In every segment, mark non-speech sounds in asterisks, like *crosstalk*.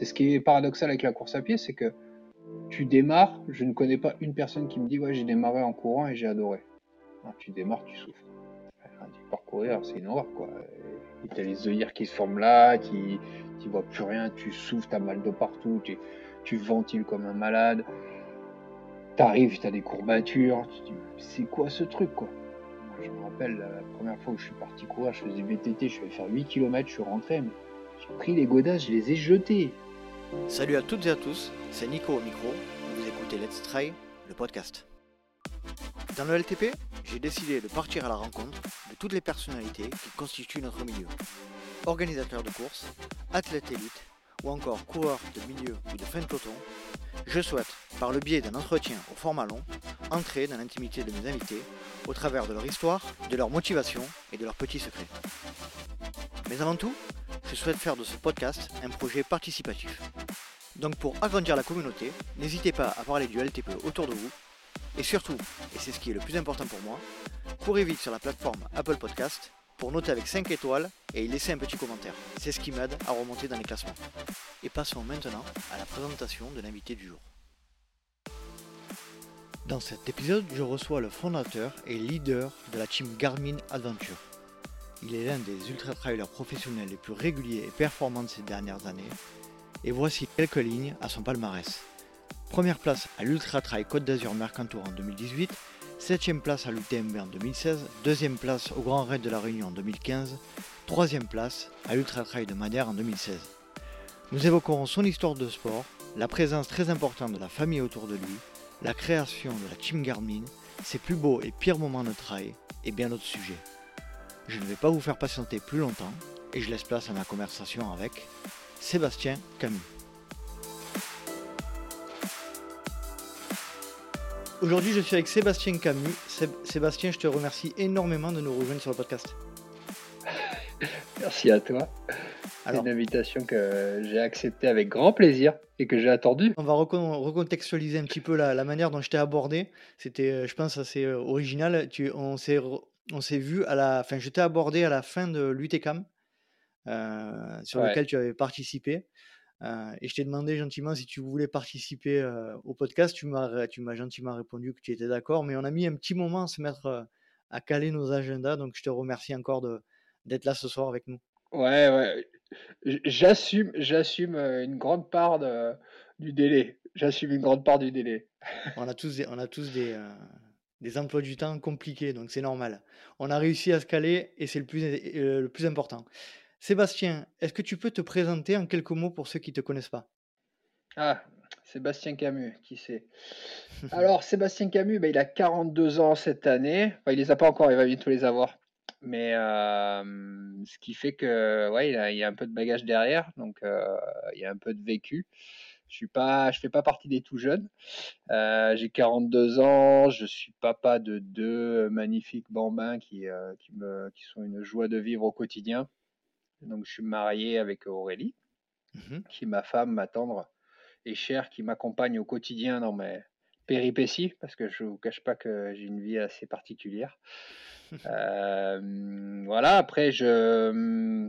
C'est ce qui est paradoxal avec la course à pied, c'est que tu démarres, je ne connais pas une personne qui me dit ouais j'ai démarré en courant et j'ai adoré. tu démarres, tu souffres. Parcourir, c'est une horreur quoi. Tu as les œillères qui se forment là, tu tu vois plus rien, tu souffres, tu as mal de partout, tu, tu ventiles comme un malade. T'arrives, t'as des courbatures, tu dis c'est quoi ce truc quoi? Je me rappelle la première fois où je suis parti courir, je faisais VTT, je vais faire 8 km, je suis rentré, mais j'ai pris les godasses, je les ai jetés. Salut à toutes et à tous, c'est Nico au micro, vous écoutez Let's Try, le podcast. Dans le LTP, j'ai décidé de partir à la rencontre de toutes les personnalités qui constituent notre milieu. Organisateurs de courses, athlètes élites ou encore coureurs de milieu ou de fin de peloton, je souhaite, par le biais d'un entretien au format long, entrer dans l'intimité de mes invités au travers de leur histoire, de leur motivation et de leurs petits secrets. Mais avant tout, je souhaite faire de ce podcast un projet participatif. Donc pour agrandir la communauté, n'hésitez pas à parler du LTP autour de vous. Et surtout, et c'est ce qui est le plus important pour moi, courez vite sur la plateforme Apple Podcast pour noter avec 5 étoiles et y laisser un petit commentaire. C'est ce qui m'aide à remonter dans les classements. Et passons maintenant à la présentation de l'invité du jour. Dans cet épisode, je reçois le fondateur et leader de la team Garmin Adventure. Il est l'un des ultra-trailers professionnels les plus réguliers et performants de ces dernières années. Et voici quelques lignes à son palmarès. Première place à l'Ultra Trail Côte d'Azur Mercantour en 2018, 7ème place à l'UTMB en 2016, 2ème place au Grand Raid de la Réunion en 2015, 3ème place à l'Ultra Trail de Madère en 2016. Nous évoquerons son histoire de sport, la présence très importante de la famille autour de lui, la création de la Team Garmin, ses plus beaux et pires moments de trail et bien d'autres sujets. Je ne vais pas vous faire patienter plus longtemps et je laisse place à ma conversation avec Sébastien Camus. Aujourd'hui, je suis avec Sébastien Camus. Sébastien, je te remercie énormément de nous rejoindre sur le podcast. Merci à toi. C'est une invitation que j'ai acceptée avec grand plaisir et que j'ai attendue. On va recontextualiser un petit peu la, manière dont je t'ai abordé. C'était, euh, je pense, assez euh, original. Tu, on s'est, on s'est vu à la, fin, je t'ai abordé à la fin de l'UTCAM, euh, sur lequel tu avais participé. Euh, et je t'ai demandé gentiment si tu voulais participer euh, au podcast. Tu m'as, tu m'as gentiment répondu que tu étais d'accord, mais on a mis un petit moment à se mettre à caler nos agendas. Donc je te remercie encore de, d'être là ce soir avec nous. Ouais, ouais. J'assume, j'assume une grande part de, du délai. J'assume une grande part du délai. on a tous des, on a tous des, des emplois du temps compliqués, donc c'est normal. On a réussi à se caler et c'est le plus, le plus important. Sébastien, est-ce que tu peux te présenter en quelques mots pour ceux qui ne te connaissent pas? Ah, Sébastien Camus, qui c'est *laughs* Alors, Sébastien Camus, bah, il a 42 ans cette année. Enfin, il les a pas encore, il va bientôt les avoir. Mais euh, ce qui fait que, ouais, il, y a un peu de bagage derrière, donc euh, il y a un peu de vécu. Je suis pas, je fais pas partie des tout jeunes. Euh, j'ai 42 ans, je suis papa de deux magnifiques bambins qui, qui, me, qui sont une joie de vivre au quotidien. Donc, je suis marié avec Aurélie, mmh qui est ma femme, ma tendre et chère, qui m'accompagne au quotidien dans mes péripéties, parce que je ne vous cache pas que j'ai une vie assez particulière. *laughs* Euh, voilà, après, je,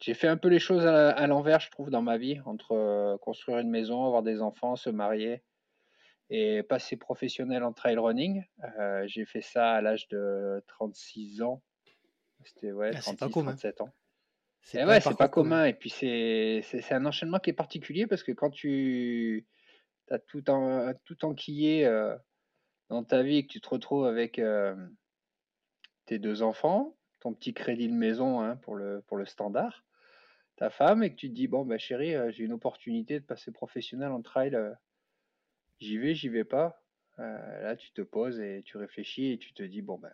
j'ai fait un peu les choses à, l'envers, je trouve, dans ma vie, entre euh, construire une maison, avoir des enfants, se marier et passer professionnel en trail running. Euh, j'ai fait ça à l'âge de 36 ans. C'était ouais, 36, ah, 37 ans. C'est ouais, c'est pas commun. Et puis c'est un enchaînement qui est particulier parce que quand tu as tout, en, tout enquillé euh, dans ta vie et que tu te retrouves avec euh, tes deux enfants, ton petit crédit de maison hein, pour, le, pour le standard, ta femme, et que tu te dis Bon, bah chérie, euh, j'ai une opportunité de passer professionnel en trail, j'y vais, j'y vais pas. là, tu te poses et tu réfléchis et tu te dis Bon, ben,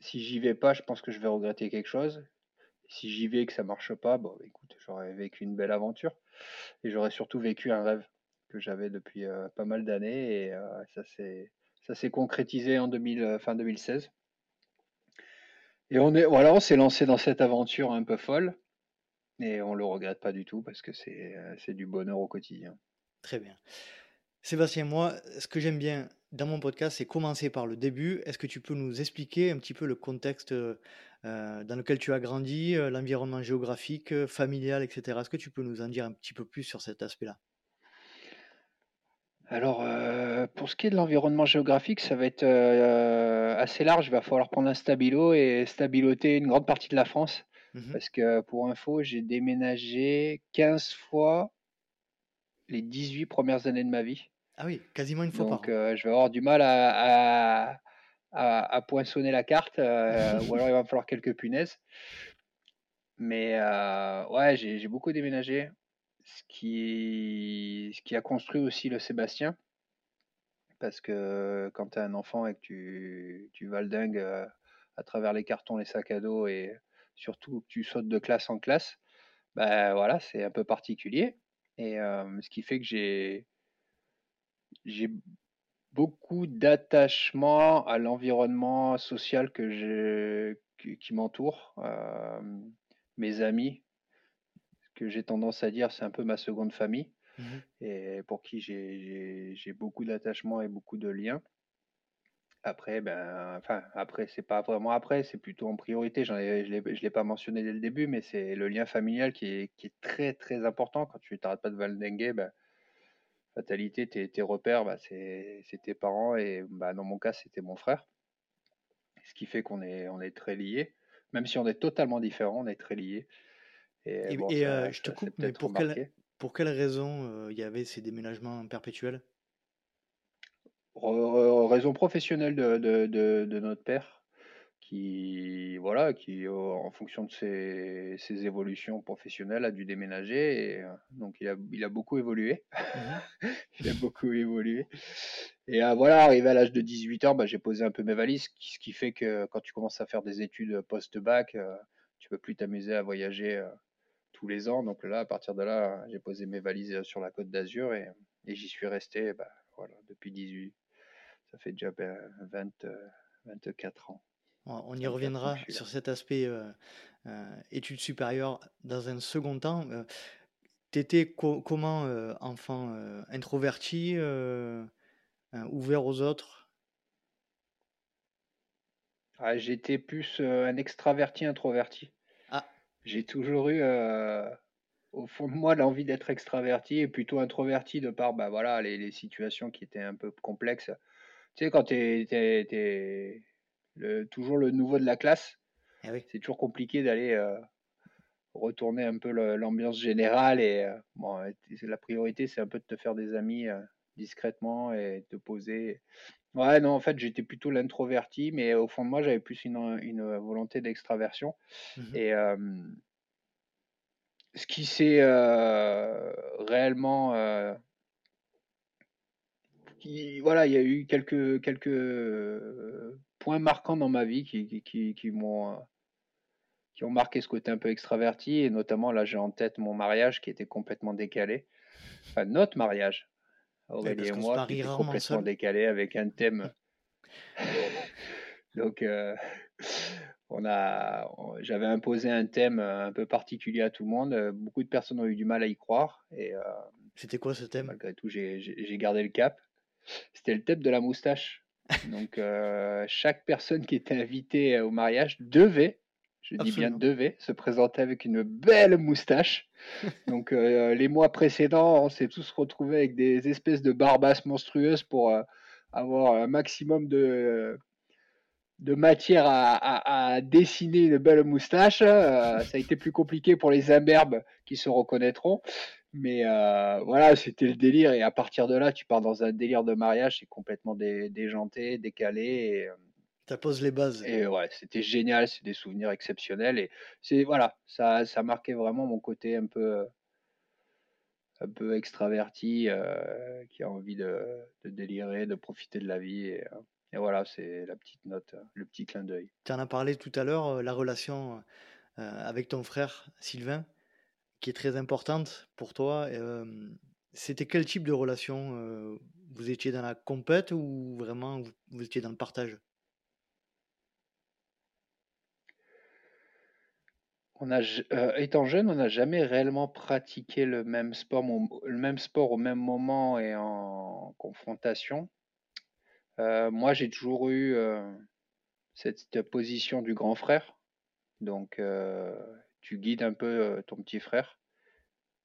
si j'y vais pas, je pense que je vais regretter quelque chose si j'y vais et que ça marche pas, bon, écoute, j'aurais vécu une belle aventure et j'aurais surtout vécu un rêve que j'avais depuis euh, pas mal d'années et euh, ça s'est ça s'est concrétisé en 2000, euh, fin 2016. Et on est voilà, on s'est lancé dans cette aventure un peu folle et on le regrette pas du tout parce que c'est du bonheur au quotidien. Très bien. Sébastien, moi, ce que j'aime bien dans mon podcast, c'est commencer par le début. Est-ce que tu peux nous expliquer un petit peu le contexte euh, dans lequel tu as grandi, euh, l'environnement géographique, euh, familial, etc. Est-ce que tu peux nous en dire un petit peu plus sur cet aspect-là? Alors, pour ce qui est de l'environnement géographique, ça va être assez large. Il va falloir prendre un stabilo et stabiloter une grande partie de la France. Mmh Parce que pour info, j'ai déménagé 15 fois les 18 premières années de ma vie. Ah oui, quasiment une fois par Donc, je vais avoir du mal à, à, poinçonner la carte, euh, ou alors il va me falloir quelques punaises. Mais euh, ouais, j'ai beaucoup déménagé, ce qui, ce qui a construit aussi le Sébastien. Parce que quand tu as un enfant et que tu, tu valdingues euh, à travers les cartons, les sacs à dos et surtout que tu sautes de classe en classe, ben voilà, c'est un peu particulier. Et ce qui fait que j'ai j'ai beaucoup d'attachement à l'environnement social que qui, m'entoure. Euh, mes amis, que j'ai tendance à dire, c'est un peu ma seconde famille, mmh et pour qui j'ai beaucoup d'attachement et beaucoup de liens. Après, ben, enfin, après, c'est pas vraiment après, c'est plutôt en priorité. J'en ai, je ne l'ai pas mentionné dès le début, mais c'est le lien familial qui est, qui est très très important. Quand tu t'arrêtes pas de valdinguer, ben, fatalité, tes, repères, bah, c'est tes parents et bah, dans mon cas, c'était mon frère. Ce qui fait qu'on est, on est très liés. Même si on est totalement différents, on est très liés. Et, euh, je te coupe, mais pour quelle, pour quelle raison euh, il y avait ces déménagements perpétuels? Raison professionnelle de, de, de notre père qui, voilà, qui en fonction de ses, ses, évolutions professionnelles a dû déménager. Et, euh, donc il a, il a beaucoup évolué. Mmh *laughs* il a beaucoup évolué. Et euh, voilà, arrivé à l'âge de 18 ans, bah, j'ai posé un peu mes valises, ce qui fait que quand tu commences à faire des études post-bac, euh, tu peux plus t'amuser à voyager tous les ans. Donc là, à partir de là, j'ai posé mes valises sur la côte d'Azur et, et j'y suis resté bah, voilà, depuis 18. Ça fait déjà 20, ben, 24 ans. On y reviendra sur cet aspect euh, euh, études supérieures dans un second temps. Euh, tu étais comment enfant introverti, ouvert aux autres? Ah, J'étais plus un extraverti introverti. Ah. J'ai toujours eu au fond de moi l'envie d'être extraverti et plutôt introverti de par bah, voilà, les, les situations qui étaient un peu complexes. Tu sais, quand tu es toujours le nouveau de la classe. Eh c'est toujours compliqué d'aller euh, retourner un peu l'ambiance générale. Et euh, bon, la priorité, c'est un peu de te faire des amis euh, discrètement et te poser. Ouais, non, en fait, j'étais plutôt l'introverti, mais au fond de moi, j'avais plus une, une volonté d'extraversion. Mmh et ce qui s'est réellement voilà, il y a eu quelques, quelques points marquants dans ma vie qui, qui, qui, m'ont qui ont marqué ce côté un peu extraverti et notamment là j'ai en tête mon mariage qui était complètement décalé. Enfin notre mariage Aurélie et moi qui était complètement décalé avec un thème. *laughs* Donc euh, on a j'avais imposé un thème un peu particulier à tout le monde. Beaucoup de personnes ont eu du mal à y croire et euh, c'était quoi ce thème? malgré tout j'ai gardé le cap c'était le thème de la moustache. *laughs* Donc, euh, chaque personne qui était invitée euh, au mariage devait, je dis bien devait, se présenter avec une belle moustache. *laughs* Donc, euh, les mois précédents, on s'est tous retrouvés avec des espèces de barbasses monstrueuses pour avoir un maximum de, de matière à, dessiner une belle moustache. ça a été plus compliqué pour les imberbes qui se reconnaîtront. Mais euh, voilà, c'était le délire. Et à partir de là, tu pars dans un délire de mariage, c'est complètement déjanté, décalé. Et, ça pose les bases. Et ouais, c'était génial, c'est des souvenirs exceptionnels. Et c'est voilà, ça, ça marquait vraiment mon côté un peu, un peu extraverti, euh, qui a envie de, de, délirer, de profiter de la vie. Et, et voilà, c'est la petite note, le petit clin d'œil. Tu en as parlé tout à l'heure, la relation avec ton frère Sylvain qui est très importante pour toi. c'était quel type de relation Vous étiez dans la compète ou vraiment vous, étiez dans le partage? On étant jeune, on n'a jamais réellement pratiqué le même sport, le même sport au même moment et en confrontation. Moi, j'ai toujours eu cette position du grand frère. Donc, tu guides un peu ton petit frère.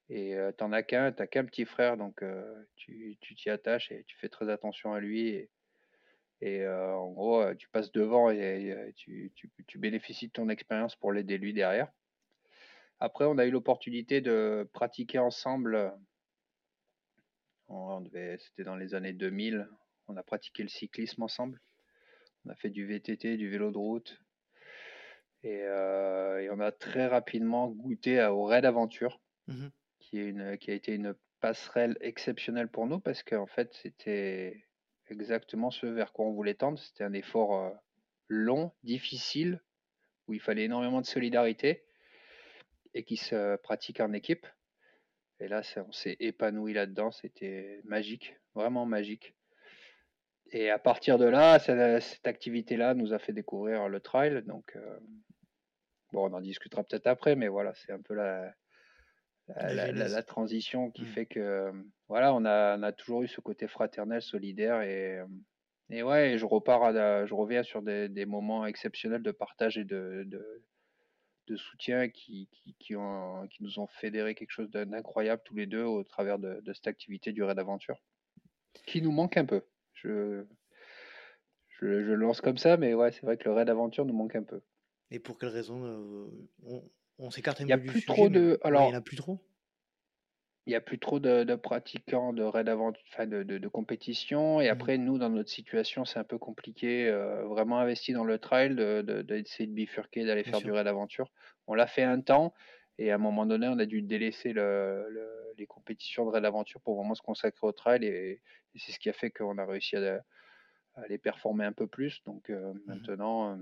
Et t'en as qu'un, t'as qu'un petit frère, donc tu t'y attaches et tu fais très attention à lui. Et, en gros, tu passes devant et, tu, tu, bénéficies de ton expérience pour l'aider lui derrière. Après, on a eu l'opportunité de pratiquer ensemble. C'était dans les années 2000. On a pratiqué le cyclisme ensemble. On a fait du VTT, du vélo de route. Et, on a très rapidement goûté au Raid Aventure, mmh qui, est une, qui a été une passerelle exceptionnelle pour nous parce qu'en fait, c'était exactement ce vers quoi on voulait tendre. C'était un effort long, difficile, où il fallait énormément de solidarité et qui se pratique en équipe. Et là, on s'est épanoui là-dedans. C'était magique, vraiment magique. Et à partir de là, cette, activité-là nous a fait découvrir le trail. Donc, bon, on en discutera peut-être après, mais voilà, c'est un peu la, la, transition qui mmh. fait que voilà, on a, on a, toujours eu ce côté fraternel, solidaire et, et ouais, je repars, à, je reviens sur des, des, moments exceptionnels de partage et de, de, de soutien qui, qui, qui, ont, qui nous ont fédéré quelque chose d'incroyable tous les deux au travers de, de cette activité du raid aventure, qui nous manque un peu. Je, lance comme ça, mais ouais, c'est vrai que le raid aventure nous manque un peu. Et pour quelle raison euh, on s'écarte un peu du plus trop de. Alors, il n'y en a plus trop? il n'y a plus trop de, pratiquants de raid enfin de, de, compétition. Et mmh après, nous, dans notre situation, c'est un peu compliqué. Euh, vraiment investi dans le trail, d'essayer de, bifurquer, d'aller faire du raid aventure. On l'a fait un temps. Et à un moment donné, on a dû délaisser le, les compétitions de raid aventure pour vraiment se consacrer au trail. Et, c'est ce qui a fait qu'on a réussi à, les performer un peu plus. Donc euh, mmh maintenant,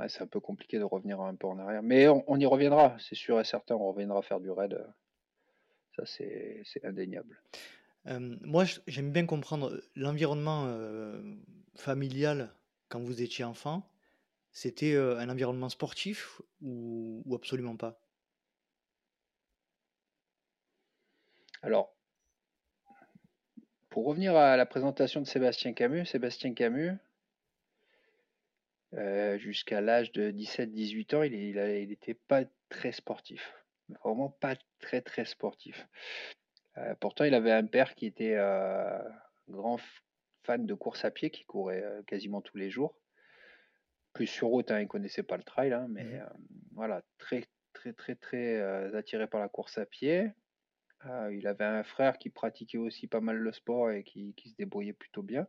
euh, c'est un peu compliqué de revenir un peu en arrière. Mais on, y reviendra, c'est sûr et certain, on reviendra faire du raid. Euh, ça, c'est indéniable. moi, j'aime bien comprendre l'environnement familial quand vous étiez enfant. C'était un environnement sportif ou, ou absolument pas? Alors, pour revenir à la présentation de Sébastien Camus, Sébastien Camus, euh, jusqu'à l'âge de 17-18 ans, il n'était pas très sportif. Vraiment pas très très sportif. Euh, pourtant, il avait un père qui était euh, grand fan de course à pied, qui courait quasiment tous les jours. Plus sur route, hein, il ne connaissait pas le trail, hein, mais mmh voilà, très très très très attiré par la course à pied. Il avait un frère qui pratiquait aussi pas mal le sport et qui se débrouillait plutôt bien.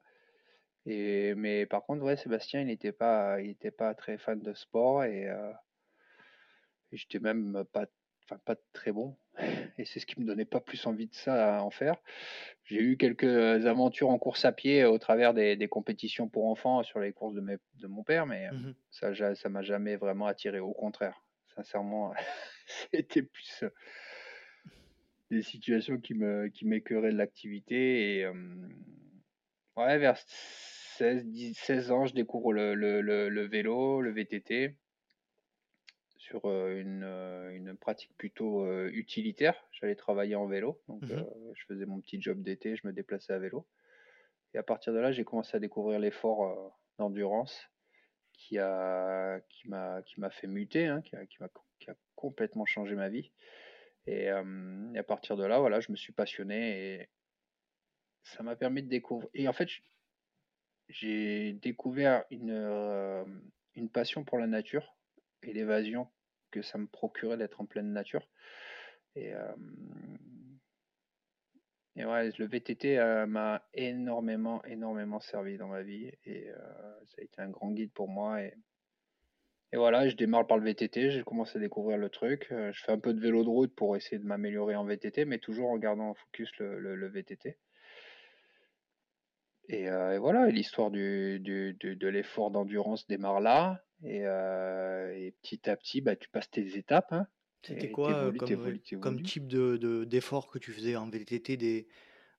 Et, mais par contre, ouais, Sébastien, il n'était pas, il était pas très fan de sport et, euh, j'étais même pas, enfin, pas très bon. *laughs* Et c'est ce qui me donnait pas plus envie de ça à en faire. J'ai eu quelques aventures en course à pied au travers des, des compétitions pour enfants sur les courses de, mes, de mon père, mais mmh ça, ça m'a jamais vraiment attiré. Au contraire, sincèrement, *laughs* c'était plus des situations qui me, qui m'écœuraient de l'activité et ouais, vers 16, 16 ans, je découvre le, vélo, le VTT, sur une, une pratique plutôt utilitaire. J'allais travailler en vélo, donc mmh je faisais mon petit job d'été, je me déplaçais à vélo. Et à partir de là, j'ai commencé à découvrir l'effort d'endurance qui a qui m'a qui m'a fait muter, hein, qui, a, qui, qui, a, complètement changé ma vie. Et, à partir de là, voilà, je me suis passionné et ça m'a permis de découvrir. Et en fait, j'ai découvert une, euh, une passion pour la nature et l'évasion que ça me procurait d'être en pleine nature. Et, euh, ouais, le VTT euh, m'a énormément, énormément servi dans ma vie et ça a été un grand guide pour moi. Et voilà, je démarre par le VTT, j'ai commencé à découvrir le truc. je fais un peu de vélo de route pour essayer de m'améliorer en VTT, mais toujours en gardant en focus le VTT. Euh, et, voilà, l'histoire du, de l'effort d'endurance démarre là. Et, euh, petit à petit, bah, tu passes tes étapes. Hein, C'était quoi euh, comme, type de, d'effort que tu faisais en VTT des,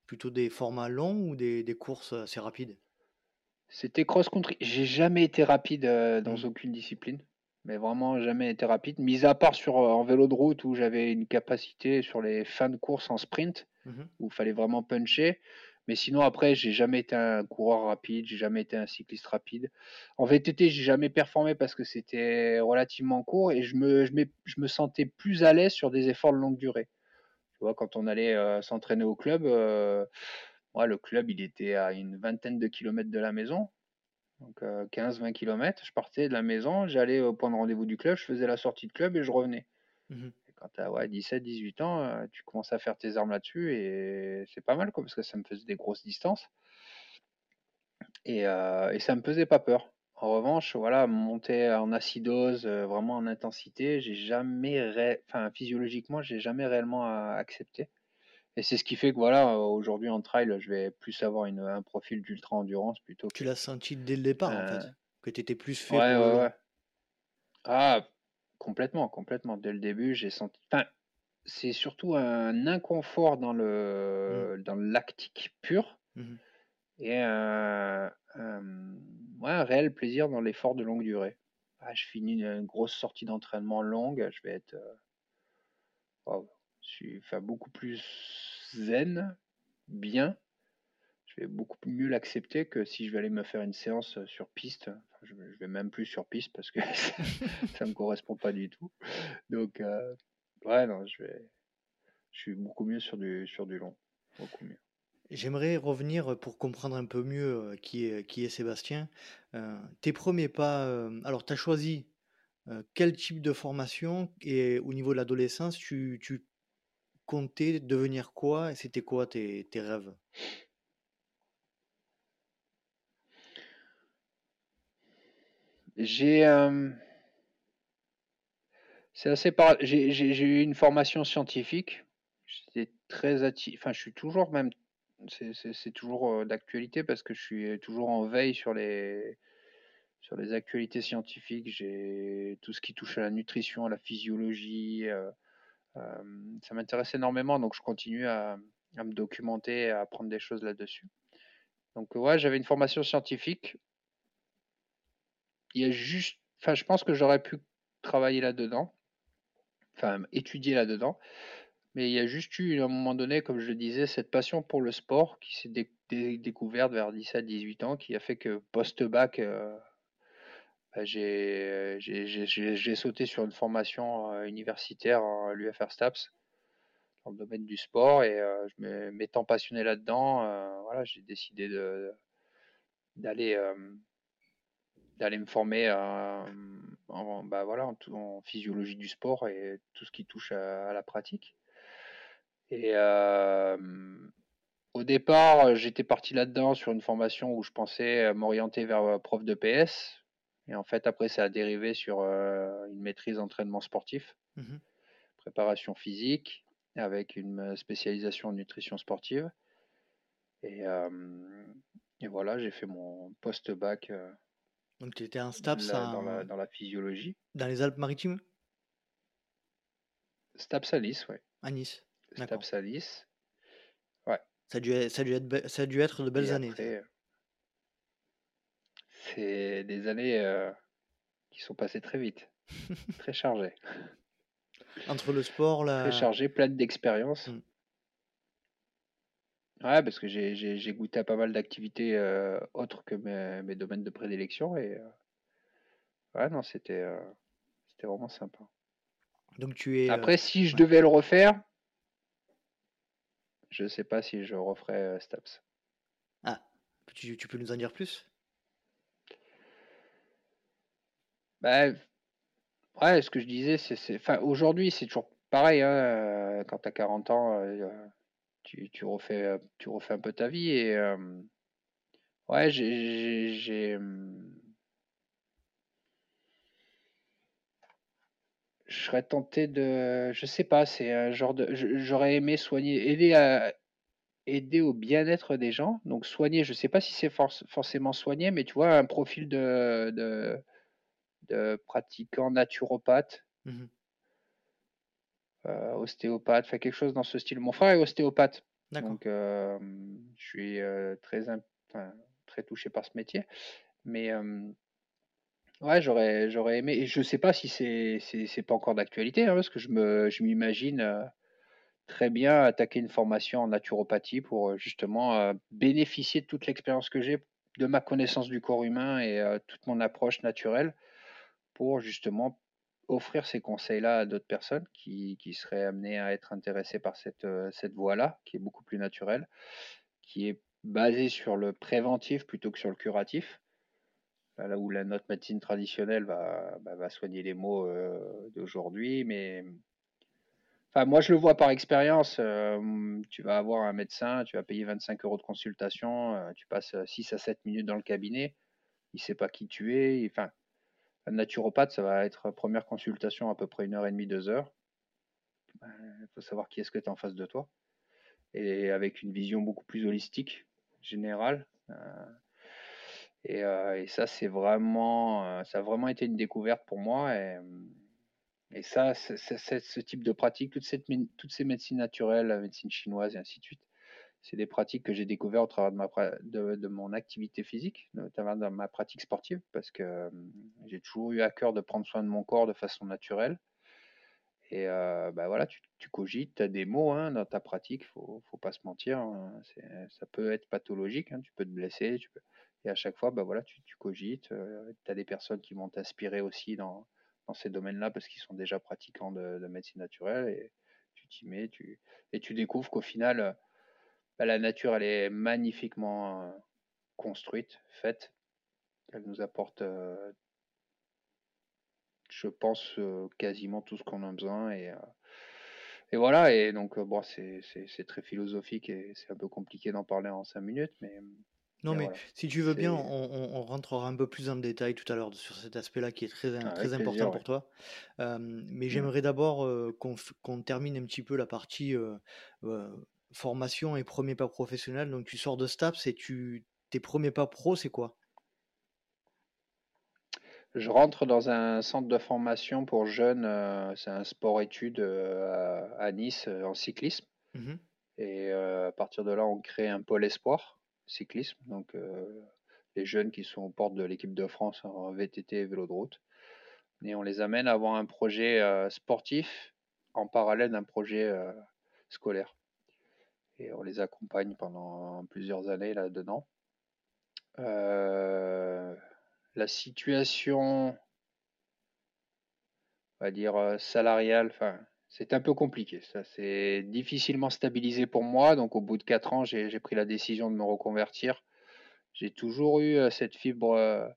Plutôt des formats longs ou des, courses assez rapides? C'était cross-country. J'ai jamais été rapide dans mmh. aucune discipline. Mais vraiment jamais été rapide. Mis à part sur en vélo de route où j'avais une capacité sur les fins de course en sprint, mmh où il fallait vraiment puncher. Mais sinon, après, j'ai jamais été un coureur rapide, j'ai jamais été un cycliste rapide. En VTT, j'ai jamais performé parce que c'était relativement court et je me, je, je me sentais plus à l'aise sur des efforts de longue durée. Tu vois, quand on allait euh, s'entraîner au club, euh, le club, il était à une vingtaine de kilomètres de la maison. Donc 15-20 km, je partais de la maison, j'allais au point de rendez-vous du club, je faisais la sortie de club et je revenais. Mmh quand tu as ouais, 17-18 ans, tu commences à faire tes armes là-dessus et c'est pas mal quoi, parce que ça me faisait des grosses distances. Et, et ça me faisait pas peur. En revanche, voilà, monter en acidose, vraiment en intensité, j'ai jamais, enfin physiologiquement, j'ai jamais réellement accepté. Et c'est ce qui fait que voilà, aujourd'hui en trail, je vais plus avoir une, un profil d'ultra endurance plutôt. Tu l'as senti dès le départ en fait, que tu étais plus fait. Ouais, ouais, ouais. Ah, complètement, complètement. Dès le début, j'ai senti. Enfin, c'est surtout un inconfort dans le, mmh. dans le lactique pur mmh et un, ouais, un réel plaisir dans l'effort de longue durée. Ah, je finis une, grosse sortie d'entraînement longue, je vais être. Euh, suis enfin, beaucoup plus zen, bien. Je vais beaucoup mieux l'accepter que si je vais aller me faire une séance sur piste. je, vais même plus sur piste parce que *laughs* ça ne me correspond pas du tout. Donc, euh, ouais, non, je vais. Je suis beaucoup mieux sur du, sur du long. Beaucoup mieux. J'aimerais revenir pour comprendre un peu mieux qui est, qui est Sébastien. Euh, tes premiers pas, alors tu as choisi quel type de formation et au niveau de l'adolescence, tu comptais devenir quoi et c'était quoi tes, rêves? J'ai c'est assez j'ai eu une formation scientifique. J'étais très enfin je suis toujours même c'est toujours d'actualité parce que je suis toujours en veille sur les sur les actualités scientifiques. J'ai tout ce qui touche à la nutrition, à la physiologie, ça m'intéresse énormément, donc je continue à, me documenter, à apprendre des choses là-dessus. Donc ouais, j'avais une formation scientifique. Il y a juste, enfin, je pense que j'aurais pu travailler là-dedans, enfin, étudier là-dedans, mais il y a juste eu, à un moment donné, comme je le disais, cette passion pour le sport qui s'est découverte vers 17-18 ans, qui a fait que post-bac, bah, j'ai sauté sur une formation euh, universitaire à l'UFR STAPS dans le domaine du sport et euh, m'étant passionné là-dedans, euh, voilà, j'ai décidé d'aller me former en, bah, voilà, en, physiologie du sport et tout ce qui touche à, la pratique. Et au départ, j'étais parti là-dedans sur une formation où je pensais m'orienter vers prof de PS. Et en fait, après, ça a dérivé sur euh, une maîtrise d'entraînement sportif, mmh préparation physique, avec une spécialisation en nutrition sportive. Et, et voilà, j'ai fait mon post-bac. Euh, Donc, tu étais un STAPS dans, la, dans, la, physiologie. Dans les Alpes-Maritimes STAPS à Nice, oui. À Nice. STAPS à Nice. Ouais. Ça a dû, ça a dû, être, ça a dû être de belles années c'est des années euh, qui sont passées très vite, *laughs* très chargées. Entre le sport, la... Très chargées, pleines d'expériences. Mm. Ouais, parce que j'ai goûté à pas mal d'activités euh, autres que mes, domaines de prédilection et euh, ouais, non, c'était c'était vraiment sympa. Donc tu es. Après, si je devais le refaire, je sais pas si je referais Staps. Ah, tu, tu peux nous en dire plus? Bah, ouais, ce que je disais, c'est, enfin, aujourd'hui, c'est toujours pareil. Hein, euh, quand tu as 40 ans, euh, tu, refais, euh, tu refais un peu ta vie. Et ouais, j'ai. Je serais tenté de. Je sais pas, c'est un genre de. J'aurais aimé soigner, aider à aider au bien-être des gens. Donc soigner, je sais pas si c'est forcément soigner, mais tu vois, un profil de de pratiquants naturopathes, mmh euh, ostéopathes, fait quelque chose dans ce style. Mon frère est ostéopathe, donc je suis très, très touché par ce métier. Mais ouais, j'aurais, j'aurais aimé, et je sais pas si c'est, c'est, pas encore d'actualité, hein, parce que je me, je m'imagine très bien attaquer une formation en naturopathie pour justement bénéficier de toute l'expérience que j'ai, de ma connaissance du corps humain et toute mon approche naturelle pour justement offrir ces conseils-là à d'autres personnes qui, qui, seraient amenées à être intéressées par cette, cette voie-là, qui est beaucoup plus naturelle, qui est basée sur le préventif plutôt que sur le curatif. Là où la notre médecine traditionnelle va, bah, va soigner les maux d'aujourd'hui, mais Enfin, moi, je le vois par expérience. tu vas avoir un médecin, tu vas payer 25 euros de consultation, tu passes 6 à 7 minutes dans le cabinet, il ne sait pas qui tu es. Enfin, naturopathe, ça va être première consultation à peu près une heure et demie, deux heures. Il ben, faut savoir qui est-ce que tu es en face de toi. Et avec une vision beaucoup plus holistique, générale. Et, et, ça, c'est vraiment, ça a vraiment été une découverte pour moi. Et, ça, ce type de pratique, toutes ces médecines naturelles, la médecine chinoise et ainsi de suite, c'est des pratiques que j'ai découvertes au travers de, de, de, mon activité physique, notamment dans ma pratique sportive, parce que j'ai toujours eu à cœur de prendre soin de mon corps de façon naturelle. Et euh, bah voilà, tu, cogites, tu as des mots hein, dans ta pratique, il faut, faut pas se mentir. Hein, ça peut être pathologique, hein, tu peux te blesser. Et à chaque fois, bah voilà, tu, cogites. Euh, tu as des personnes qui vont t'inspirer aussi dans, dans ces domaines-là parce qu'ils sont déjà pratiquants de, de, médecine naturelle. Et tu t'y mets tu, et tu découvres qu'au final, bah, la nature, elle est magnifiquement euh, construite, faite. Elle nous apporte, euh, je pense, euh, quasiment tout ce qu'on a besoin. Et, et voilà, et donc, bon, c'est très philosophique et c'est un peu compliqué d'en parler en cinq minutes, mais. Non, mais si tu veux bien, on, rentrera un peu plus le détail tout à l'heure sur cet aspect-là qui est très, très important pour toi. mais mmh. j'aimerais d'abord qu'on termine un petit peu la partie formation et premier pas professionnel. Donc tu sors de STAPS et tu, tes premiers pas pro, c'est quoi? Je rentre dans un centre de formation pour jeunes, euh, c'est un sport-études euh, à, Nice euh, en cyclisme. Mmh et à partir de là, on crée un pôle espoir cyclisme. Donc les jeunes qui sont aux portes de l'équipe de France en VTT et vélo de route. Et on les amène à avoir un projet sportif en parallèle d'un projet scolaire et on les accompagne pendant plusieurs années là-dedans. Euh, la situation, on va dire, euh, salariale, enfin, c'est un peu compliqué. Ça, c'est difficilement stabilisé pour moi. Donc, au bout de quatre ans, j'ai pris la décision de me reconvertir. J'ai toujours eu euh, cette fibre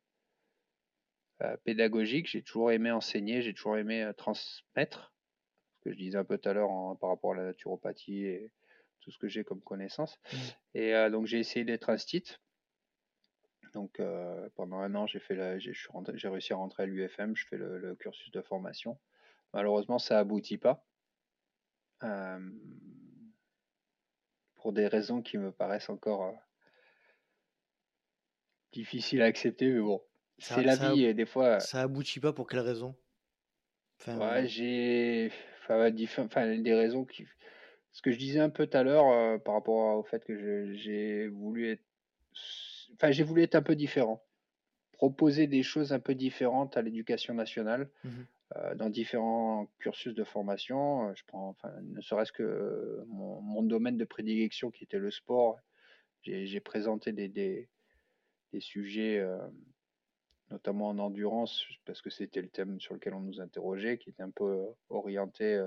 pédagogique. J'ai toujours aimé enseigner. J'ai toujours aimé transmettre. Ce que je disais un peu tout à l'heure par rapport à la naturopathie tout ce que j'ai comme connaissance. Mmh. Et euh, donc j'ai essayé d'être stit Donc euh, pendant un an, j'ai fait j'ai, j'ai réussi à rentrer à l'UFM, je fais le, cursus de formation. Malheureusement, ça aboutit pas. Euh, pour des raisons qui me paraissent encore difficiles à accepter, mais bon, c'est la vie et des fois. Ça aboutit pas pour quelles raisons enfin, j'ai enfin, des raisons qui ce que je disais un peu tout à l'heure euh, par rapport au fait que j'ai voulu être, enfin j'ai voulu être un peu différent, proposer des choses un peu différentes à l'éducation nationale mmh euh, dans différents cursus de formation. Euh, je prends, enfin, ne serait-ce que mon, domaine de prédilection qui était le sport, j'ai présenté des, des, des sujets. notamment en endurance, parce que c'était le thème sur lequel on nous interrogeait, qui était un peu orienté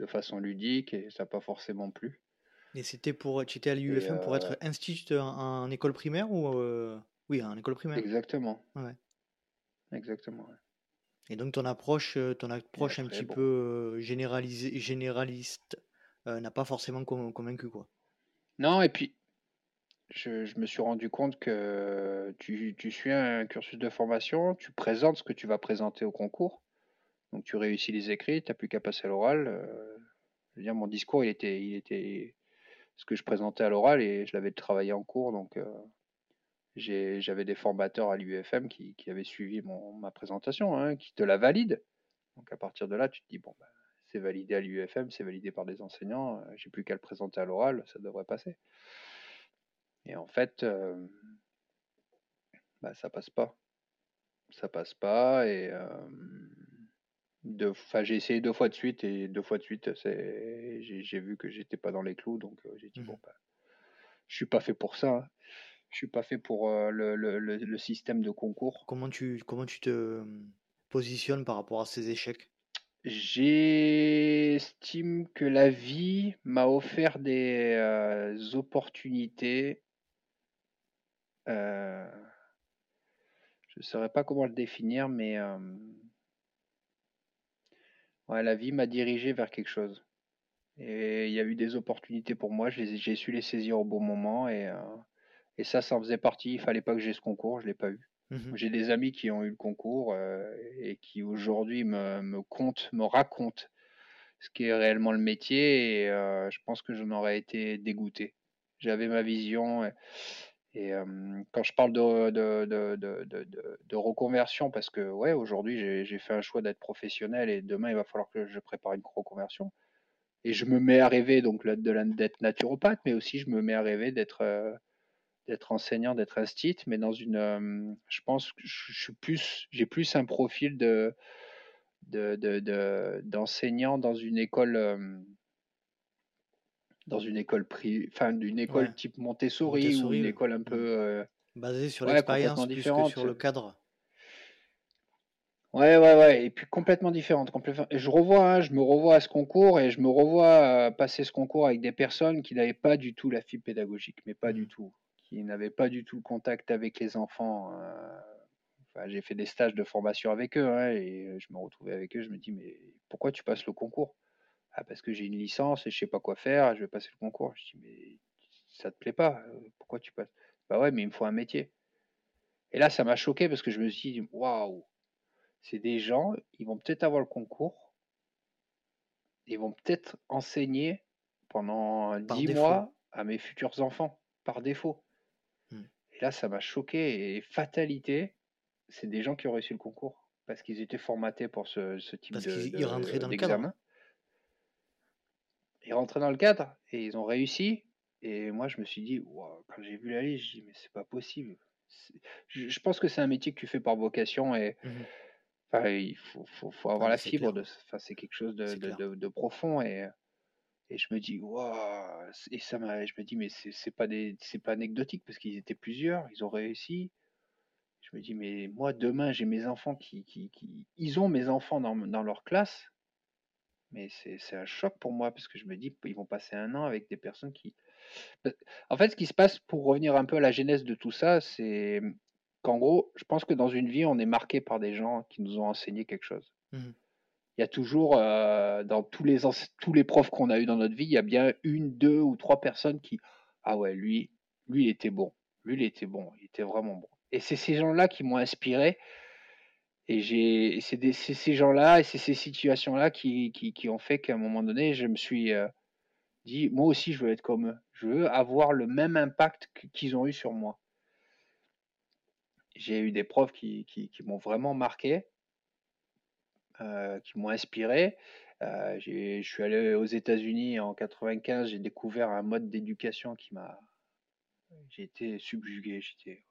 de façon ludique et ça n'a pas forcément plu. Et c'était pour, tu étais à l'UFM pour être euh, instituteur en, école primaire ou euh, oui, en école primaire? Exactement. Ouais. Exactement. Et donc ton approche, euh, ton approche un petit peu généralisée, généraliste n'a pas forcément convaincu quoi? Non, et puis je, je, me suis rendu compte que tu, tu suis un cursus de formation, tu présentes ce que tu vas présenter au concours. Donc tu réussis les écrits, tu n'as plus qu'à passer à l'oral. Euh, je veux dire, mon discours, il était, il était ce que je présentais à l'oral et je l'avais travaillé en cours. Donc euh, j'avais des formateurs à l'UFM qui, avaient suivi mon, ma présentation, hein, qui te la valident. Donc à partir de là, tu te dis, bon, bah, c'est validé à l'UFM, c'est validé par des enseignants, euh, j'ai plus qu'à le présenter à l'oral, ça devrait passer. Et en fait, bah, ça passe pas. Ça passe pas et Deux, enfin, j'ai essayé deux fois de suite et deux fois de suite, c'est, j'ai, j'ai vu que j'étais pas dans les clous, donc euh, j'ai dit Mhm. bon, bah, je suis pas fait pour ça. hein. Je suis pas fait pour euh, le, le- le- le système de concours. Comment tu, comment tu te euh, positionnes par rapport à ces échecs? J'estime que la vie m'a offert des euh, opportunités. euh, je ne saurais pas comment le définir, mais euh, ouais, la vie m'a dirigé vers quelque chose. Et il y a eu des opportunités pour moi, je les ai- j'ai su les saisir au bon moment et, euh, et ça, ça en faisait partie. Il fallait pas que j'ai ce concours, je l'ai pas eu. Mhm. J'ai des amis qui ont eu le concours euh, et qui aujourd'hui me, me comptent, me racontent ce qui est réellement le métier et euh, je pense que j'en aurais été dégoûté. J'avais ma vision et, et, quand je parle de, reconversion, parce que ouais, aujourd'hui j'ai fait un choix d'être professionnel et demain il va falloir que je prépare une reconversion. Et je me mets à rêver donc d'être naturopathe, mais aussi je me mets à rêver d'être euh, d'être enseignant, d'être instit, mais dans une, je pense que je suis plus, j'ai plus un profil de de, de- de- d'enseignant dans une école, dans une école privée, enfin d'une école Ouais. type Montessori, ou une école un Mm. peu, euh, Basé sur ouais, l'expérience plus que sur le cadre. Ouais, ouais, ouais, et puis complètement différente. complètement- et je revois, hein, je me revois à ce concours et je me revois euh, passer ce concours avec des personnes qui n'avaient pas du tout la fibre pédagogique, mais pas du Mhm. tout, qui n'avaient pas du tout le contact avec les enfants. euh, enfin, j'ai fait des stages de formation avec eux hein, et je me retrouvais avec eux. Je me dis, mais pourquoi tu passes le concours? Ah, parce que j'ai une licence et je sais pas quoi faire, je vais passer le concours. Je dis, mais ça te plaît pas? euh, Pourquoi tu passes? Bah ouais, mais il me faut un métier. Et là, ça m'a choqué parce que je me suis dit, waouh, c'est des gens, ils vont peut-être avoir le concours, ils vont peut-être enseigner pendant dix mois à mes futurs enfants, par défaut. Hmm. Et là, ça m'a choqué. Et fatalité, c'est des gens qui ont réussi le concours parce qu'ils étaient formatés pour ce, ce type Parce de- qu'ils de- ils rentraient dans le cadre. Ils rentraient dans le cadre et ils ont réussi. Et moi, je me suis dit, Waouh, quand j'ai vu la liste, je dis, mais c'est pas possible. Je, je pense que c'est un métier que tu fais par vocation et Mhm. il faut, faut, faut avoir Ah, la fibre. clair. De, enfin, c'est quelque chose de, C'est de, clair. de- de profond. Et, et je me dis, waouh, et ça m'a, je me dis, mais c'est c'est pas des, c'est pas anecdotique parce qu'ils étaient plusieurs, ils ont réussi. Je me dis, mais moi, demain, j'ai mes enfants qui, qui, qui- ils ont mes enfants dans, dans leur classe, mais c'est un choc pour moi parce que je me dis, ils vont passer un an avec des personnes qui. En fait, ce qui se passe pour revenir un peu à la genèse de tout ça, c'est qu'en gros, je pense que dans une vie, on est marqué par des gens qui nous ont enseigné quelque chose. Mhm. Il y a toujours, euh, dans tous les, tous les profs qu'on a eu dans notre vie, il y a bien une, deux ou trois personnes qui, ah ouais, lui, lui, il était bon. Lui, il était bon. Il était vraiment bon. Et c'est ces gens-là qui m'ont inspiré. Et c'est ces gens-là et c'est ces situations-là qui, qui, qui ont fait qu'à un moment donné, je me suis euh, dit, moi aussi, je veux être comme eux. Je veux avoir le même impact qu'ils ont eu sur moi. J'ai eu des profs qui, qui, m'ont vraiment marqué, euh, qui m'ont inspiré. Euh, je suis allé aux États-Unis en 95, j'ai découvert un mode d'éducation qui m'a. J'ai été subjugué, j'étais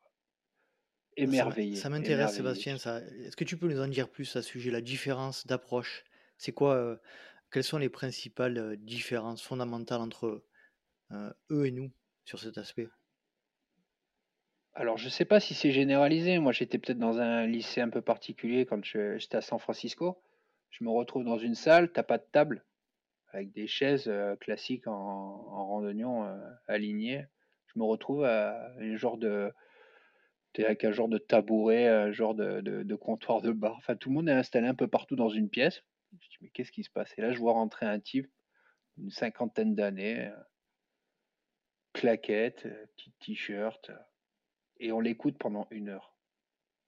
émerveillé. Ça m'intéresse. Sébastien. Ça. Est-ce que tu peux nous en dire plus à ce sujet, la différence d'approche? C'est quoi, euh, quelles sont les principales euh, différences fondamentales entre euh, eux et nous sur cet aspect? Alors, je sais pas si c'est généralisé. Moi, j'étais peut-être dans un lycée un peu particulier quand je- j'étais à San Francisco. Je me retrouve dans une salle, t'as pas de table, avec des chaises euh, classiques en, en randonnion euh, alignées. Je me retrouve à un genre de, t'es avec un genre de tabouret, un genre de, comptoir de bar. Enfin, tout le monde est installé un peu partout dans une pièce. Je dis, mais qu'est-ce qui se passe? Et là, je vois rentrer un type, une cinquantaine d'années, euh, claquette, euh, petit t-shirt, euh, et on l'écoute pendant une heure.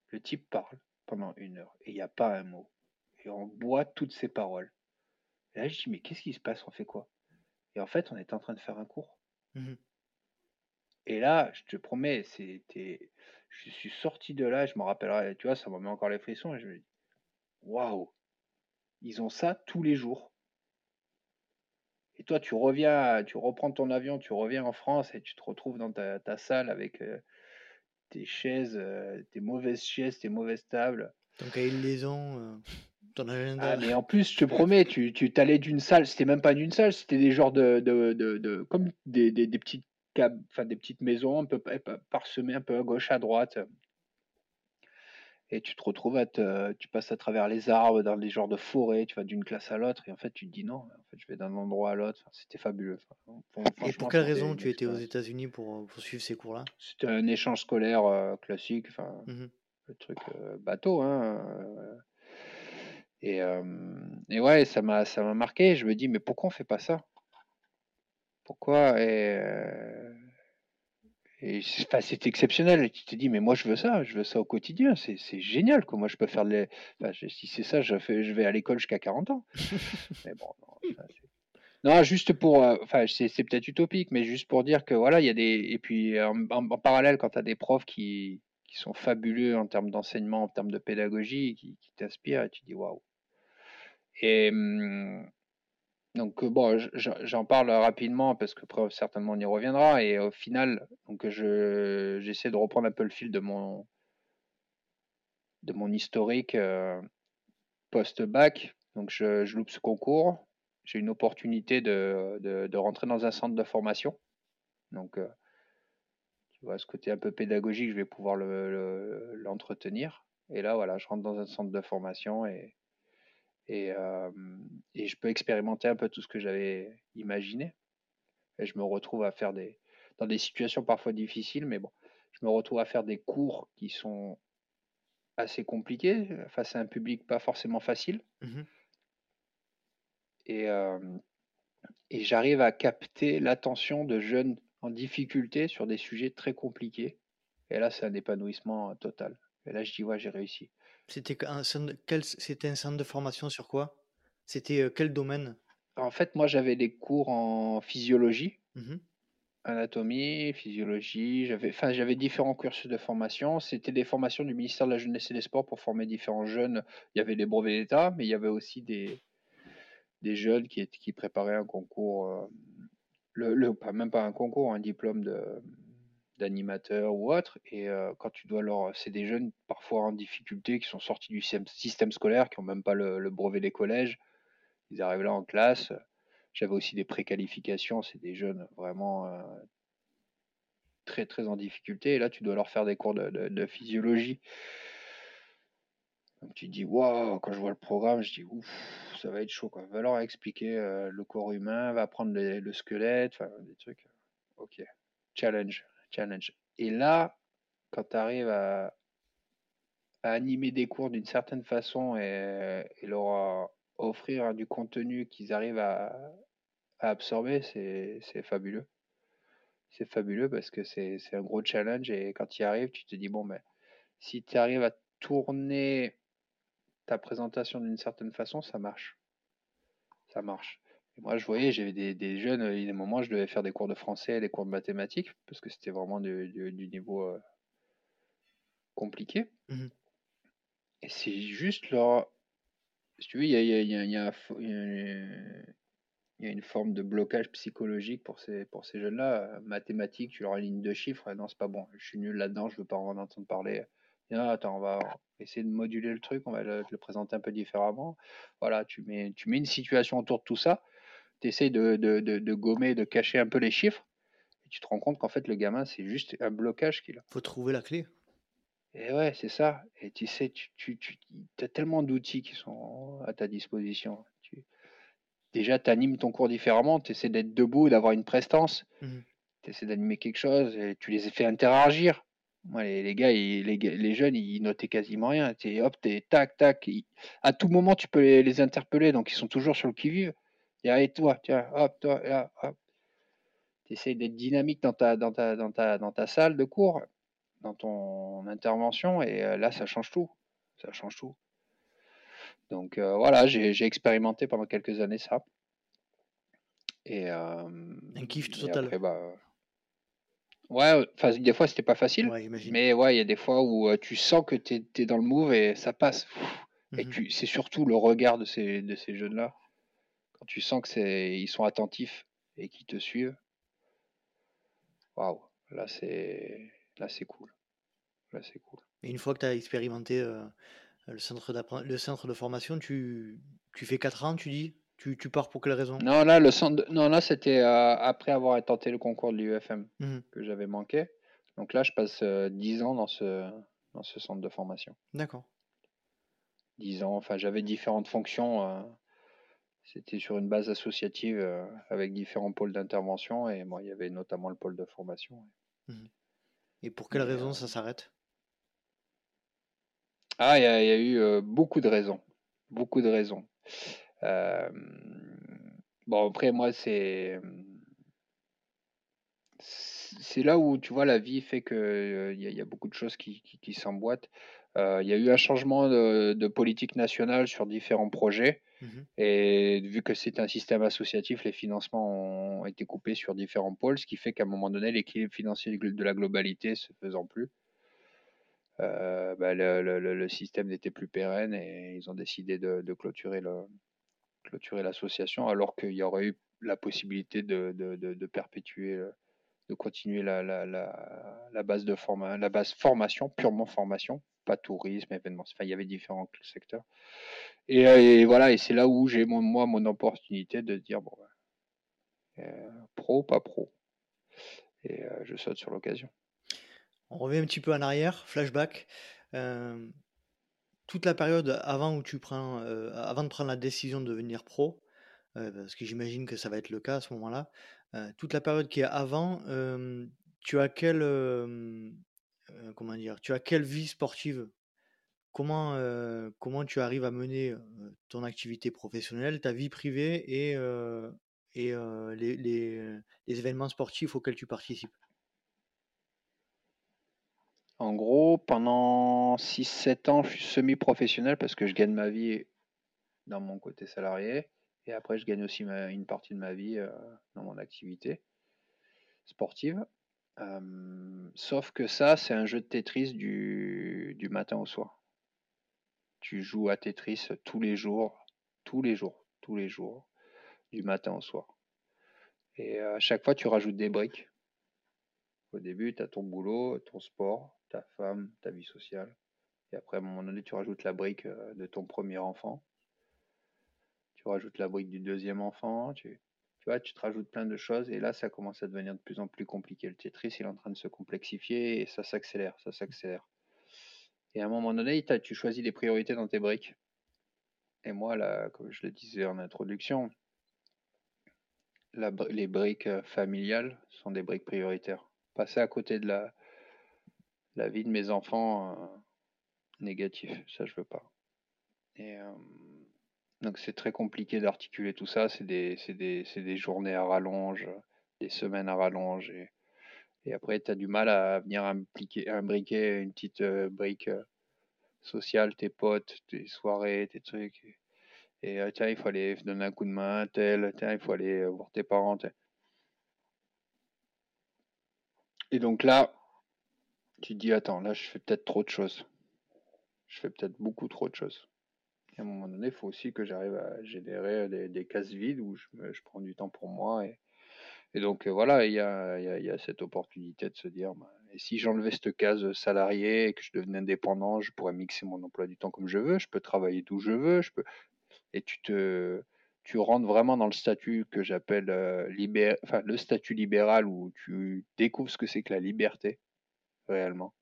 Le type parle pendant une heure et il n'y a pas un mot. Et on boit toutes ses paroles. Et là, je dis, mais qu'est-ce qui se passe? On fait quoi? Et en fait, on était en train de faire un cours. Mhm. Et là, je te promets, c'était. Je suis sorti de là, je me rappellerai, tu vois, ça m'a mis encore les frissons. Et je me dis, waouh Ils ont ça tous les jours. Et toi, tu reviens, tu reprends ton avion, tu reviens en France et tu te retrouves dans ta, ta salle avec euh, tes chaises, euh, tes mauvaises chaises, tes mauvaises tables. Donc, à une liaison. euh, ton Ah, mais en plus, je te promets, tu, tu t'allais d'une salle, c'était même pas d'une salle, c'était des genres de, de, de, de- comme des, des, des petites cab- enfin des petites maisons un peu pa- pa- parsemées un peu à gauche, à droite. Et tu te retrouves à te, tu passes à travers les arbres, dans des genres de forêts, tu vas d'une classe à l'autre, et en fait, tu te dis non, en fait, je vais d'un endroit à l'autre. Enfin, c'était fabuleux. Enfin, Et pour quelle raison tu étais aux. États-Unis pour, pour suivre ces cours-là? C'était un échange scolaire euh, classique, enfin, Mhm. le truc euh, bateau, hein. euh, et, euh, et ouais, ça m'a, ça m'a marqué. Je me dis, mais pourquoi on fait pas ça? Pourquoi? Et, euh, et c'est enfin, c'est exceptionnel. Et tu te dis, mais moi, je veux ça, je veux ça au quotidien. C'est, génial, quoi. Moi, je peux faire de l'é- enfin, je- si c'est ça, je fais, je vais à l'école jusqu'à 40 ans. *laughs* Mais bon, non, ça, non, juste pour, euh, enfin, c'est, c'est peut-être utopique, mais juste pour dire que voilà, il y a des, et puis en, en- en parallèle, quand tu as des profs qui, qui sont fabuleux en termes d'enseignement, en termes de pédagogie, qui, qui t'inspirent, et tu dis waouh. Et hum, donc euh, bon, j'en parle rapidement parce que certainement on y reviendra. Et au final, donc je j'essaie de reprendre un peu le fil de mon de mon historique euh, post-bac. Donc je, je loupe ce concours. J'ai une opportunité de, de, rentrer dans un centre de formation. Donc euh, tu vois ce côté un peu pédagogique, je vais pouvoir le- le- l'entretenir. Et là voilà, je rentre dans un centre de formation et et, euh, et je peux expérimenter un peu tout ce que j'avais imaginé. Et je me retrouve à faire des, dans des situations parfois difficiles, mais bon, je me retrouve à faire des cours qui sont assez compliqués face à un public pas forcément facile. Mhm. Et, euh, et j'arrive à capter l'attention de jeunes en difficulté sur des sujets très compliqués. Et là, c'est un épanouissement total. Et là, je dis, ouais, j'ai réussi. C'était un centre, quel, c'était un centre de formation sur quoi? C'était euh, quel domaine? En fait, moi, j'avais des cours en physiologie. Mhm. anatomie, physiologie, j'avais enfin j'avais différents cursus de formation, c'était des formations du ministère de la Jeunesse et des Sports pour former différents jeunes. Il y avait les brevets d'État, mais il y avait aussi des des jeunes qui étaient- qui préparaient un concours euh, le, le- pas même pas un concours, un diplôme de d'animateur ou autre et euh, quand tu dois leur c'est des jeunes parfois en difficulté qui sont sortis du système scolaire qui ont même pas le, brevet des collèges, ils arrivent là en classe. J'avais aussi des préqualifications, c'est des jeunes vraiment euh, très très en difficulté. Et là, tu dois leur faire des cours de, physiologie. Donc tu dis, waouh, quand je vois le programme, je dis, ouf, ça va être chaud. Quoi. Va leur expliquer euh, le corps humain, va apprendre les- le squelette, enfin des trucs. Ok, challenge, challenge. Et là, quand tu arrives à, animer des cours d'une certaine façon et, leur offrir du contenu qu'ils arrivent à, absorber, c'est fabuleux. C'est fabuleux parce que c'est un gros challenge et quand tu y arrives, tu te dis, bon, ben, si tu arrives à tourner ta présentation d'une certaine façon, ça marche. Ça marche. Et moi, je voyais, j'avais des, des jeunes, il y a des moments, je devais faire des cours de français, des cours de mathématiques, parce que c'était vraiment du, du- du niveau euh, compliqué. Mhm. Et c'est juste leur... Si tu veux, il y a, y a- y a- y a une- forme de blocage psychologique pour ces, pour ces jeunes-là. Mathématiques, tu leur as une ligne de chiffres, non, c'est pas bon, je suis nul là-dedans, je veux pas en entendre parler. Non, attends, on va essayer de moduler le truc, on va le, le présenter un peu différemment. Voilà, tu mets, tu mets une situation autour de tout ça, tu essayes de, de, de, de gommer, de cacher un peu les chiffres, et tu te rends compte qu'en fait, le gamin, c'est juste un blocage qu'il a. Faut trouver la clé. Et ouais, c'est ça. Et tu sais, tu, tu, tu as tellement d'outils qui sont à ta disposition. Tu, déjà, tu animes ton cours différemment, tu essaies d'être debout, d'avoir une prestance, Mhm. tu essaies d'animer quelque chose, et tu les fais interagir. Moi, les, les gars, ils- les, jeunes, ils notaient quasiment rien. T'es, hop, t'es tac, tac. ils- à tout moment, tu peux les, les interpeller, donc ils sont toujours sur le qui-vive. Et allez, toi, tiens, hop, toi, là, hop. Tu essaies d'être dynamique dans ta, dans, ta, dans, ta, dans ta salle de cours, dans ton intervention, et euh, là, ça change tout. Ça change tout. Donc euh, voilà, j'ai expérimenté pendant quelques années ça. Et, euh, Un kiff et total. après, bah, ouais, des fois, c'était pas facile. Ouais. Mais ouais, il y a des fois où euh, tu sens que tu es, dans le move et ça passe. Et Mhm. c'est surtout le regard de ces, de ces jeunes-là. Quand tu sens que c'est, ils sont attentifs et qu'ils te suivent. Waouh, là c'est, là c'est cool. Là c'est cool. Et une fois que tu as expérimenté euh, le centre, le centre de formation, tu, tu fais 4 ans, tu dis? Tu, tu, pars pour quelle raison? Non, là, le centre non, là c'était après avoir tenté le concours de l'UFM mmh que j'avais manqué. Donc là, je passe 10 ans dans ce, dans ce centre de formation. D'accord. 10 ans, enfin, j'avais différentes fonctions. C'était sur une base associative avec différents pôles d'intervention et moi, il y avait notamment le pôle de formation. Mmh et pour quelle raison ça s'arrête? Ah, il y, a eu beaucoup de raisons. Beaucoup de raisons. bon, après, moi, c'est. C'est là où, tu vois, la vie fait qu'il il y, a beaucoup de choses qui, qui, s'emboîtent. Il y a eu un changement de, politique nationale sur différents projets. Mmh et vu que c'est un système associatif, les financements ont été coupés sur différents pôles, ce qui fait qu'à un moment donné, l'équilibre financier de la globalité se faisant plus, euh, bah, le, système n'était plus pérenne et ils ont décidé de, clôturer l'association alors qu'il y aurait eu la possibilité de, de perpétuer, euh, de continuer la, base de forma, la base formation, purement formation, pas tourisme, événements. Enfin, il y avait différents secteurs. Et, euh, et voilà, et c'est là où j'ai moi mon opportunité de dire bon, euh, pro, pas pro. Et euh, je saute sur l'occasion. On revient un petit peu en arrière, flashback. toute la période avant où tu prends, avant de prendre la décision de devenir pro, parce que j'imagine que ça va être le cas à ce moment-là. Toute la période qui est avant, tu as quelle, comment dire, tu as quelle vie sportive? Comment, comment tu arrives à mener ton activité professionnelle, ta vie privée et, et les, les, événements sportifs auxquels tu participes? En gros, pendant 6-7 ans, je suis semi-professionnel parce que je gagne ma vie dans mon côté salarié. Et après, je gagne aussi une partie de ma vie dans mon activité sportive. sauf que ça, c'est un jeu de Tetris du, du matin au soir tu joues à Tetris tous les jours, tous les jours, tous les jours, du matin au soir. Et à chaque fois, tu rajoutes des briques. Au début, tu as ton boulot, ton sport, ta femme, ta vie sociale. Et après, à un moment donné, tu rajoutes la brique euh, de ton premier enfant. Tu rajoutes la brique du deuxième enfant. Tu, vois, tu te rajoutes plein de choses. Et là, ça commence à devenir de plus en plus compliqué. Le Tetris, il est en train de se complexifier et ça s'accélère, ça s'accélère. Et à un moment donné, tu choisis des priorités dans tes briques. Et moi, là, comme je le disais en introduction, les briques euh, familiales sont des briques prioritaires. Passer à côté de la, la vie de mes enfants, euh, négatif, ça je veux pas. Et euh, donc c'est très compliqué d'articuler tout ça. C'est des, des, des, journées à rallonge, des semaines à rallonge. Et, après, tu as du mal à venir impliquer, imbriquer une petite euh, brique euh, sociale, tes potes, tes soirées, tes trucs. Et, euh, tiens, il faut aller donner un coup de main à tel, tiens, il faut aller voir tes parents. Et donc là, tu te dis, attends, là, je fais peut-être trop de choses. Je fais peut-être beaucoup trop de choses. À un moment donné, il faut aussi que j'arrive à générer des, des cases vides où je, je prends du temps pour moi et, et donc voilà, il y a, cette opportunité de se dire, bah, et si j'enlevais cette case salarié et que je devenais indépendant, je pourrais mixer mon emploi du temps comme je veux, je peux travailler d'où je veux, je peux... et tu te tu rentres vraiment dans le statut que j'appelle enfin, le statut libéral où tu découvres ce que c'est que la liberté réellement.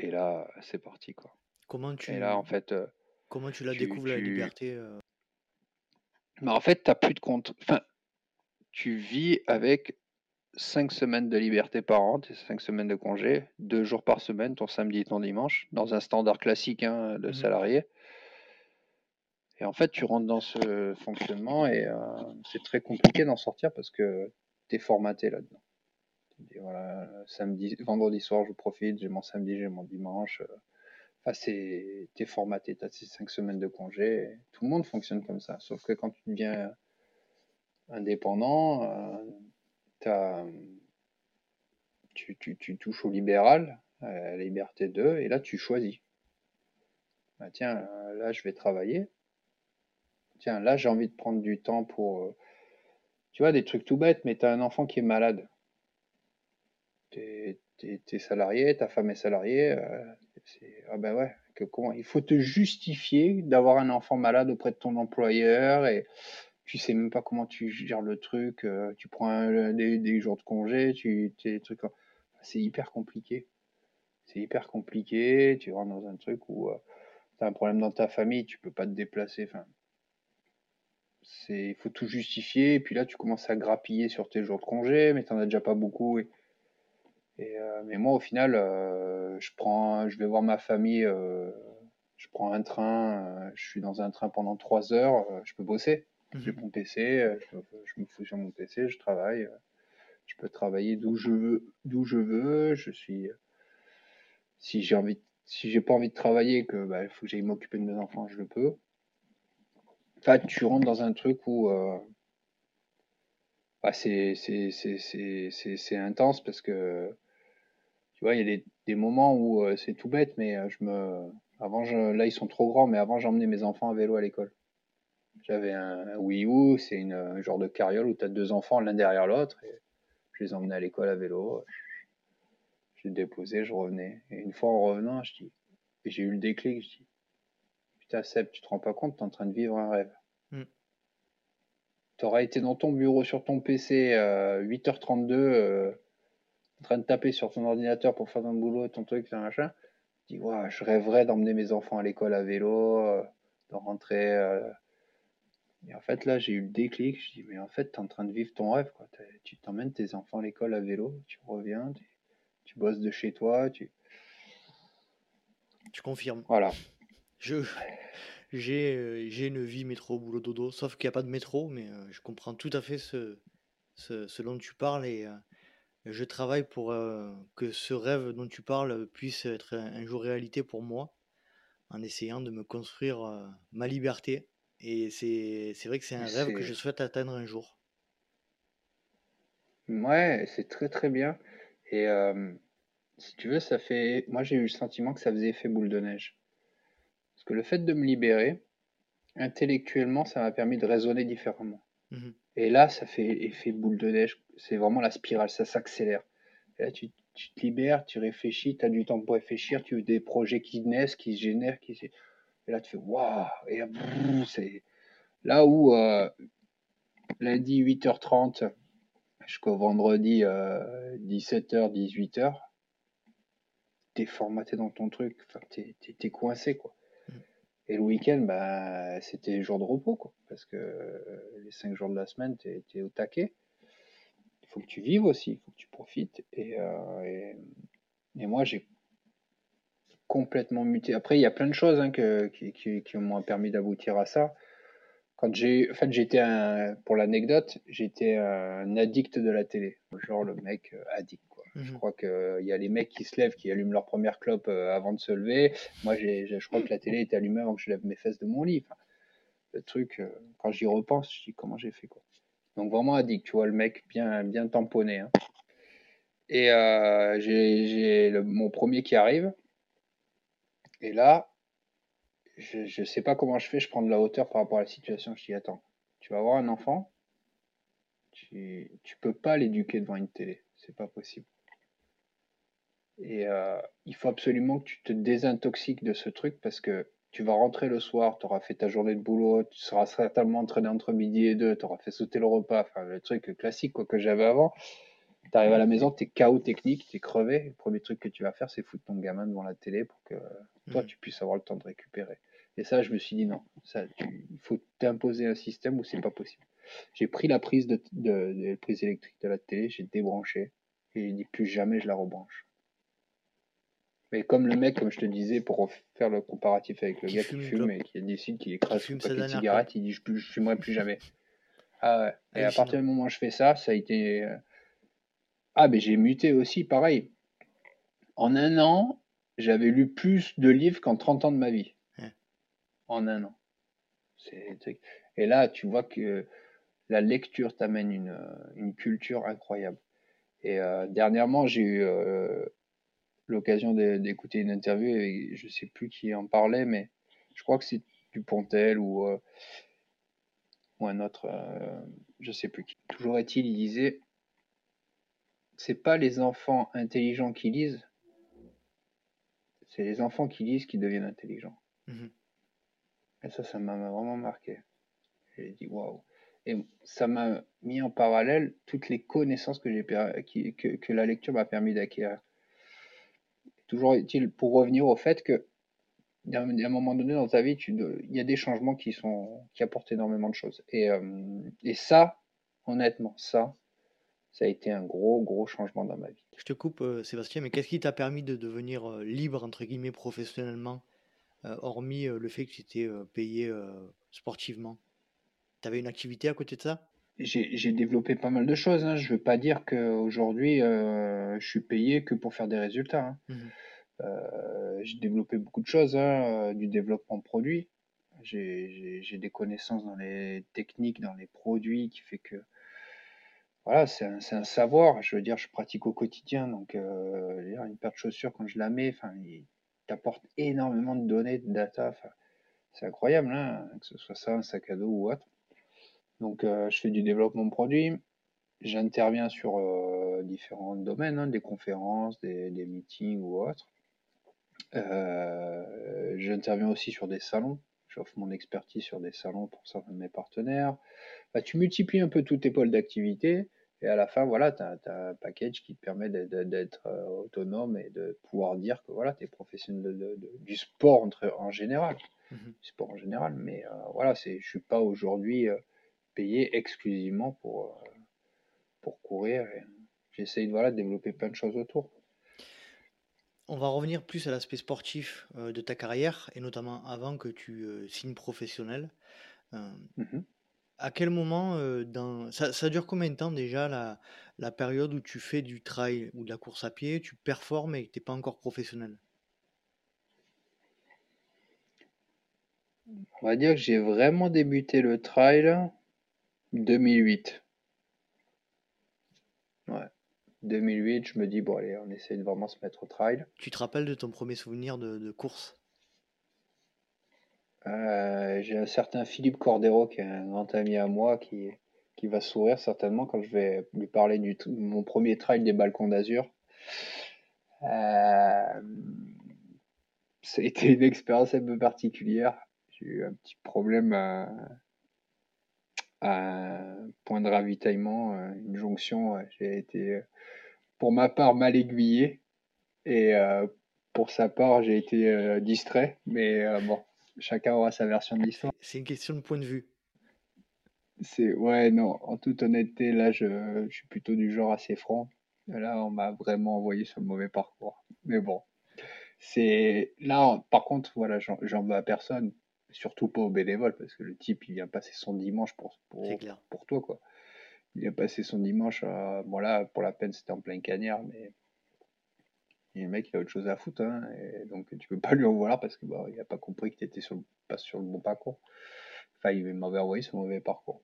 Et là, c'est parti quoi. Comment tu Et là en fait comment tu la découvres la liberté Mais bah, en fait, tu n'as plus de compte. Enfin, tu vis avec cinq semaines de liberté par an, tes cinq semaines de congé, deux jours par semaine, ton samedi et ton dimanche, dans un standard classique hein, de mmh salarié. Et en fait, tu rentres dans ce fonctionnement et euh, c'est très compliqué d'en sortir parce que tu es formaté là-dedans. Voilà, samedi, vendredi soir, je profite, j'ai mon samedi, j'ai mon dimanche. Euh, enfin, c'est, es formaté, tu as ces cinq semaines de congé. Tout le monde fonctionne comme ça. Sauf que quand tu deviens indépendant, euh, tu, tu, touches au libéral, à la liberté 2, et là tu choisis. Bah, tiens, là je vais travailler. Tiens, là j'ai envie de prendre du temps pour... Euh, tu vois, des trucs tout bêtes, mais tu as un enfant qui est malade. Tu es, salarié, ta femme est salariée. Euh, ah ben ouais, il faut te justifier d'avoir un enfant malade auprès de ton employeur et tu sais même pas comment tu gères le truc. euh, tu prends des, jours de congé, tu C'est hyper compliqué. C'est hyper compliqué. Tu rentres dans un truc où tu as un problème dans ta famille, tu peux pas te déplacer. Enfin, c'est il faut tout justifier. Et puis là, tu commences à grappiller sur tes jours de congé, mais tu as déjà pas beaucoup. Et, euh, mais moi, au final, euh, je prends, je vais voir ma famille. euh, je prends un train. euh, je suis dans un train pendant trois heures. euh, je peux bosser. J'ai Mhm. mon PC. euh, je, je me fous sur mon PC. Je travaille. je peux travailler d'où je veux. D'où je veux. Je suis. Si j'ai envie, si j'ai pas envie de travailler, que bah, il faut que j'aille m'occuper de mes enfants, je le peux. Enfin, tu rentres dans un truc où euh, bah, c'est c'est c'est c'est c'est c'est intense parce que tu vois, il y a des, des moments où euh, c'est tout bête, mais euh, je me avant je, là ils sont trop grands, mais avant j'emmenais mes enfants à vélo à l'école. J'avais un, un Wii U, c'est une un genre de carriole où tu as deux enfants l'un derrière l'autre et je les emmenais à l'école à vélo. Je les déposais, je revenais. Et une fois en revenant, je dis, et j'ai eu le déclic, je dis, putain Seb, tu te rends pas compte, t'es en train de vivre un rêve. Mm. T'aurais été dans ton bureau sur ton PC euh, 8h32, euh, en train de taper sur ton ordinateur pour faire ton boulot, ton truc, ton machin. Je dis, ouais, je rêverais d'emmener mes enfants à l'école à vélo, euh, de rentrer. euh. Et en fait, là, j'ai eu le déclic. Je dis, mais en fait, t'es en train de vivre ton rêve, quoi. Tu t'emmènes tes enfants à l'école à vélo, tu reviens, tu, tu bosses de chez toi, tu. Tu confirmes. Voilà. Je j'ai euh, une vie métro boulot dodo, sauf qu'il n'y a pas de métro, mais euh, je comprends tout à fait ce, ce, ce dont tu parles et je travaille pour euh, que ce rêve dont tu parles puisse être un, un jour réalité pour moi, en essayant de me construire euh, ma liberté. Et c'est c'est vrai que c'est un rêve que je souhaite atteindre un jour. Ouais, c'est très très bien. Et euh, si tu veux, ça fait. Moi, j'ai eu le sentiment que ça faisait effet boule de neige. Parce que le fait de me libérer, intellectuellement, ça m'a permis de raisonner différemment. Mhm. Et là, ça fait effet boule de neige. C'est vraiment la spirale, ça s'accélère. Là, tu, te libères, tu réfléchis, tu as du temps pour réfléchir, tu as des projets qui naissent, qui se génèrent, qui Et là, tu fais waouh! Et là, c'est là où euh, lundi 8h30 jusqu'au vendredi euh, 17h, 18h, t'es formaté dans ton truc, enfin, t'es coincé, quoi. Et le week-end, bah, c'était jour de repos, quoi. Parce que euh, les cinq jours de la semaine, t'es, t'es au taquet. Il faut que tu vives aussi, il faut que tu profites. Et, euh, moi, j'ai complètement muté. Après, il y a plein de choses hein, qui, qui, qui m'ont permis d'aboutir à ça. Quand j'ai, en fait, j'étais un, pour l'anecdote, j'étais un addict de la télé. Genre le mec euh, addict, Je Mhm. crois qu'il y a les mecs qui se lèvent, qui allument leur première clope euh, avant de se lever. Moi, je crois que la télé était allumée avant que je lève mes fesses de mon lit. Enfin, le truc, euh, quand j'y repense, je dis comment j'ai fait, quoi. Donc vraiment addict, tu vois, le mec bien, bien tamponné. hein. Et euh, j'ai, mon premier qui arrive. Et là, je, je sais pas comment je fais, je prends de la hauteur par rapport à la situation. Je dis, attends, tu vas avoir un enfant, tu, tu peux pas l'éduquer devant une télé, c'est pas possible. Et euh, il faut absolument que tu te désintoxiques de ce truc parce que tu vas rentrer le soir, tu auras fait ta journée de boulot, tu seras certainement entraîné entre midi et deux, tu auras fait sauter le repas, enfin le truc classique quoi, que j'avais avant. Tu arrives à la maison, tu es KO technique, tu es crevé. Le premier truc que tu vas faire, c'est foutre ton gamin devant la télé pour que toi, Mhm. tu puisses avoir le temps de récupérer. Et ça, je me suis dit non, ça, il faut t'imposer un système où c'est pas possible. J'ai pris la prise de, de, de la prise électrique de la télé, j'ai débranché et j'ai dit plus jamais je la rebranche. Mais comme le mec, comme je te disais, pour faire le comparatif avec le Qui gars fume qui fume et qui décide qu'il écrase son paquet de dernière cigarettes, il dit je, je fumerai plus *laughs* jamais. Ah ouais. Et à partir du moment où je fais ça, ça a été. euh, Ah, mais j'ai muté aussi, pareil. En un an, j'avais lu plus de livres qu'en 30 ans de ma vie. Ouais. En un an. Et là, tu vois que la lecture t'amène une, euh, une culture incroyable. Et euh, dernièrement, j'ai eu euh, l'occasion d'écouter une interview et je sais plus qui en parlait, mais je crois que c'est Dupontel ou, euh, ou un autre, euh, je sais plus qui. Toujours est-il, il disait c'est pas les enfants intelligents qui lisent, c'est les enfants qui lisent qui deviennent intelligents. Mhm. Et ça, ça m'a vraiment marqué. J'ai dit waouh. Et ça m'a mis en parallèle toutes les connaissances que, j'ai que, que la lecture m'a permis d'acquérir. Toujours est-il pour revenir au fait que à un moment donné dans ta vie, il y a des changements qui sont qui apportent énormément de choses. Et, euh, et ça, honnêtement, ça, ça a été un gros, gros changement dans ma vie. Je te coupe, euh, Sébastien, mais qu'est-ce qui t'a permis de devenir euh, libre, entre guillemets, professionnellement, hormis le fait que tu étais payé sportivement? Tu avais une activité à côté de ça? J'ai développé pas mal de choses. Hein. Je ne veux pas dire qu'aujourd'hui, je suis payé que pour faire des résultats. Hein. Mmh euh, j'ai développé beaucoup de choses, hein, euh, du développement de produits. J'ai des connaissances dans les techniques, dans les produits, qui fait que voilà, c'est un, un, savoir. Je veux dire, je pratique au quotidien, donc euh, une paire de chaussures quand je la mets, enfin, il t'apporte énormément de données, de data. c'est incroyable, que ce soit ça, un sac à dos ou autre. Donc, je fais du développement de produits. J'interviens sur différents domaines, hein, des conférences, des, des meetings ou autres. Euh, j'interviens aussi sur des salons. J'offre mon expertise sur des salons pour certains de mes partenaires. Bah, tu multiplies un peu tous tes pôles d'activité. Et à la fin, voilà, tu as, un package qui te permet d'être euh, autonome et de pouvoir dire que voilà, tu es professionnel du sport en, général. Mmh du sport en général. Mais euh, voilà, je ne suis pas aujourd'hui payé exclusivement pour, pour courir. J'essaye voilà, de développer plein de choses autour. On va revenir plus à l'aspect sportif euh, de ta carrière, et notamment avant que tu euh, signes professionnel. Euh, mmh à quel moment, dans... Ça, dure combien de temps déjà la, la période où tu fais du trail ou de la course à pied, tu performes et tu n'es pas encore professionnel? On va dire que j'ai vraiment débuté le trail 2008. Ouais. 2008, je me dis, bon, allez, on essaie de vraiment se mettre au trail. Tu te rappelles de ton premier souvenir de, course? Euh, J'ai un certain Philippe Cordero, qui est un grand ami à moi, qui, qui va sourire certainement quand je vais lui parler de mon premier trail des balcons d'Azur. Euh, ça a été une expérience un peu particulière. J'ai eu un petit problème à, un point de ravitaillement, une jonction. J'ai été pour ma part mal aiguillé. Et euh, pour sa part j'ai été euh, distrait. Mais euh, bon chacun aura sa version de l'histoire. C'est une question de point de vue. C'est ouais non en toute honnêteté là je, suis plutôt du genre assez franc. Là on m'a vraiment envoyé sur le mauvais parcours. Mais bon c'est là par contre voilà j'en veux à personne surtout pas aux bénévoles parce que le type il vient passer son dimanche pour pour, pour toi quoi il a passé son dimanche à. Bon, là, pour la peine, c'était en plein cagnard, mais. le mec, il a autre chose à foutre, hein, et donc tu peux pas lui en vouloir parce qu'il bah, n'a pas compris que tu étais sur le, pas sur le bon parcours. Enfin, il m'avait envoyé le mauvais parcours.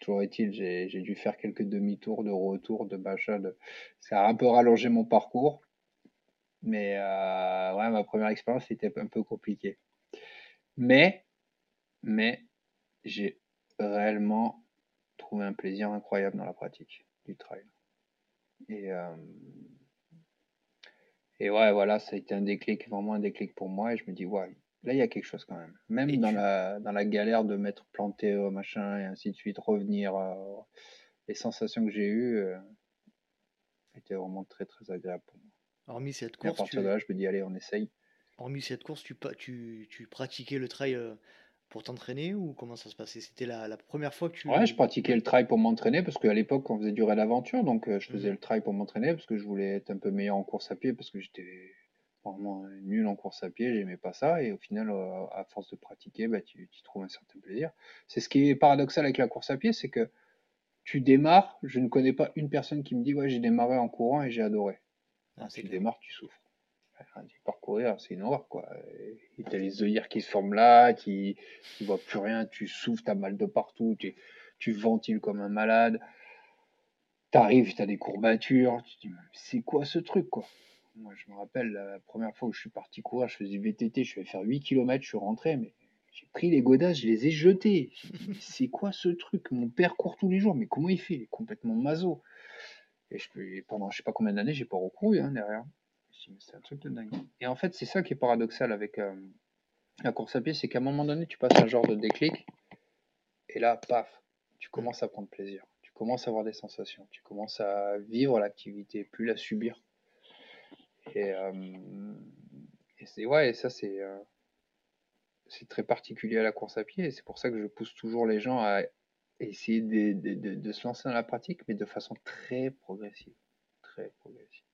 Toujours est-il, j'ai dû faire quelques demi-tours de retour, de machin. De... Ça a un peu rallongé mon parcours. Mais euh, ouais, ma première expérience était un peu compliquée. Mais, mais, j'ai réellement trouvé un plaisir incroyable dans la pratique du trail. Et, euh, et ouais, voilà, ça a été un déclic, vraiment un déclic pour moi. Et je me dis, ouais, là, il y a quelque chose quand même. Même dans, la, dans la galère de m'être planté au machin et ainsi de suite, revenir, euh, les sensations que j'ai eues euh, étaient vraiment très, très agréables pour moi. Hormis cette course. à partir de là, je me dis, allez, on essaye. Hormis cette course, tu, tu, tu pratiquais le trail pour t'entraîner ou comment ça se passait? C'était la, première fois que tu. Ouais, je pratiquais le trail pour m'entraîner parce qu'à l'époque, on faisait durer l'aventure, donc euh, je faisais mmh. le trail pour m'entraîner parce que je voulais être un peu meilleur en course à pied parce que j'étais vraiment nul en course à pied, j'aimais pas ça et au final, euh, à force de pratiquer, bah, tu, tu trouves un certain plaisir. C'est ce qui est paradoxal avec la course à pied, c'est que tu démarres, je ne connais pas une personne qui me dit ouais j'ai démarré en courant et j'ai adoré. Ah, tu démarres, tu souffres parcourir, c'est horreur, quoi. Et t'as les œillères qui se forment là, qui, qui voient plus rien, tu souffles, t'as mal de partout, tu, tu ventiles comme un malade. T'arrives, t'as des courbatures, tu te dis, c'est quoi ce truc, quoi? Moi, je me rappelle la première fois où je suis parti courir, je faisais VTT, je vais faire 8 km, je suis rentré, mais j'ai pris les godasses, je les ai jetés. c'est quoi ce truc? Mon père court tous les jours, mais comment il fait? Il est complètement maso. Et je, pendant je sais pas combien d'années, j'ai pas recouru hein, derrière c'est un truc de dingue. Et en fait, c'est ça qui est paradoxal avec euh, la course à pied, c'est qu'à un moment donné, tu passes un genre de déclic, et là, paf, tu commences à prendre plaisir. Tu commences à avoir des sensations. Tu commences à vivre l'activité, plus la subir. Et, euh, c'est ouais, et ça c'est euh, c'est très particulier à la course à pied. Et c'est pour ça que je pousse toujours les gens à essayer de, de se lancer dans la pratique, mais de façon très progressive, très progressive,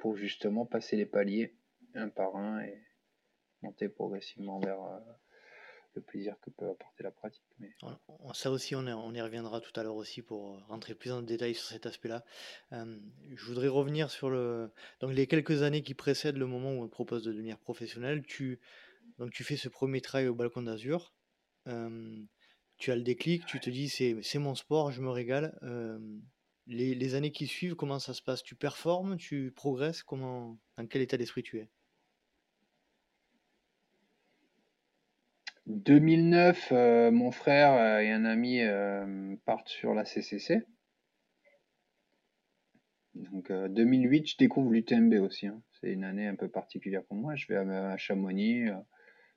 pour justement passer les paliers un par un et monter progressivement vers euh, le plaisir que peut apporter la pratique. Mais... Ça aussi, on, y reviendra tout à l'heure aussi pour rentrer plus en détail sur cet aspect-là. Euh, je voudrais revenir sur le, donc les quelques années qui précèdent le moment où on propose de devenir professionnel. Tu, donc tu fais ce premier travail au balcon d'Azur. Euh, tu as le déclic, tu te dis c'est mon sport, je me régale. Les, années qui suivent, comment ça se passe? Tu performes, tu progresses comment, Dans quel état d'esprit tu es? 2009, euh, mon frère euh, et un ami euh, partent sur la CCC. Donc 2008, je découvre l'UTMB aussi. Hein. C'est une année un peu particulière pour moi. Je vais à, Chamonix.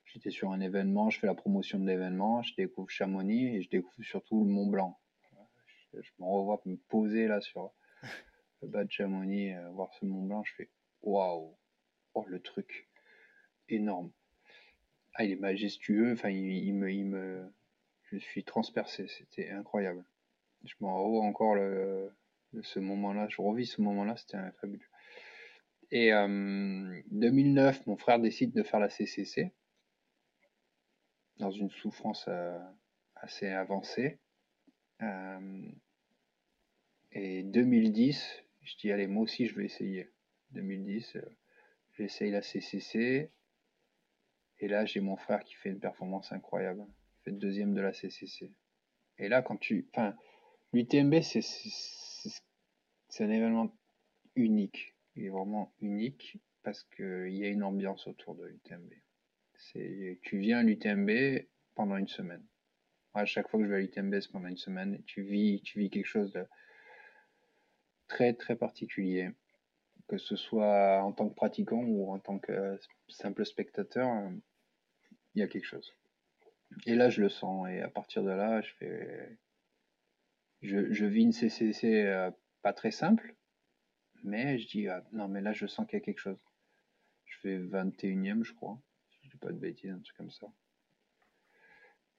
J'étais sur un événement, je fais la promotion de l'événement, je découvre Chamonix et je découvre surtout le Mont Blanc. Je, me revois me poser là sur le bas de Chamonix, voir ce Mont Blanc, je fais waouh, oh le truc énorme. Ah, il est majestueux. Enfin, il, me, je suis transpercé. C'était incroyable. Je m'en revois encore le, ce moment-là. Je revis ce moment-là. C'était fabuleux. Et 2009, euh, mon frère décide de faire la CCC dans une souffrance euh, assez avancée. Euh, et 2010, je dis allez, moi aussi je vais essayer. 2010, j'essaye la CCC. Et là, j'ai mon frère qui fait une performance incroyable. Il fait deuxième de la CCC. Et là, quand tu. Enfin, l'UTMB, c'est un événement unique. Il est vraiment unique parce qu'il y a une ambiance autour de l'UTMB. Tu viens à l'UTMB pendant une semaine. À chaque fois que je vais à l'UTMB, c'est pendant une semaine. Tu vis, tu vis quelque chose de très, très particulier que ce soit en tant que pratiquant ou en tant que simple spectateur, il y a quelque chose. Et là, je le sens. Et à partir de là, je fais. Je, je vis une CCC euh, pas très simple, mais je dis, ah, non, mais là, je sens qu'il y a quelque chose. Je fais 21ème, je crois. Je dis pas de bêtises, un truc comme ça.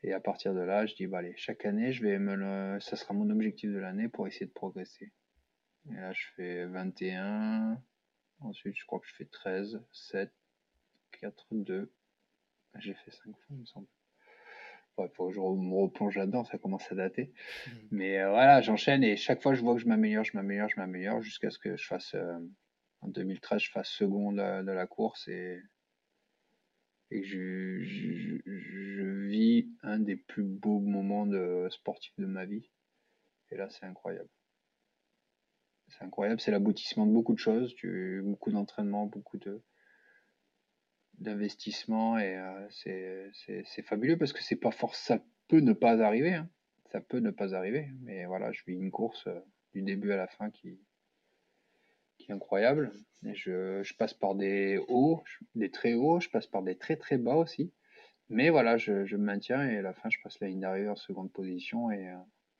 Et à partir de là, je dis, bah, allez, chaque année, je vais me le... ça sera mon objectif de l'année pour essayer de progresser. Et là, je fais 21. Ensuite, je crois que je fais 13, 7, 4, 2, j'ai fait 5 fois, il me semble. Il faut que je me replonge là-dedans, ça commence à dater. Mmh. Mais euh, voilà, j'enchaîne et chaque fois je vois que je m'améliore, je m'améliore, je m'améliore jusqu'à ce que je fasse, euh, en 2013, je fasse second de, la course et, et que je, je, je, vis un des plus beaux moments sportifs de ma vie. Et là, c'est incroyable. C'est incroyable, c'est l'aboutissement de beaucoup de choses, beaucoup d'entraînement, beaucoup d'investissement et euh, c'est fabuleux parce que c'est pas force ça peut ne pas arriver hein. ça peut ne pas arriver mais voilà je vis une course euh, du début à la fin qui est incroyable je, je, passe par des hauts des très hauts je passe par des très très bas aussi mais voilà je, je me maintiens et à la fin je passe la ligne d'arrivée en seconde position et euh,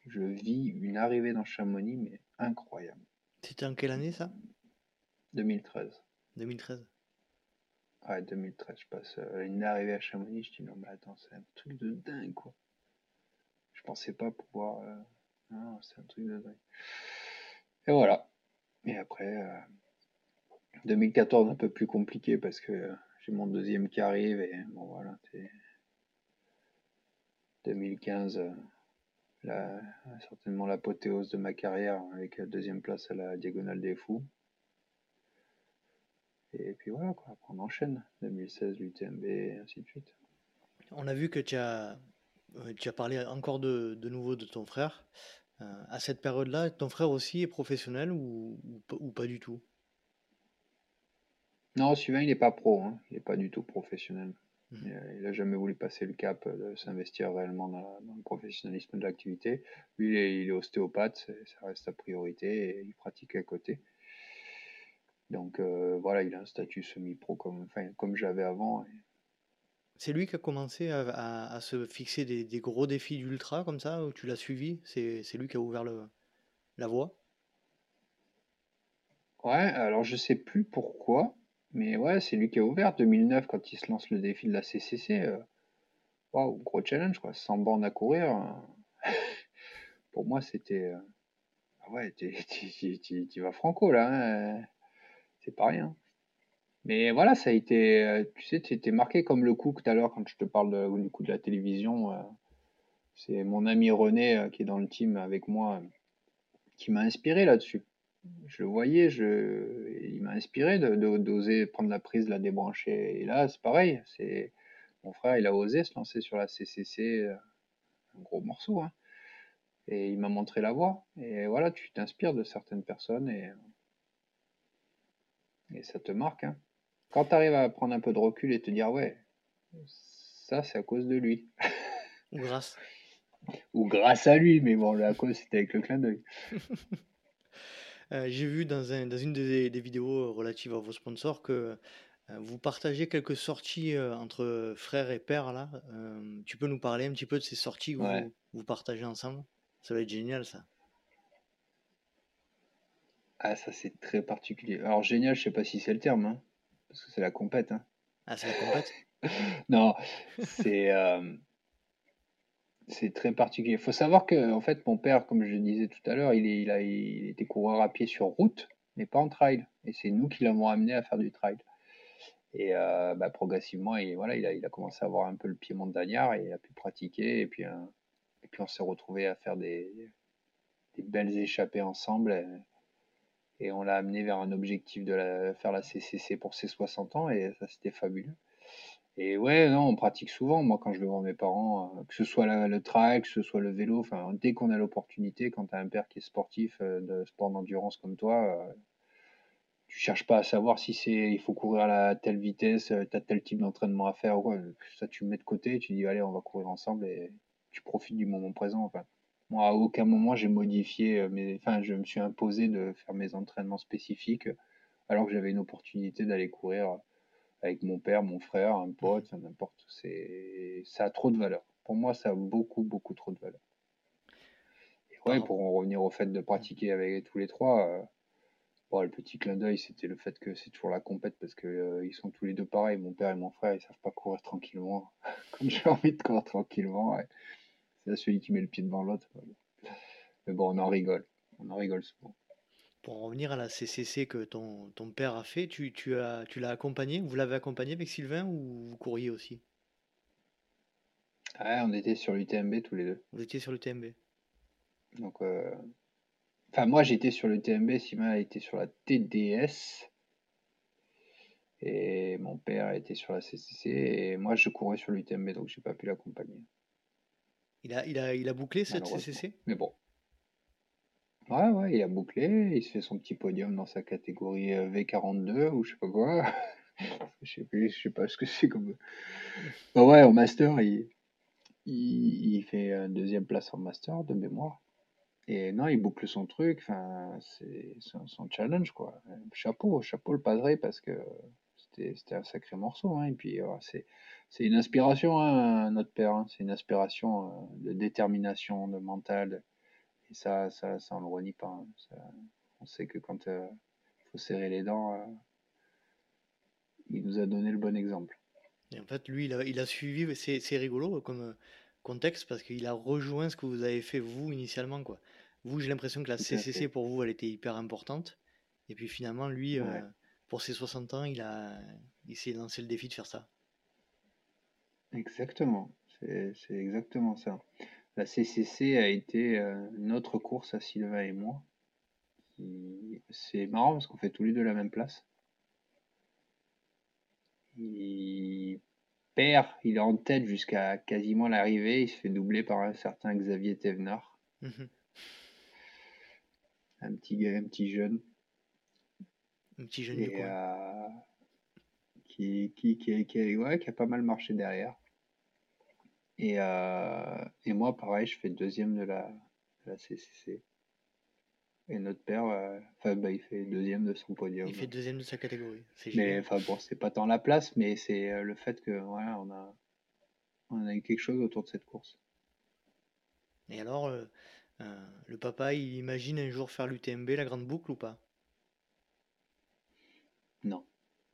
je vis une arrivée dans Chamonix mais incroyable c'était en quelle année ça? 2013 2013 Ouais, 2013, je passe euh, une arrivée à Chamonix, je dis non mais attends, c'est un truc de dingue quoi. Je pensais pas pouvoir. Euh, non, c'est un truc de dingue. Et voilà. Et après, 2014 euh, un peu plus compliqué parce que j'ai mon deuxième qui arrive et bon voilà. 2015, la, certainement l'apothéose de ma carrière avec la deuxième place à la Diagonale des Fous. Et puis voilà, quoi. On enchaîne. 2016, l'UTMB, et ainsi de suite. On a vu que tu as, euh, tu as parlé encore de, de nouveau de ton frère. Euh, à cette période-là, ton frère aussi est professionnel ou, ou, pas du tout? Non, Sylvain, il n'est pas pro. Hein. Il n'est pas du tout professionnel. Mmh. Il n'a jamais voulu passer le cap de s'investir réellement dans, le professionnalisme de l'activité. Lui, il est, il est ostéopathe, ça reste sa priorité et il pratique à côté. Donc euh, voilà, il a un statut semi-pro comme, enfin, comme j'avais avant. C'est lui qui a commencé à, à- se fixer des, des gros défis d'ultra comme ça, où tu l'as suivi? C'est, c'est lui qui a ouvert le, la voie? Ouais, alors je sais plus pourquoi, mais ouais, c'est lui qui a ouvert 2009 quand il se lance le défi de la CCC. euh, Waouh, gros challenge quoi, 100 bornes à courir. hein. *laughs* Pour moi, c'était. euh, ah ouais, tu *laughs* vas franco là, hein, c'est pas rien. Mais voilà, ça a été, euh, tu sais, tu étais marqué comme le coup tout à l'heure quand je te parle du coup de la télévision. euh, c'est mon ami René euh, qui est dans le team avec moi euh, qui m'a inspiré là-dessus. Je le voyais, je, il m'a inspiré de, de- d'oser prendre la prise, la débrancher. Et là, c'est pareil. C'est mon frère, il a osé se lancer sur la CCC, euh, un gros morceau, hein, et il m'a montré la voie. Et voilà, tu t'inspires de certaines personnes et, et ça te marque. hein. Quand tu arrives à prendre un peu de recul et te dire, ouais, ça, c'est à cause de lui. Ou grâce? Ou grâce à lui, mais bon, la cause, c'était avec le clin d'œil. *laughs* Euh, j'ai vu dans, un- dans une des, des vidéos relatives à vos sponsors que euh, vous partagez quelques sorties euh, entre frères et pères là. Euh, tu peux nous parler un petit peu de ces sorties que Ouais. vous, vous partagez ensemble? Ça va être génial ça. Ah, ça, c'est très particulier. Alors, génial, je sais pas si c'est le terme, hein, parce que c'est la compète. hein. Ah, c'est la compète? *laughs* Non, c'est euh, c'est très particulier. Il faut savoir que, en fait, mon père, comme je le disais tout à l'heure, il, était coureur à pied sur route, mais pas en trail. Et c'est nous qui l'avons amené à faire du trail. Et euh, bah, progressivement, il a, il commencé à avoir un peu le pied montagnard et il a pu pratiquer. Et puis, euh, on s'est retrouvé à faire des, belles échappées ensemble. Et, on l'a amené vers un objectif de faire la CCC pour ses 60 ans. Et ça, c'était fabuleux. Et ouais, non, on pratique souvent. Moi, quand je vais voir mes parents, euh, que ce soit le trail, que ce soit le vélo, enfin, dès qu'on a l'opportunité, quand tu un père qui est sportif, euh, de sport d'endurance comme toi, euh, tu cherches pas à savoir si c'est il faut courir à telle vitesse, tu as tel type d'entraînement à faire ou quoi. Ça, tu le mets de côté, tu dis allez, on va courir ensemble et tu profites du moment présent. Enfin, moi, à aucun moment j'ai modifié euh, enfin, je me suis imposé de faire mes entraînements spécifiques alors que j'avais une opportunité d'aller courir avec mon père, mon frère, un pote, enfin, n'importe. C'est, ça a trop de valeur. Pour moi, ça a beaucoup, beaucoup trop de valeur. Et ouais, pour en revenir au fait de pratiquer avec tous les trois, euh, bon, le petit clin d'œil, c'était le fait que c'est toujours la compète parce que euh, ils sont tous les deux pareils. Mon père et mon frère, ils savent pas courir tranquillement. *laughs* Comme j'ai envie de courir tranquillement, ouais. c'est celui qui met le pied devant l'autre. Mais bon, on en rigole. On en rigole souvent. Pour en revenir à la CCC que ton, ton père a fait, tu, tu as, tu l'as accompagné, vous l'avez accompagné avec Sylvain ou vous couriez aussi? Ouais, on était sur l'UTMB tous les deux. Vous étiez sur le TMB? Donc, euh, enfin, moi j'étais sur l'UTMB, Simon a été sur la TDS. Et mon père était sur la CCC. Et moi je courais sur l'UTMB, donc j'ai pas pu l'accompagner. Il a, il a, il a bouclé cette. CCC? Mais bon. Ouais, ouais, il a bouclé, il se fait son petit podium dans sa catégorie euh, V42 ou je sais pas quoi. *laughs* je sais plus, je sais pas ce que c'est comme. Bah ouais, au master, il, il, fait euh, deuxième place en master de mémoire. Et non, il boucle son truc, enfin, c'est son, challenge quoi. Chapeau, chapeau le padré parce que c'était un sacré morceau. Hein. Et puis c'est c'est une inspiration, hein, notre père. hein. C'est une inspiration euh, de détermination, de mental. Et ça, ça, ça on le renie pas. hein. Ça, on sait que quand il faut serrer les dents, euh, il nous a donné le bon exemple. Et en fait, lui, il a, il a suivi, c'est c'est rigolo comme euh, contexte parce qu'il a rejoint ce que vous avez fait vous initialement, quoi. Vous, j'ai l'impression que la CCC pour vous, elle était hyper importante. Et puis finalement, lui, euh, pour ses 60 ans, il a, il s'est lancé le défi de faire ça. Exactement, c'est c'est exactement ça. La CCC a été euh, notre course à Sylvain et moi. C'est marrant parce qu'on fait tous les deux la même place. Il perd, il est en tête jusqu'à quasiment l'arrivée. Il se fait doubler par un certain Xavier Thévenard, Mhm. un petit gars, un petit jeune, Un petit jeune du coin. euh, qui, qui, qui, qui- ouais, qui a pas mal marché derrière. Et, euh, et moi, pareil, je fais deuxième de la, de la CCC. Et notre père, euh, enfin, bah, il fait deuxième de son podium. Il fait deuxième de sa catégorie. Mais enfin bon, c'est pas tant la place, mais c'est euh, le fait que voilà, on a, on a eu quelque chose autour de cette course. Et alors, euh, le papa, il imagine un jour faire l'UTMB, la grande boucle ou pas? Non.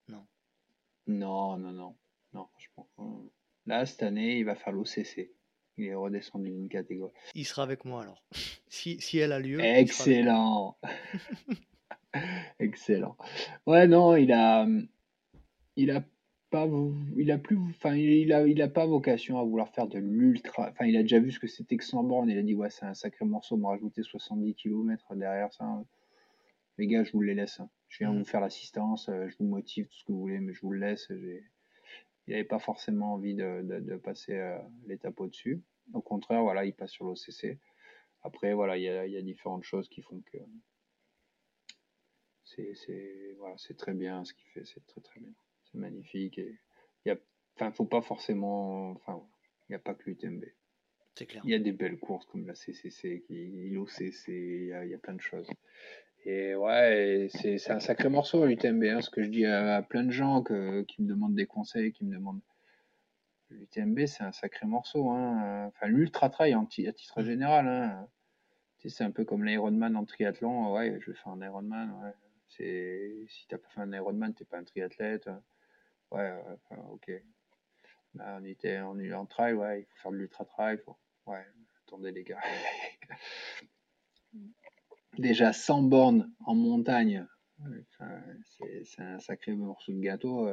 Non. Non, non, non. Non, franchement. Là, cette année, il va faire l'OCC. Il est redescendu d'une catégorie. Il sera avec moi alors. *laughs* Si, si elle a lieu. Excellent. *laughs* Excellent. Ouais, non, il a, il a pas, il a plus, enfin, il a, il a pas vocation à vouloir faire de l'ultra. Enfin, il a déjà vu ce que c'était que 100 bornes. Il a dit, ouais, c'est un sacré morceau, me rajouter 70 km derrière ça. Les gars, je vous les laisse. Hein. Je viens vous mm. faire l'assistance, euh, je vous motive, tout ce que vous voulez, mais je vous le laisse. Il n'avait pas forcément envie de, de, passer euh, l'étape au-dessus. Au contraire, voilà, il passe sur l'OCC. Après, voilà, il y a, y a, différentes choses qui font que c'est voilà, très bien ce qu'il fait, c'est très très bien. C'est magnifique. Et il y a, enfin, faut pas forcément, enfin, il n'y a pas que l'UTMB. C'est clair. Il y a des belles courses comme la CCC, l'OCC, il y, a, il y a plein de choses. Et ouais, c'est un sacré morceau l'UTMB. Hein, ce que je dis à, plein de gens que, qui me demandent des conseils, qui me demandent l'UTMB, c'est un sacré morceau. Hein. Enfin, l'ultra trail à titre général. Hein. c'est un peu comme l'Ironman en triathlon. Ouais, je vais faire un Ironman. Ouais. C'est si t'as pas fait un Ironman, t'es pas un triathlète. Ouais, ok. on était, on est en trail, ouais, il faut faire de l'ultra trail. Ouais, attendez les gars. *laughs* Déjà 100 bornes en montagne, c'est un sacré morceau de gâteau.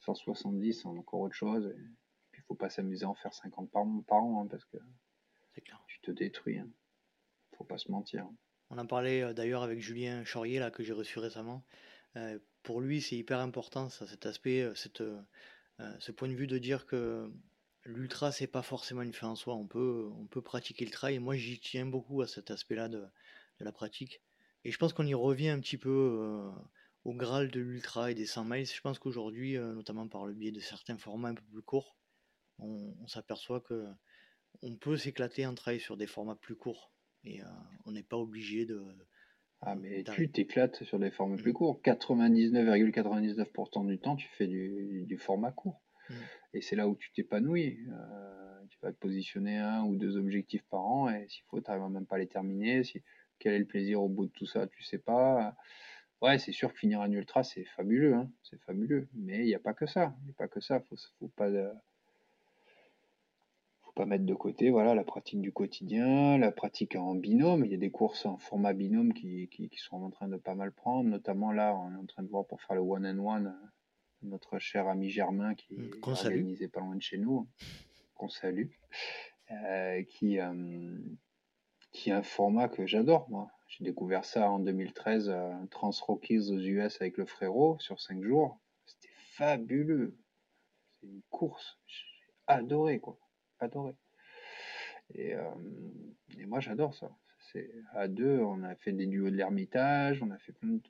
170, c'est encore autre chose. Et puis, il faut pas s'amuser à en faire 50 par, par an, hein, parce que tu te détruis. Hein. Faut pas se mentir. On en parlait euh, d'ailleurs avec Julien Chaurier, là, que j'ai reçu récemment. Euh, pour lui, c'est hyper important, ça, cet aspect, euh, ce point de vue de dire que l'ultra, c'est pas forcément une fin en soi. On peut, on peut pratiquer le trail. Et moi, j'y tiens beaucoup à cet aspect-là de, de, la pratique. Et je pense qu'on y revient un petit peu au Graal de l'ultra et des 100 miles. Je pense qu'aujourd'hui, euh, notamment par le biais de certains formats un peu plus courts, on, s'aperçoit que on peut s'éclater en trail sur des formats plus courts. Et euh, on n'est pas obligé de. Ah, mais tu t'éclates sur des formats plus mmh. courts. 99,99% du temps, tu fais du, format court. Mmh. Et c'est là où tu t'épanouis. Euh, tu vas te positionner un ou deux objectifs par an, et s'il faut, tu n'arrives même pas à les terminer. Si, quel est le plaisir au bout de tout ça, tu sais pas. Ouais, c'est sûr que finir un ultra, c'est fabuleux, hein, c'est fabuleux. Mais il n'y a pas que ça. Il n'y a pas que ça. Faut, faut pas, euh, faut pas mettre de côté, voilà, la pratique du quotidien, la pratique en binôme. Il y a des courses en format binôme qui, qui, sont en train de pas mal prendre. Notamment là, on est en train de voir pour faire le one and one, notre cher ami Germain qui mmh, est organisé pas loin de chez nous, qu'on salue, euh, qui, euh, qui est un format que j'adore, moi. J'ai découvert ça en 2013, euh, Trans Rockies aux US avec le frérot sur 5 jours. C'était fabuleux. C'est une course. J'ai adoré, quoi. Adoré. Et, euh, et moi, j'adore ça. C'est à deux, on a fait des duos de l'Ermitage, on a fait plein de.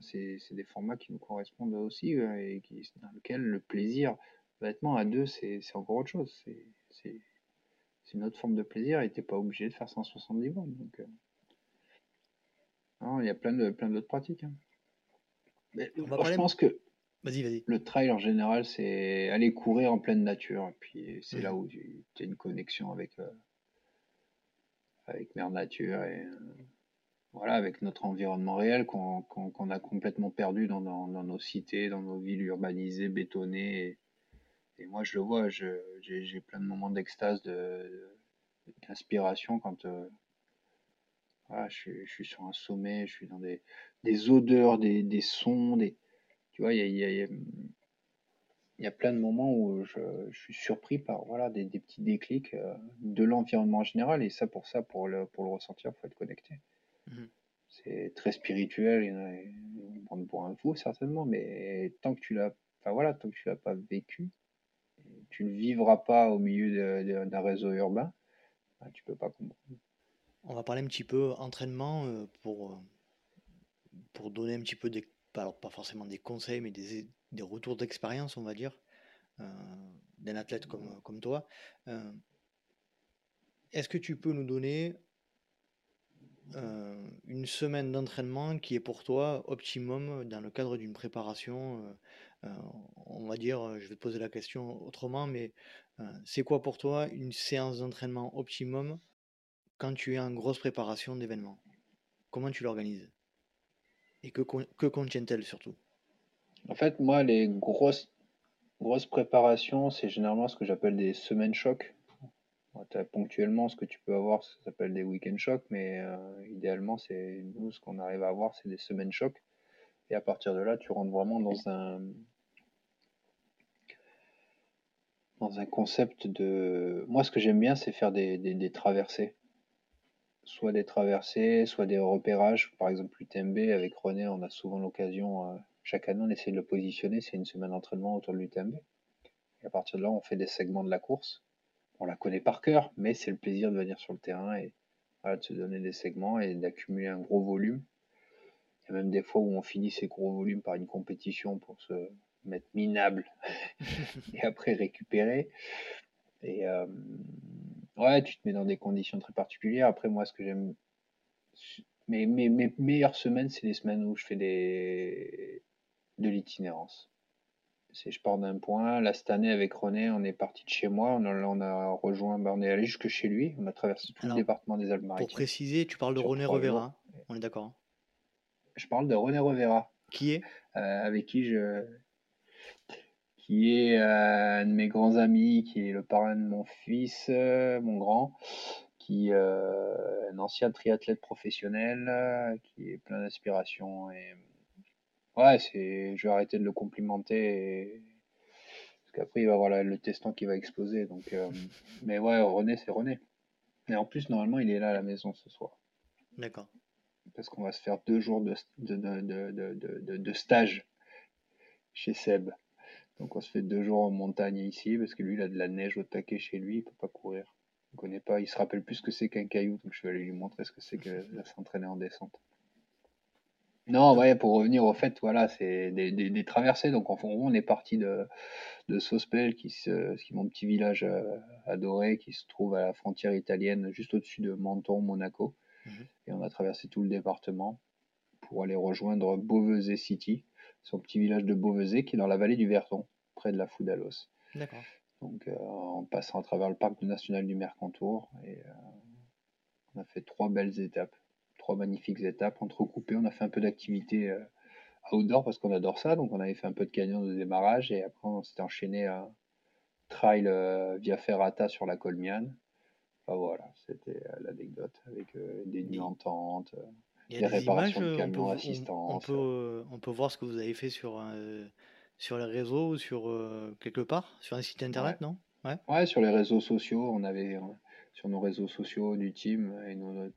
c'est, des formats qui nous correspondent aussi euh, et dans lesquels le plaisir, bêtement, à deux, c'est, encore autre chose. C'est, une autre forme de plaisir et t'es pas obligé de faire 170 bornes. Donc, il y a plein de plein d'autres pratiques. Hein. je pense que le trail en général, c'est aller courir en pleine nature. Et puis c'est là où tu as une connexion avec, euh, avec Mère Nature et euh, voilà, avec notre environnement réel qu'on a complètement perdu dans, dans, nos cités, dans nos villes urbanisées, bétonnées. Et, moi, je le vois, j'ai plein de moments d'extase, d'inspiration quand, euh, ah, je, suis, sur un sommet, je suis dans des, des odeurs, des, des, sons, des, tu vois, il y a, y, a, y a, plein de moments où je, je suis surpris par voilà, des, des petits déclics euh, de l'environnement en général, et ça, pour ça, pour le, pour le ressentir, il faut être connecté. Mmh C'est très spirituel, y on pour un fou certainement, mais tant que tu l'as, enfin voilà, tant que tu l'as pas vécu, tu ne vivras pas au milieu d'un réseau urbain, ben, tu peux pas comprendre. On va parler un petit peu entraînement euh, pour, euh, pour donner un petit peu des, pas forcément des conseils, mais des, des retours d'expérience, on va dire, euh, d'un athlète comme, comme toi. Est-ce que tu peux nous donner une semaine d'entraînement qui est pour toi optimum dans le cadre d'une préparation On va dire, je vais te poser la question autrement, mais c'est quoi pour toi une séance d'entraînement optimum quand tu es en grosse préparation d'événements? Comment tu l'organises? Et que, que contient-elle surtout? En fait, moi, les grosses, grosses préparations, c'est généralement ce que j'appelle des semaines chocs ponctuellement ce que tu peux avoir, ça s'appelle des week-end chocs, mais euh, idéalement, c'est nous, ce qu'on arrive à avoir, c'est des semaines chocs. Et à partir de là, tu rentres vraiment dans un dans un concept de. Moi, ce que j'aime bien, c'est faire des, des, traversées. Soit des traversées, soit des repérages. Par exemple, l'UTMB, avec René, on a souvent l'occasion, euh, chaque année, on essaie de le positionner. C'est une semaine d'entraînement autour de l'UTMB. Et à partir de là, on fait des segments de la course on la connaît par cœur, mais c'est le plaisir de venir sur le terrain et de se donner des segments et d'accumuler un gros volume. Il y a même des fois où on finit ces gros volumes par une compétition pour se mettre minable *laughs* et après récupérer. Et euh, ouais, tu te mets dans des conditions très particulières. Après, moi, ce que j'aime. Mes, mes, mes meilleures semaines, c'est les semaines où je fais des... de l'itinérance je pars d'un point. Là, cette année, avec René, on est parti de chez moi. On a, on a rejoint, bah, on est allé jusque chez lui. On a traversé tout le département des Alpes-Maritimes. Pour préciser, tu parles de René Revera. On est d'accord. Hein. Je parle de René Revera. Qui est? Euh, Avec qui je. Qui est euh, un de mes grands amis, qui est le parrain de mon fils, euh, mon grand, qui est un ancien triathlète professionnel, qui est plein d'inspiration et Ouais, c'est, je vais arrêter de le complimenter. Parce qu'après, il va avoir le testant qui va exploser. Donc, euh, Mais ouais, René, c'est René. Et en plus, normalement, il est là à la maison ce soir. D'accord. Parce qu'on va se faire deux jours de, de, de, de, stage chez Seb. Donc on se fait deux jours en montagne ici, parce que lui, il a de la neige au taquet chez lui, il peut pas courir. Il connaît pas, il se rappelle plus ce que c'est qu'un caillou, donc je vais aller lui montrer ce que c'est que *laughs* de s'entraîner en descente. Non, ouais, pour revenir au fait, voilà, c'est des, des, traversées. Donc, en fond, on est parti de, de Sospel, qui, se, qui est mon petit village euh, adoré, qui se trouve à la frontière italienne, juste au-dessus de Menton, Monaco. Mhm. Et on a traversé tout le département pour aller rejoindre Beauvezet City, son petit village de Beauvezet, qui est dans la vallée du Verton, près de la Foudalos. D'accord. Donc, euh, en passant à travers le parc national du Mercantour. Et euh, on a fait trois belles étapes trois magnifiques étapes entrecoupées. On a fait un peu d'activité euh, outdoor parce qu'on adore ça. Donc on avait fait un peu de canyon de démarrage et après on s'était enchaîné à trail euh, via Ferrata sur la Colmiane. voilà, c'était euh, l'anecdote avec des nuits en tente, des réparations de camions, assistance. On peut, on peut voir ce que vous avez fait sur, sur les réseaux ou sur quelque part, sur un site internet, non? Ouais. ouais. sur les réseaux sociaux, on avait sur nos réseaux sociaux du team et nos,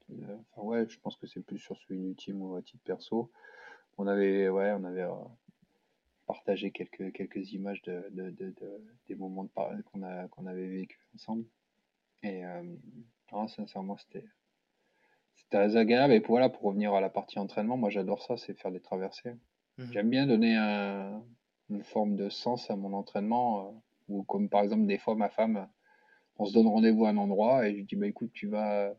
enfin ouais je pense que c'est plus sur celui du team ou à titre perso on avait ouais on avait euh, partagé quelques quelques images de, de, de, des moments de qu'on a avait vécu ensemble et euh, sincèrement c'était c'était très agréable. Et pour, voilà pour revenir à la partie entraînement moi j'adore ça c'est faire des traversées. Mmh j'aime bien donner un, une forme de sens à mon entraînement euh, ou comme par exemple des fois ma femme on se donne rendez-vous à un endroit et je dis bah écoute tu vas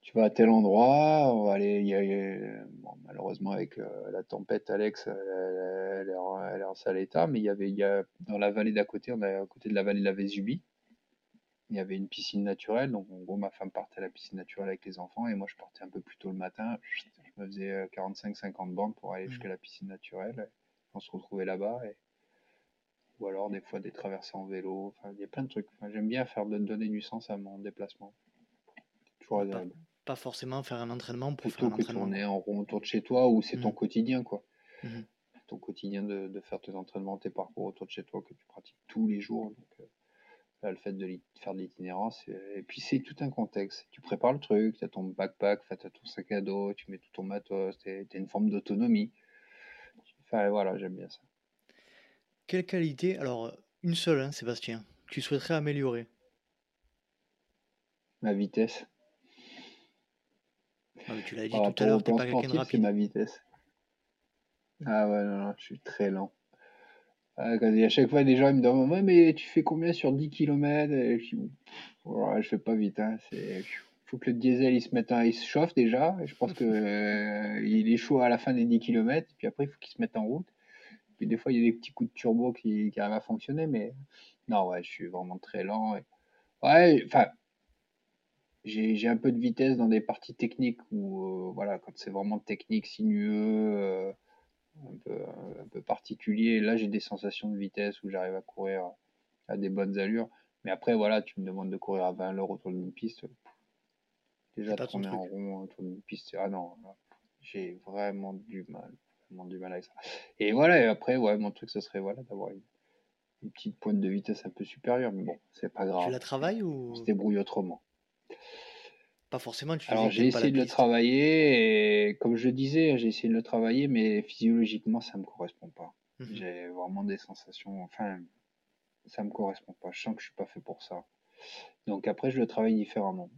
tu vas à tel endroit on va aller y a, malheureusement avec euh, la tempête Alex elle, est en, sale état mais il y avait il y a, dans la vallée d'à côté on est à côté de la vallée de la Vésubie il y avait une piscine naturelle donc en gros ma femme partait à la piscine naturelle avec les enfants et moi je partais un peu plus tôt le matin je me faisais 45-50 euh, bandes pour aller mmh. jusqu'à la piscine naturelle on se retrouvait là-bas et ou alors des fois des traversées en vélo. Enfin, il y a plein de trucs. J'aime bien faire donner du sens à mon déplacement. Toujours agréable. Pas, forcément faire un entraînement pour faire un que entraînement. tourner en rond autour de chez toi ou c'est ton mmh. quotidien quoi. Mmh. Ton quotidien de, faire tes entraînements, tes parcours autour de chez toi que tu pratiques tous les jours. Donc, euh, là, le fait de faire de l'itinérance, et puis c'est tout un contexte. Tu prépares le truc, tu as ton backpack, tu as ton sac à dos, tu mets tout ton matos, tu as une forme d'autonomie. Enfin voilà, j'aime bien ça. Quelle qualité, alors une seule, hein, Sébastien, tu souhaiterais améliorer? Ma vitesse. Ah, tu l'as dit tout à l'heure, t'es pas quelqu'un de rapide. ma vitesse. Ah ouais, non, non, je suis très lent. Ah, à chaque fois, des gens ils me demandent mais tu fais combien sur 10 km et je, ne je fais pas vite. Hein, faut que le diesel il se mette, il se chauffe déjà. Je pense que *laughs* euh, il est chaud à la fin des 10 km. Puis après, il faut qu'il se mette en route. Puis des fois, il y a des petits coups de turbo qui, qui arrivent à fonctionner. Mais non, ouais, je suis vraiment très lent. Ouais, enfin, j'ai un peu de vitesse dans des parties techniques où, euh, voilà, quand c'est vraiment technique, sinueux, euh, un, peu, un, peu, particulier, là j'ai des sensations de vitesse où j'arrive à courir à des bonnes allures. Mais après, voilà, tu me demandes de courir à 20 l'heure autour d'une piste. Déjà, tourner en rond autour d'une piste, ah non, j'ai vraiment du mal, vraiment du mal avec ça. Et voilà, et après, ouais, mon truc, ce serait voilà, d'avoir une, une, petite pointe de vitesse un peu supérieure. Mais bon, c'est pas grave. Tu la travailles ou On se débrouille autrement. Pas forcément, tu Alors j'ai essayé de le travailler et comme je disais, j'ai essayé de le travailler, mais physiologiquement ça me correspond pas. Mmh j'ai vraiment des sensations, enfin ça me correspond pas. Je sens que je suis pas fait pour ça. Donc après je le travaille différemment.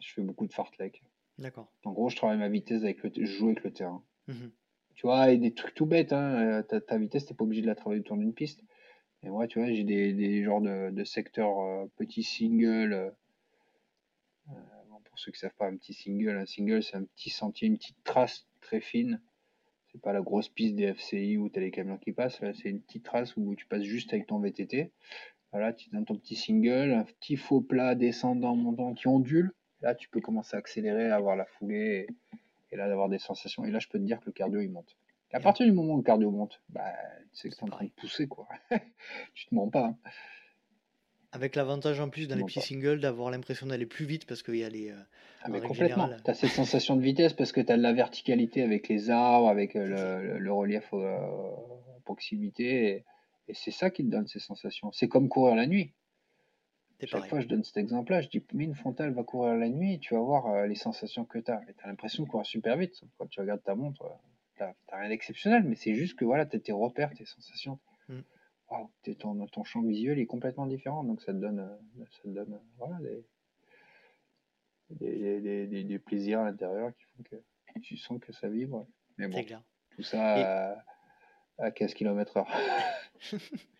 Je fais beaucoup de fartlek. D'accord. En gros, je travaille ma vitesse avec le, je joue avec le terrain. Mmh tu vois, et des trucs tout bêtes. Hein. Ta, ta vitesse, t'es pas obligé de la travailler autour d'une piste. Et moi, tu vois, j'ai des, des genres de, de secteurs euh, petits singles. Pour ceux qui ne savent pas, un petit single. Un single, c'est un petit sentier, une petite trace très fine. C'est pas la grosse piste des FCI où tu as les camions qui passent. Là, c'est une petite trace où tu passes juste avec ton VTT. Voilà, tu donnes ton petit single, un petit faux plat descendant, montant qui ondule. Là, tu peux commencer à accélérer, à avoir la foulée et, là, d'avoir des sensations. Et là, je peux te dire que le cardio, il monte. à partir du moment où le cardio monte, bah, tu sais que tu es en train de pousser, quoi. *laughs* tu te mens pas. Hein. Avec l'avantage en plus dans les petits singles d'avoir l'impression d'aller plus vite parce qu'il y a les. Euh, ah, mais complètement. Tu as cette sensation de vitesse parce que tu as de la verticalité avec les arbres, avec euh, le, relief euh, à proximité. Et, c'est ça qui te donne ces sensations. C'est comme courir la nuit. Chaque fois, je donne cet exemple-là. Je dis, mais une frontale va courir la nuit, tu vas voir les sensations que tu as. Tu as l'impression de courir super vite. Quand tu regardes ta montre, tu n'as rien d'exceptionnel, mais c'est juste que voilà, tu as tes repères, tes sensations. Mm ton, ton, champ visuel est complètement différent, donc ça te donne, euh, ça te donne euh, voilà, des, des, des, des, plaisirs à l'intérieur qui font que tu sens que ça vibre. Mais bon, tout ça à, à, 15 km/h. *laughs*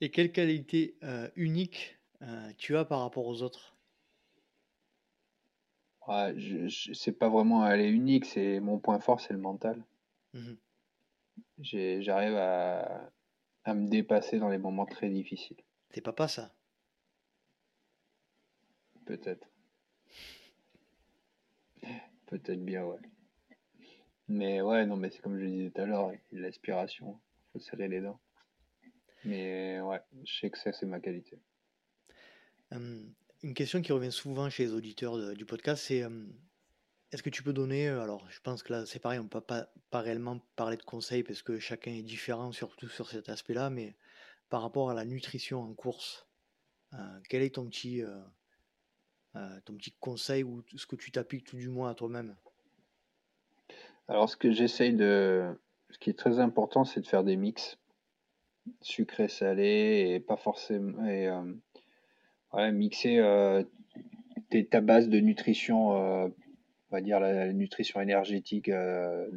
Et quelle qualité euh, unique tu as par rapport aux autres? Je, C'est pas vraiment elle est unique, c'est mon point fort, c'est le mental. Mmh j'arrive à, à me dépasser dans les moments très difficiles. T'es papa, ça? Peut-être. *laughs* Peut-être bien, ouais. Mais ouais, non, mais c'est comme je disais tout à l'heure, l'aspiration, faut serrer les dents. Mais ouais, je sais que ça, c'est ma qualité. Hum, une question qui revient souvent chez les auditeurs du podcast, c'est hum, est-ce que tu peux donner, euh, alors je pense que là c'est pareil, on ne peut pas, réellement parler de conseils parce que chacun est différent, surtout sur cet aspect-là, mais par rapport à la nutrition en course, euh, quel est ton petit, euh, conseil ou ce que tu t'appliques tout du moins à toi-même? Alors ce que j'essaye de... Ce qui est très important, c'est de faire des mix sucré, salé et pas forcément... Et, mixer ta base de nutrition on va dire la, nutrition énergétique, euh,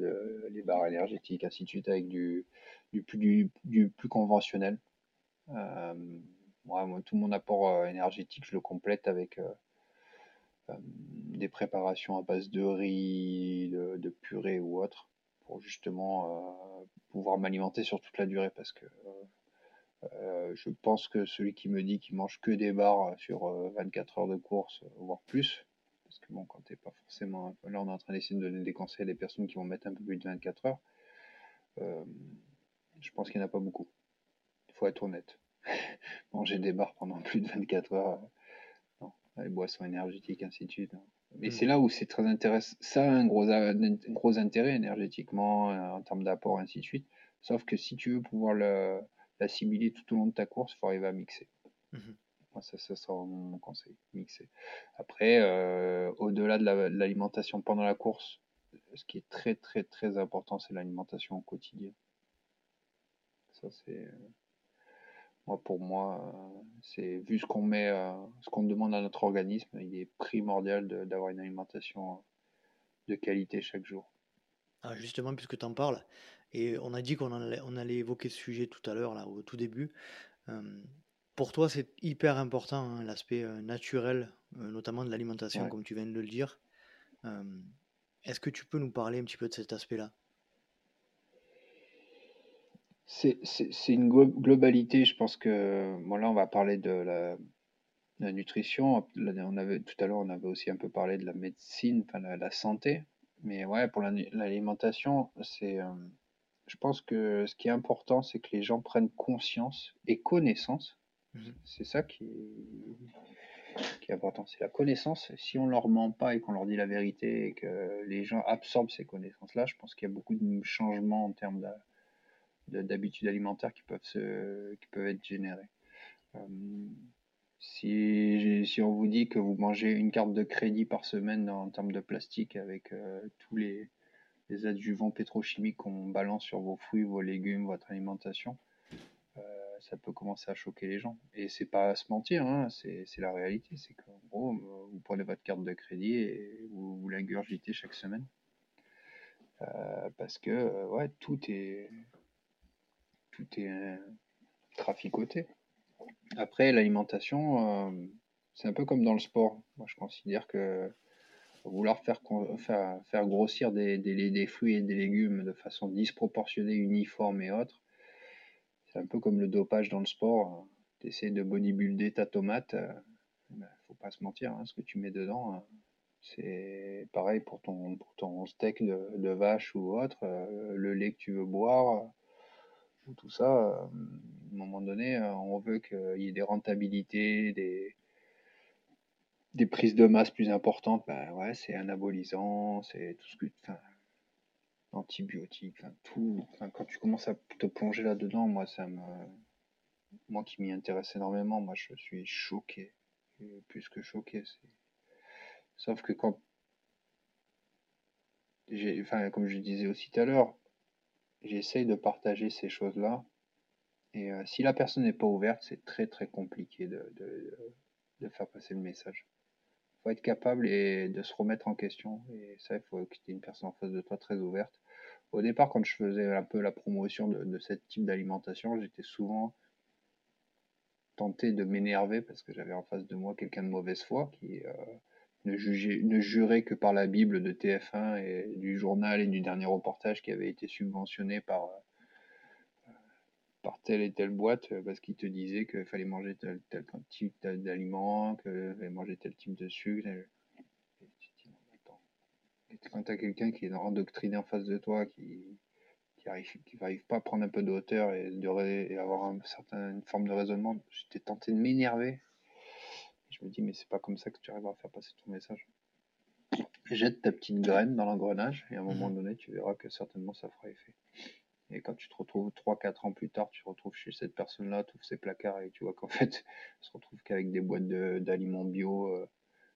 les barres énergétiques, ainsi de suite, avec du, du, plus, du, plus conventionnel. Euh, moi, tout mon apport euh, énergétique, je le complète avec des préparations à base de riz, de, purée ou autre, pour justement pouvoir m'alimenter sur toute la durée, parce que je pense que celui qui me dit qu'il mange que des barres sur 24 heures de course, voire plus, parce que bon, quand t'es pas forcément. Là, on est en train d'essayer de donner des conseils à des personnes qui vont mettre un peu plus de 24 heures. Euh, je pense qu'il n'y en a pas beaucoup. Il faut être honnête. *laughs* Manger des barres pendant plus de 24 heures, euh, non. les boissons énergétiques, ainsi de suite. Mais mm. c'est là où c'est très intéressant. Ça a un gros, un gros intérêt énergétiquement, euh, en termes d'apport, ainsi de suite. Sauf que si tu veux pouvoir l'assimiler tout au long de ta course, il faut arriver à mixer. Mm-hmm. Moi, ça, ça sera mon conseil, mixer. Après, euh, au-delà de l'alimentation pendant la course, ce qui est très très très important, c'est l'alimentation au quotidien. Ça, c'est. Euh, moi, pour moi, euh, c'est vu ce qu'on met, ce qu'on demande à notre organisme, il est primordial d'avoir une alimentation de qualité chaque jour. Ah, justement, puisque tu en parles, et on a dit qu'on allait, on allait évoquer ce sujet tout à l'heure, là, au tout début pour toi, c'est hyper important, hein, l'aspect naturel, notamment de l'alimentation, comme tu viens de le dire. Est-ce que tu peux nous parler un petit peu de cet aspect-là? C'est une globalité. Je pense que bon, là, on va parler de la, nutrition. on avait, tout à l'heure, on avait aussi un peu parlé de la médecine, enfin, la, santé. Mais ouais, pour l'alimentation, c'est. je pense que ce qui est important, c'est que les gens prennent conscience et connaissance. Mmh c'est ça qui est important, c'est la connaissance. Si on leur ment pas et qu'on leur dit la vérité et que les gens absorbent ces connaissances-là, je pense qu'il y a beaucoup de changements en termes d'habitudes alimentaires qui peuvent, se, qui peuvent être générés. Euh, si, si, on vous dit que vous mangez une carte de crédit par semaine en termes de plastique avec euh, tous les adjuvants pétrochimiques qu'on balance sur vos fruits, vos légumes, votre alimentation, ça peut commencer à choquer les gens. Et c'est pas à se mentir, hein, c'est la réalité. C'est qu'en gros, vous prenez votre carte de crédit et vous, vous l'ingurgitez chaque semaine. Euh, parce que euh, ouais, tout est tout est euh, traficoté. Après, l'alimentation, c'est un peu comme dans le sport. Moi, je considère que vouloir faire, faire, grossir des, des, des, fruits et des légumes de façon disproportionnée, uniforme et autre, c'est un peu comme le dopage dans le sport. Tu essaies de bodybuilder ta tomate. Euh, ben, faut pas se mentir, hein, ce que tu mets dedans, hein. c'est pareil pour ton, steak de, vache ou autre, euh, le lait que tu veux boire, euh, tout ça. à un moment donné, on veut qu'il y ait des rentabilités, des, prises de masse plus importantes. Ben ouais, c'est anabolisant, c'est tout ce que. Antibiotiques, tout. quand tu commences à te plonger là-dedans, moi, ça me. Moi qui m'y intéresse énormément, moi, je suis choqué. plus que choqué. Sauf que quand. Enfin, comme je disais aussi tout à l'heure, j'essaye de partager ces choses-là. Et euh, si la personne n'est pas ouverte, c'est très très compliqué de, de faire passer le message faut être capable et de se remettre en question. Et ça, il faut que tu aies une personne en face de toi très ouverte. Au départ, quand je faisais un peu la promotion de, ce type d'alimentation, j'étais souvent tenté de m'énerver parce que j'avais en face de moi quelqu'un de mauvaise foi qui euh, ne, jugeait, ne jurait que par la Bible de TF1 et du journal et du dernier reportage qui avait été subventionné par par telle et telle boîte euh, parce qu'ils te disaient qu'il fallait manger tel, tel type d'aliments, qu'il fallait manger tel type de sucre. Quand tu as quelqu'un qui est endoctriné en face de toi, qui qui arrive, qui n'arrive pas à prendre un peu de hauteur et, de, avoir un certain, une forme de raisonnement, j'étais tenté de m'énerver. Je me dis, mais c'est pas comme ça que tu arriveras à faire passer ton message. Jette ta petite graine dans l'engrenage et à un moment mmh. donné, tu verras que certainement ça fera effet. Et quand tu te retrouves 3-4 ans plus tard, tu te retrouves chez cette personne-là, tu ouvres ses placards et tu vois qu'en *laughs* fait, elle se retrouve qu'avec des boîtes d'aliments bio euh,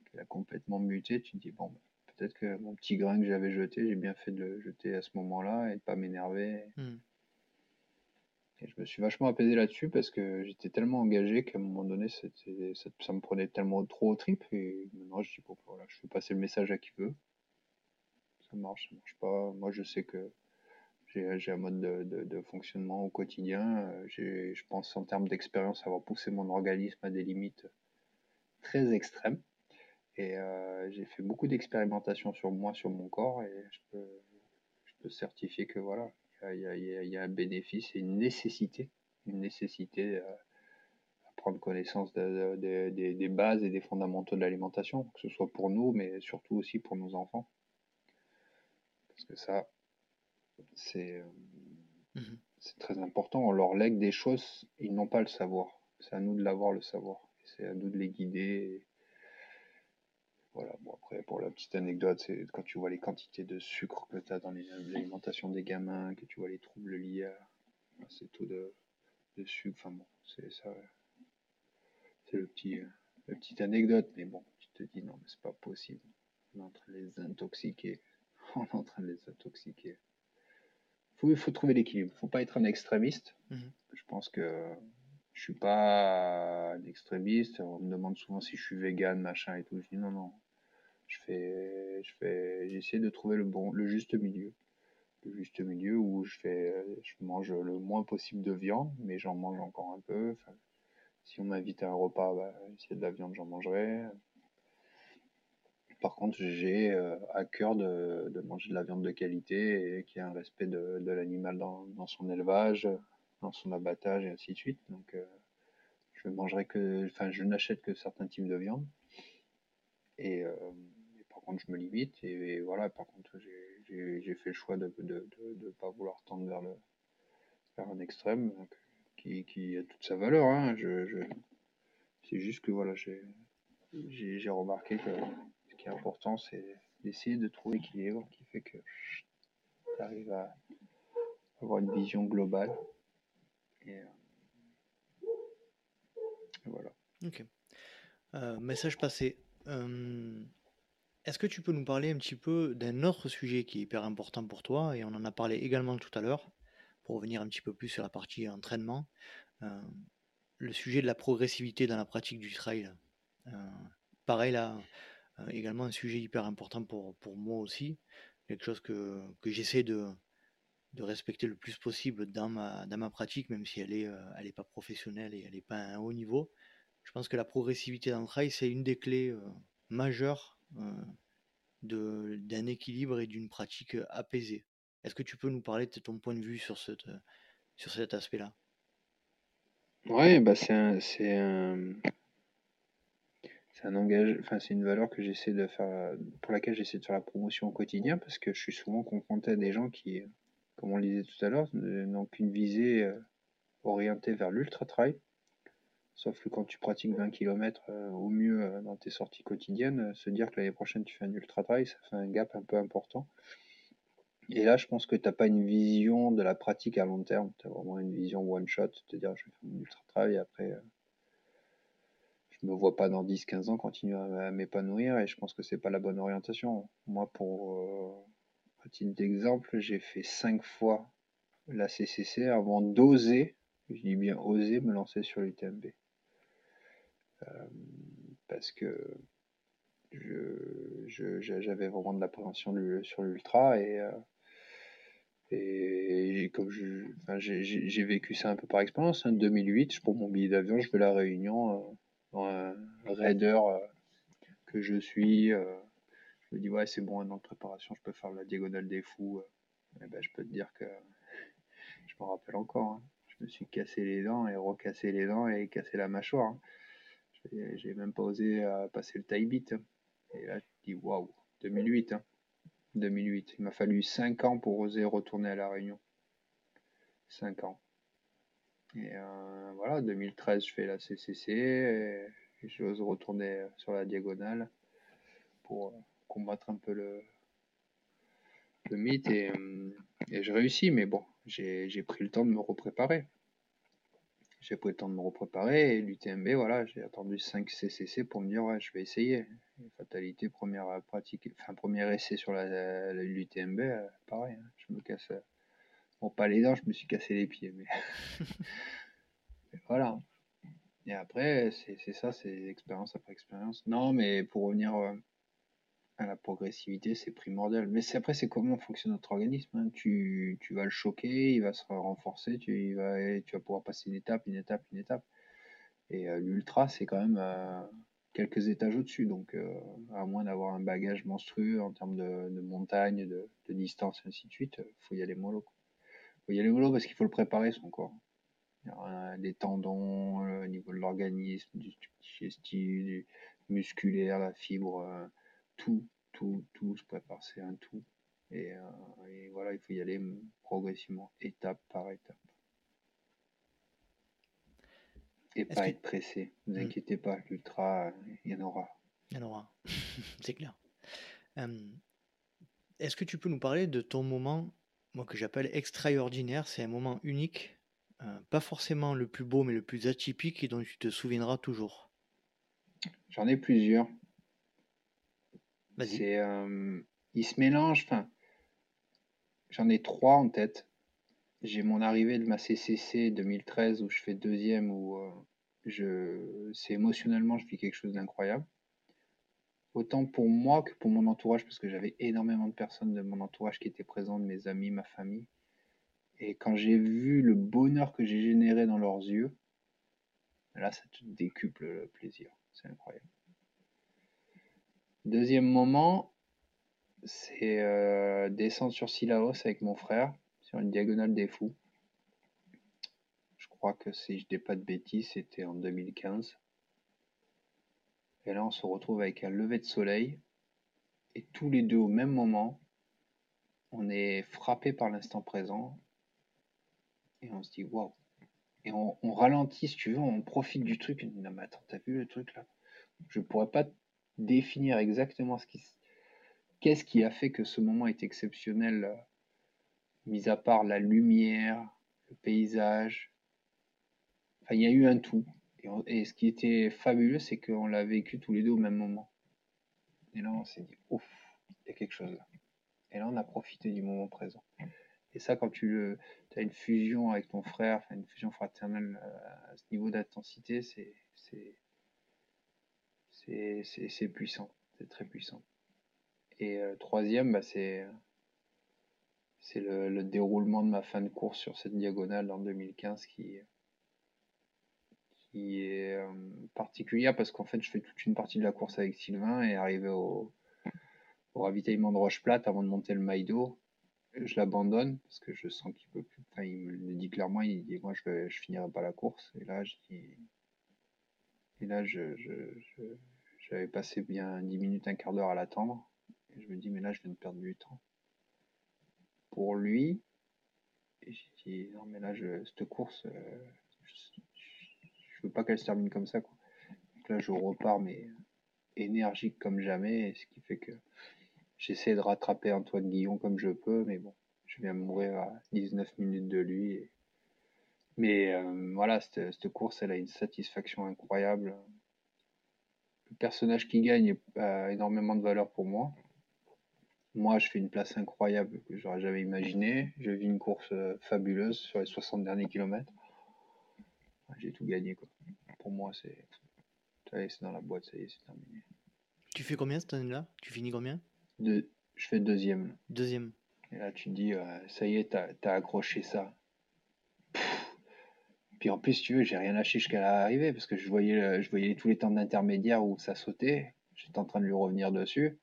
qu'elle a complètement muté. Tu te dis, bon, bah, peut-être que mon petit grain que j'avais jeté, j'ai bien fait de le jeter à ce moment-là et de pas m'énerver. Hmm. Et je me suis vachement apaisé là-dessus parce que j'étais tellement engagé qu'à un moment donné, ça, ça, me prenait tellement trop au trip. Et maintenant, je dis, bon, voilà, je fais passer le message à qui veut. Ça marche, ça marche pas. Moi, je sais que j'ai un mode de, fonctionnement au quotidien. Euh, je pense en termes d'expérience avoir poussé mon organisme à des limites très extrêmes. Et euh, j'ai fait beaucoup d'expérimentations sur moi, sur mon corps, et je peux, je peux certifier que voilà, il y, a, un bénéfice et une nécessité, une nécessité à, prendre connaissance des bases et des fondamentaux de l'alimentation, que ce soit pour nous, mais surtout aussi pour nos enfants. Parce que ça, c'est euh, mmh c'est très important. On leur lègue des choses, ils n'ont pas le savoir. C'est à nous de l'avoir le savoir. C'est à nous de les guider. Voilà, bon après pour la petite anecdote, c'est quand tu vois les quantités de sucre que tu as dans l'alimentation des gamins, que tu vois les troubles liés à, ces taux de, sucre, enfin bon, c'est ça. C'est le petit, la petite anecdote, mais bon, tu te dis non, mais c'est pas possible. On est en train de les intoxiquer. *laughs* On est en train de les intoxiquer il faut trouver l'équilibre. Il ne faut pas être un extrémiste. Mhm. Je pense que je suis pas un extrémiste. On me demande souvent si je suis vegan, machin et tout. Je dis non, non. Je fais, je fais, j'essaie de trouver le bon, le juste milieu. Le juste milieu où je fais, je mange le moins possible de viande, mais j'en mange encore un peu. Si on m'invitait à un repas, bah, s'il y a de la viande, j'en mangerai. Par contre, j'ai euh, à cœur de, manger de la viande de qualité et qu'il y ait un respect de, l'animal dans, son élevage, dans son abattage et ainsi de suite. Donc, euh, je mangerai que, enfin, je n'achète que certains types de viande. Et, euh, je me limite. Et, voilà, par contre, j'ai fait le choix de ne pas vouloir tendre vers, le, vers un extrême qui, a toute sa valeur. Hein. Je, C'est juste que voilà, j'ai remarqué que important, c'est d'essayer de trouver l'équilibre qui fait que tu arrives à avoir une vision globale. Et, euh, voilà. Ok. Euh, message passé. Euh, est-ce que tu peux nous parler un petit peu d'un autre sujet qui est hyper important pour toi et on en a parlé également tout à l'heure pour revenir un petit peu plus sur la partie entraînement, le sujet de la progressivité dans la pratique du trail. pareil là, euh, également un sujet hyper important pour, pour moi aussi, quelque chose que, que j'essaie de, de respecter le plus possible dans ma, dans ma pratique, même si elle n'est euh, elle pas professionnelle et elle n'est pas à un haut niveau. Je pense que la progressivité dans le trail, c'est une des clés euh, majeures d'un équilibre et d'une pratique apaisée. Est-ce que tu peux nous parler de ton point de vue sur, sur cet aspect-là? Oui, bah c'est un, un, c'est une valeur que j'essaie de faire, pour laquelle j'essaie de faire la promotion au quotidien parce que je suis souvent confronté à des gens qui, comme on le disait tout à l'heure, n'ont qu'une visée euh, orientée vers l'ultra trail. Sauf que quand tu pratiques 20 km euh, au mieux euh, dans tes sorties quotidiennes, se dire que l'année prochaine tu fais un ultra trail, ça fait un gap un peu important. Et là, je pense que tu n'as pas une vision de la pratique à long terme. Tu as vraiment une vision one shot, c'est-à-dire je vais faire mon ultra trail et après je me vois pas dans 10-15 ans continuer à, m'épanouir et je pense que c'est pas la bonne orientation. Moi, pour euh, titre d'exemple, j'ai fait 5 fois la CCC avant d'oser, je dis bien oser, me lancer sur l'UTMB. Euh, parce que j'avais vraiment de l'appréhension sur l'ultra et, euh, comme j'ai vécu ça un peu par expérience, en hein, 2008, je prends mon billet d'avion, je vais à La Réunion euh, un raider que je suis, je me dis ouais c'est bon un an de préparation, je peux faire la diagonale des fous. Et eh ben, je peux te dire que *laughs* je me rappelle encore. Hein. Je me suis cassé les dents et recassé les dents et cassé la mâchoire. Hein. J'ai même pas osé passer le taille. Hein. Et là, tu dis waouh, 2008. 2008. Il m'a fallu 5 ans pour oser retourner à La Réunion. 5 ans. Et euh, voilà, 2013, je fais la CCC et, j'ose retourner sur la diagonale pour euh, combattre un peu le, le mythe et, euh, et je réussis, mais bon, j'ai pris le temps de me repréparer. J'ai pris le temps de me repréparer et l'UTMB, voilà, j'ai attendu 5 CCC pour me dire, ouais, je vais essayer. fatalité, première pratique, enfin, premier essai sur l'UTMB, pareil, hein, je me casse Bon, pas les dents, je me suis cassé les pieds, mais. *laughs* voilà. Et après, c'est ça, c'est expérience après expérience. Non, mais pour revenir euh, la progressivité, c'est primordial. Mais après, c'est comment fonctionne notre organisme. Hein. Tu, vas le choquer, il va se renforcer, tu, vas, pouvoir passer une étape, une étape, une étape. Et euh, l'ultra, c'est quand même euh, quelques étages au-dessus. Donc, à moins d'avoir un bagage monstrueux en termes de, montagne, de, distance, et ainsi de suite, il faut y aller mollo faut y aller mollo parce qu'il faut le préparer son corps. Il des tendons euh, au niveau de l'organisme, du digestif, du musculaire, la fibre, euh, tout, tout, tout se prépare, c'est un tout. Euh, et, voilà, il faut y aller progressivement, étape par étape. Et pas être pressé. Ne vous hmm. inquiétez pas, l'ultra, il y en aura. Il y en aura, *laughs* c'est clair. Est-ce que tu peux nous parler de ton moment moi que j'appelle extraordinaire? C'est un moment unique, euh, pas forcément le plus beau, mais le plus atypique et dont tu te souviendras toujours. J'en ai plusieurs. C'est, euh, ils se mélangent. Enfin, j'en ai trois en tête. J'ai mon arrivée de ma CCC 2013 où je fais deuxième où euh, je, c'est émotionnellement je vis quelque chose d'incroyable autant pour moi que pour mon entourage, parce que j'avais énormément de personnes de mon entourage qui étaient présentes, mes amis, ma famille. Et quand j'ai vu le bonheur que j'ai généré dans leurs yeux, Là, ça te décuple le plaisir. C'est incroyable. Deuxième moment, c'est euh, descendre sur Silaos avec mon frère, sur une diagonale des fous. Je crois que si je dis pas de bêtises, c'était en 2015. Et là, on se retrouve avec un lever de soleil. Et tous les deux au même moment, on est frappé par l'instant présent. Et on se dit, waouh. Et on, ralentit, si tu veux, on profite du truc. Non, mais attends, t'as vu le truc là? Je pourrais pas définir exactement ce qui qu'est-ce qui a fait que ce moment est exceptionnel, euh, mis à part la lumière, le paysage. Enfin, il y a eu un tout. Et, ce qui était fabuleux, c'est qu'on l'a vécu tous les deux au même moment. Et là, on s'est dit, ouf, il y a quelque chose là. Et là, on a profité du moment présent. Et ça, quand tu as une fusion avec ton frère, une fusion fraternelle euh, à ce niveau d'intensité, c'est c'est puissant, c'est très puissant. Et euh, troisième, bah, c'est le, déroulement de ma fin de course sur cette diagonale en 2015 qui, est euh, particulière parce qu'en fait je fais toute une partie de la course avec Sylvain et arrivé au, ravitaillement de Roche Plate avant de monter le Maïdo, je l'abandonne parce que je sens qu'il peut plus. Enfin, il me le dit clairement, il dit moi je finirai pas la course. Et là je dis et là je, j'avais passé bien 10 minutes, un quart d'heure à l'attendre. Et je me dis, mais là, je viens de perdre du temps. Pour lui, et j'ai dit, non, mais là, je, cette course, euh, je, veux pas qu'elle se termine comme ça. Quoi. Donc là, je repars, mais énergique comme jamais, ce qui fait que j'essaie de rattraper Antoine Guillon comme je peux, mais bon, je viens mourir à 19 minutes de lui. Mais euh, voilà, cette, course, elle a une satisfaction incroyable. Le personnage qui gagne a énormément de valeur pour moi. Moi, je fais une place incroyable que j'aurais jamais imaginé. Je vis une course euh, fabuleuse sur les 60 derniers kilomètres. J'ai tout gagné. Quoi. Pour moi, c'est. c'est dans la boîte, ça y est, c'est terminé. Tu fais combien cette année-là? Tu finis combien? Je fais deuxième. Deuxième. Et là, tu te dis, euh, ça y est, t'as as accroché ça. Puis en plus, tu veux, j'ai rien lâché jusqu'à l'arrivée parce que je voyais, je voyais tous les temps d'intermédiaire où ça sautait. J'étais en train de lui revenir dessus.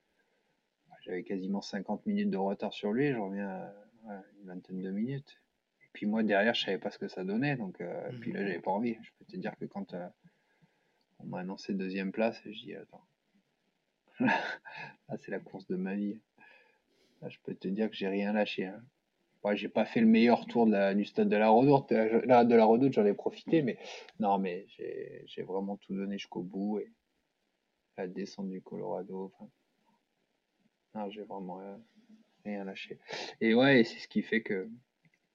J'avais quasiment 50 minutes de retard sur lui, je reviens à une vingtaine de minutes. Et puis moi derrière, je savais pas ce que ça donnait, donc euh, puis là j'avais pas envie. Je peux te dire que quand euh, on m'a annoncé deuxième place, je dis attends, *laughs* là c'est la course de ma vie. Là, je peux te dire que j'ai rien lâché. Hein. Ouais, j'ai pas fait le meilleur tour du stade de la Redoute. Euh, de la Redoute, j'en ai profité, mais non, mais j'ai vraiment tout donné jusqu'au bout et la descente du Colorado. Enfin, non, j'ai vraiment rien, lâché. Et ouais, c'est ce qui fait que,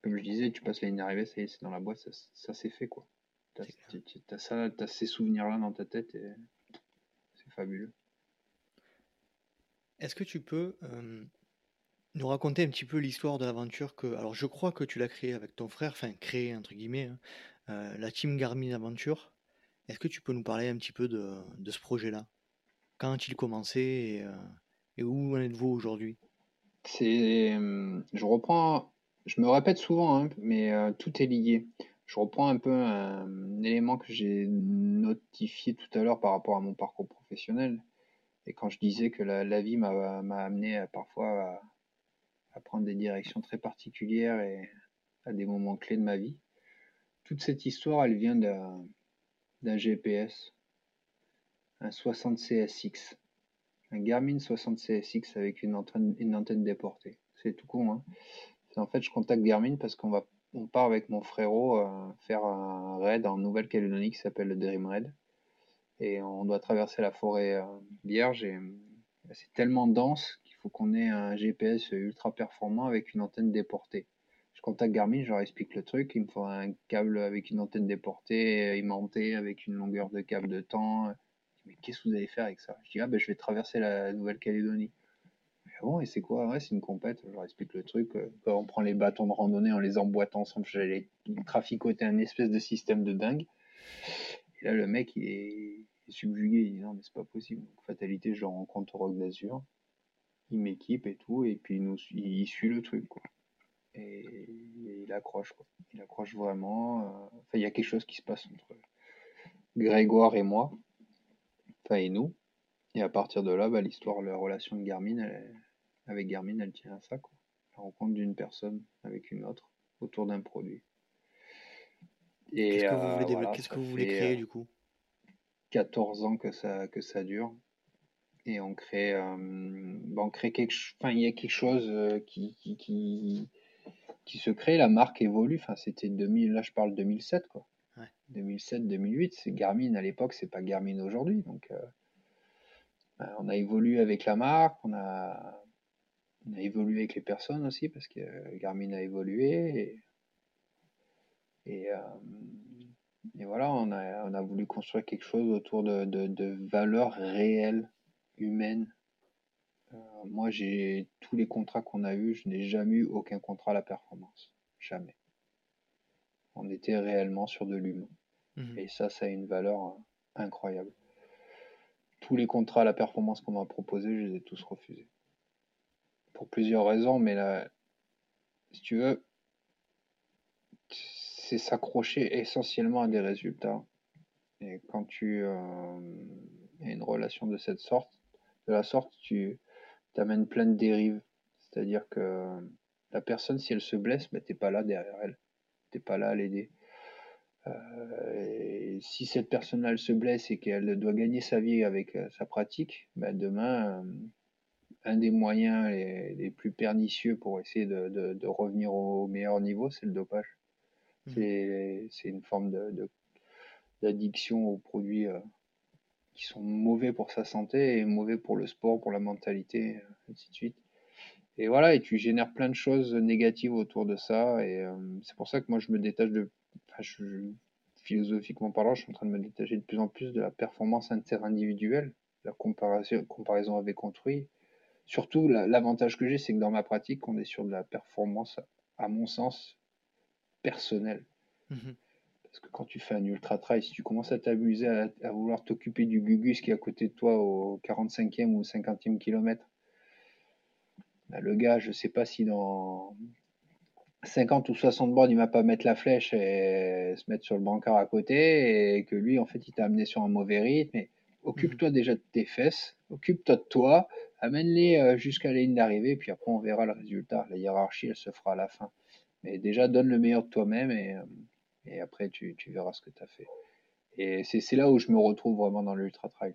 comme je disais, tu passes la ligne d'arrivée, ça y est, c'est dans la boîte, ça, ça s'est fait quoi. T'as as ça, as ces souvenirs-là dans ta tête et c'est fabuleux. Est-ce que tu peux euh, nous raconter un petit peu l'histoire de l'aventure que, alors je crois que tu l'as créée avec ton frère, enfin créé entre guillemets, hein, euh, la team Garmin Aventure. Est-ce que tu peux nous parler un petit peu de, ce projet-là? Quand a-t-il commencé et, euh, et où en êtes-vous aujourd'hui? C'est, je reprends, je me répète souvent, hein, mais euh, tout est lié. Je reprends un peu un, élément que j'ai notifié tout à l'heure par rapport à mon parcours professionnel. Et quand je disais que la, vie m'a, amené parfois à, prendre des directions très particulières et à des moments clés de ma vie, toute cette histoire, elle vient d'un, GPS, un 60 CSX un Garmin 60 CSX avec une antenne, antenne déportée. C'est tout con. Hein. En fait, je contacte Garmin parce qu'on va, on part avec mon frérot euh, faire un raid en Nouvelle-Calédonie qui s'appelle le Dream Raid. Et on doit traverser la forêt euh, vierge et euh, c'est tellement dense qu'on ait un GPS ultra performant avec une antenne déportée. Je contacte Garmin, je leur explique le truc, il me faut un câble avec une antenne déportée, aimanté avec une longueur de câble de temps, mais qu'est-ce que vous allez faire avec ça? Je dis, ah ben je vais traverser la Nouvelle-Calédonie. Ah bon, et c'est quoi? Ouais, c'est une compète. Je leur explique le truc. Euh, on prend les bâtons de randonnée, on les emboîte ensemble. J'allais traficoter un espèce de système de dingue. Et là, le mec, il est, subjugué. Il dit, non, mais c'est pas possible. Fatalité, je le rencontre au Rock d'Azur. Il m'équipe et tout. Et puis, il, nous, il suit le truc, quoi. Et, il accroche, quoi. Il accroche vraiment. Euh, enfin, il y a quelque chose qui se passe entre Grégoire et moi, enfin et nous. Et à partir de là, bah, l'histoire, la relation de Garmin, avec Garmin, elle tient à ça, quoi. La rencontre d'une personne avec une autre autour d'un produit. Qu'est-ce que vous voulez, euh, Qu'est-ce que vous voulez créer du coup? 14 ans que ça, que ça dure. Et on crée, euh, bah, on crée quelque chose, enfin, il y a quelque chose euh, qui, qui, qui, qui, se crée, la marque évolue. Enfin, c'était 2000, là je parle 2007, quoi. 2007, 2008, c'est Garmin à l'époque, c'est pas Garmin aujourd'hui. Donc, bah, on a évolué avec la marque, on a, on a évolué avec les personnes aussi, parce que Garmin a évolué. Et, euh, et, voilà, on a, on a, voulu construire quelque chose autour de, de, valeurs réelles, humaines. Euh, moi, j'ai tous les contrats qu'on a eus, je n'ai jamais eu aucun contrat à la performance. Jamais. On était réellement sur de l'humain. Mhm. Et ça, ça a une valeur euh, incroyable. Tous les contrats à la performance qu'on m'a proposés, je les ai tous refusés. Pour plusieurs raisons, mais là, si tu veux, c'est s'accrocher essentiellement à des résultats. Et quand tu euh, as une relation de cette sorte, de la sorte, tu t'amènes plein de dérives. C'est-à-dire que la personne, si elle se blesse, ben, tu n'es pas là derrière elle. Tu n'es pas là à l'aider. Euh, si cette personne-là elle se blesse et qu'elle doit gagner sa vie avec euh, sa pratique, ben, demain, un des moyens les, plus pernicieux pour essayer de, de revenir au meilleur niveau, c'est le dopage. Mmh. C'est une forme d'addiction aux produits euh, qui sont mauvais pour sa santé et mauvais pour le sport, pour la mentalité, euh, ainsi de suite. Et voilà, et tu génères plein de choses négatives autour de ça. Et euh, c'est pour ça que moi, je me détache de. philosophiquement parlant, je suis en train de me détacher de plus en plus de la performance interindividuelle, la comparaison, avec autrui. Surtout, l'avantage que j'ai, c'est que dans ma pratique, on est sur de la performance, à mon sens, personnel. Mhm. Parce que quand tu fais un ultra trail, si tu commences à t'amuser à, vouloir t'occuper du gugus qui est à côté de toi au 45e ou 50e kilomètre, bah, le gars, je sais pas si dans 50 ou 60 bornes, il va pas mettre la flèche et se mettre sur le bancard à côté et que lui, en fait, il t'a amené sur un mauvais rythme. occupe-toi mhm. déjà de tes fesses, occupe-toi de toi, amène-les euh, jusqu'à la ligne d'arrivée, puis après on verra le résultat. La hiérarchie, elle se fera à la fin. Mais déjà, donne le meilleur de toi-même et, euh, et après, tu, verras ce que tu as fait. Et c'est là où je me retrouve vraiment dans l'ultra trail.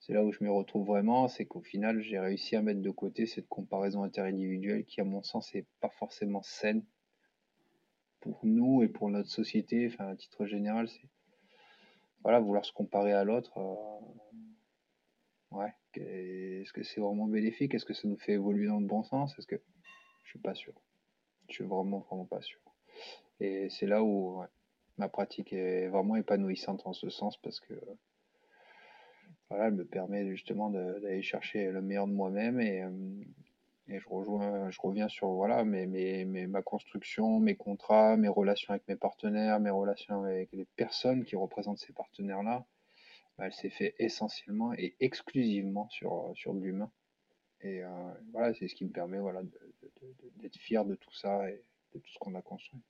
C'est là où je me retrouve vraiment, c'est qu'au final, j'ai réussi à mettre de côté cette comparaison interindividuelle qui, à mon sens, n'est pas forcément saine pour nous et pour notre société. Enfin, à titre général, c'est voilà, vouloir se comparer à l'autre. Euh, ouais, est-ce que c'est vraiment bénéfique? Est-ce que ça nous fait évoluer dans le bon sens? Est-ce que je suis pas sûr je suis vraiment, vraiment pas sûr. Et c'est là où ma pratique est vraiment épanouissante en ce sens parce que voilà, elle me permet justement d'aller chercher le meilleur de moi-même et, euh, et, je, rejoins, je reviens sur voilà, mes, mes, ma construction, mes contrats, mes relations avec mes partenaires, mes relations avec les personnes qui représentent ces partenaires-là. Bah, elle s'est fait essentiellement et exclusivement sur, sur l'humain. Et euh, voilà, c'est ce qui me permet voilà, d'être fier de tout ça de tout ce qu'on a construit.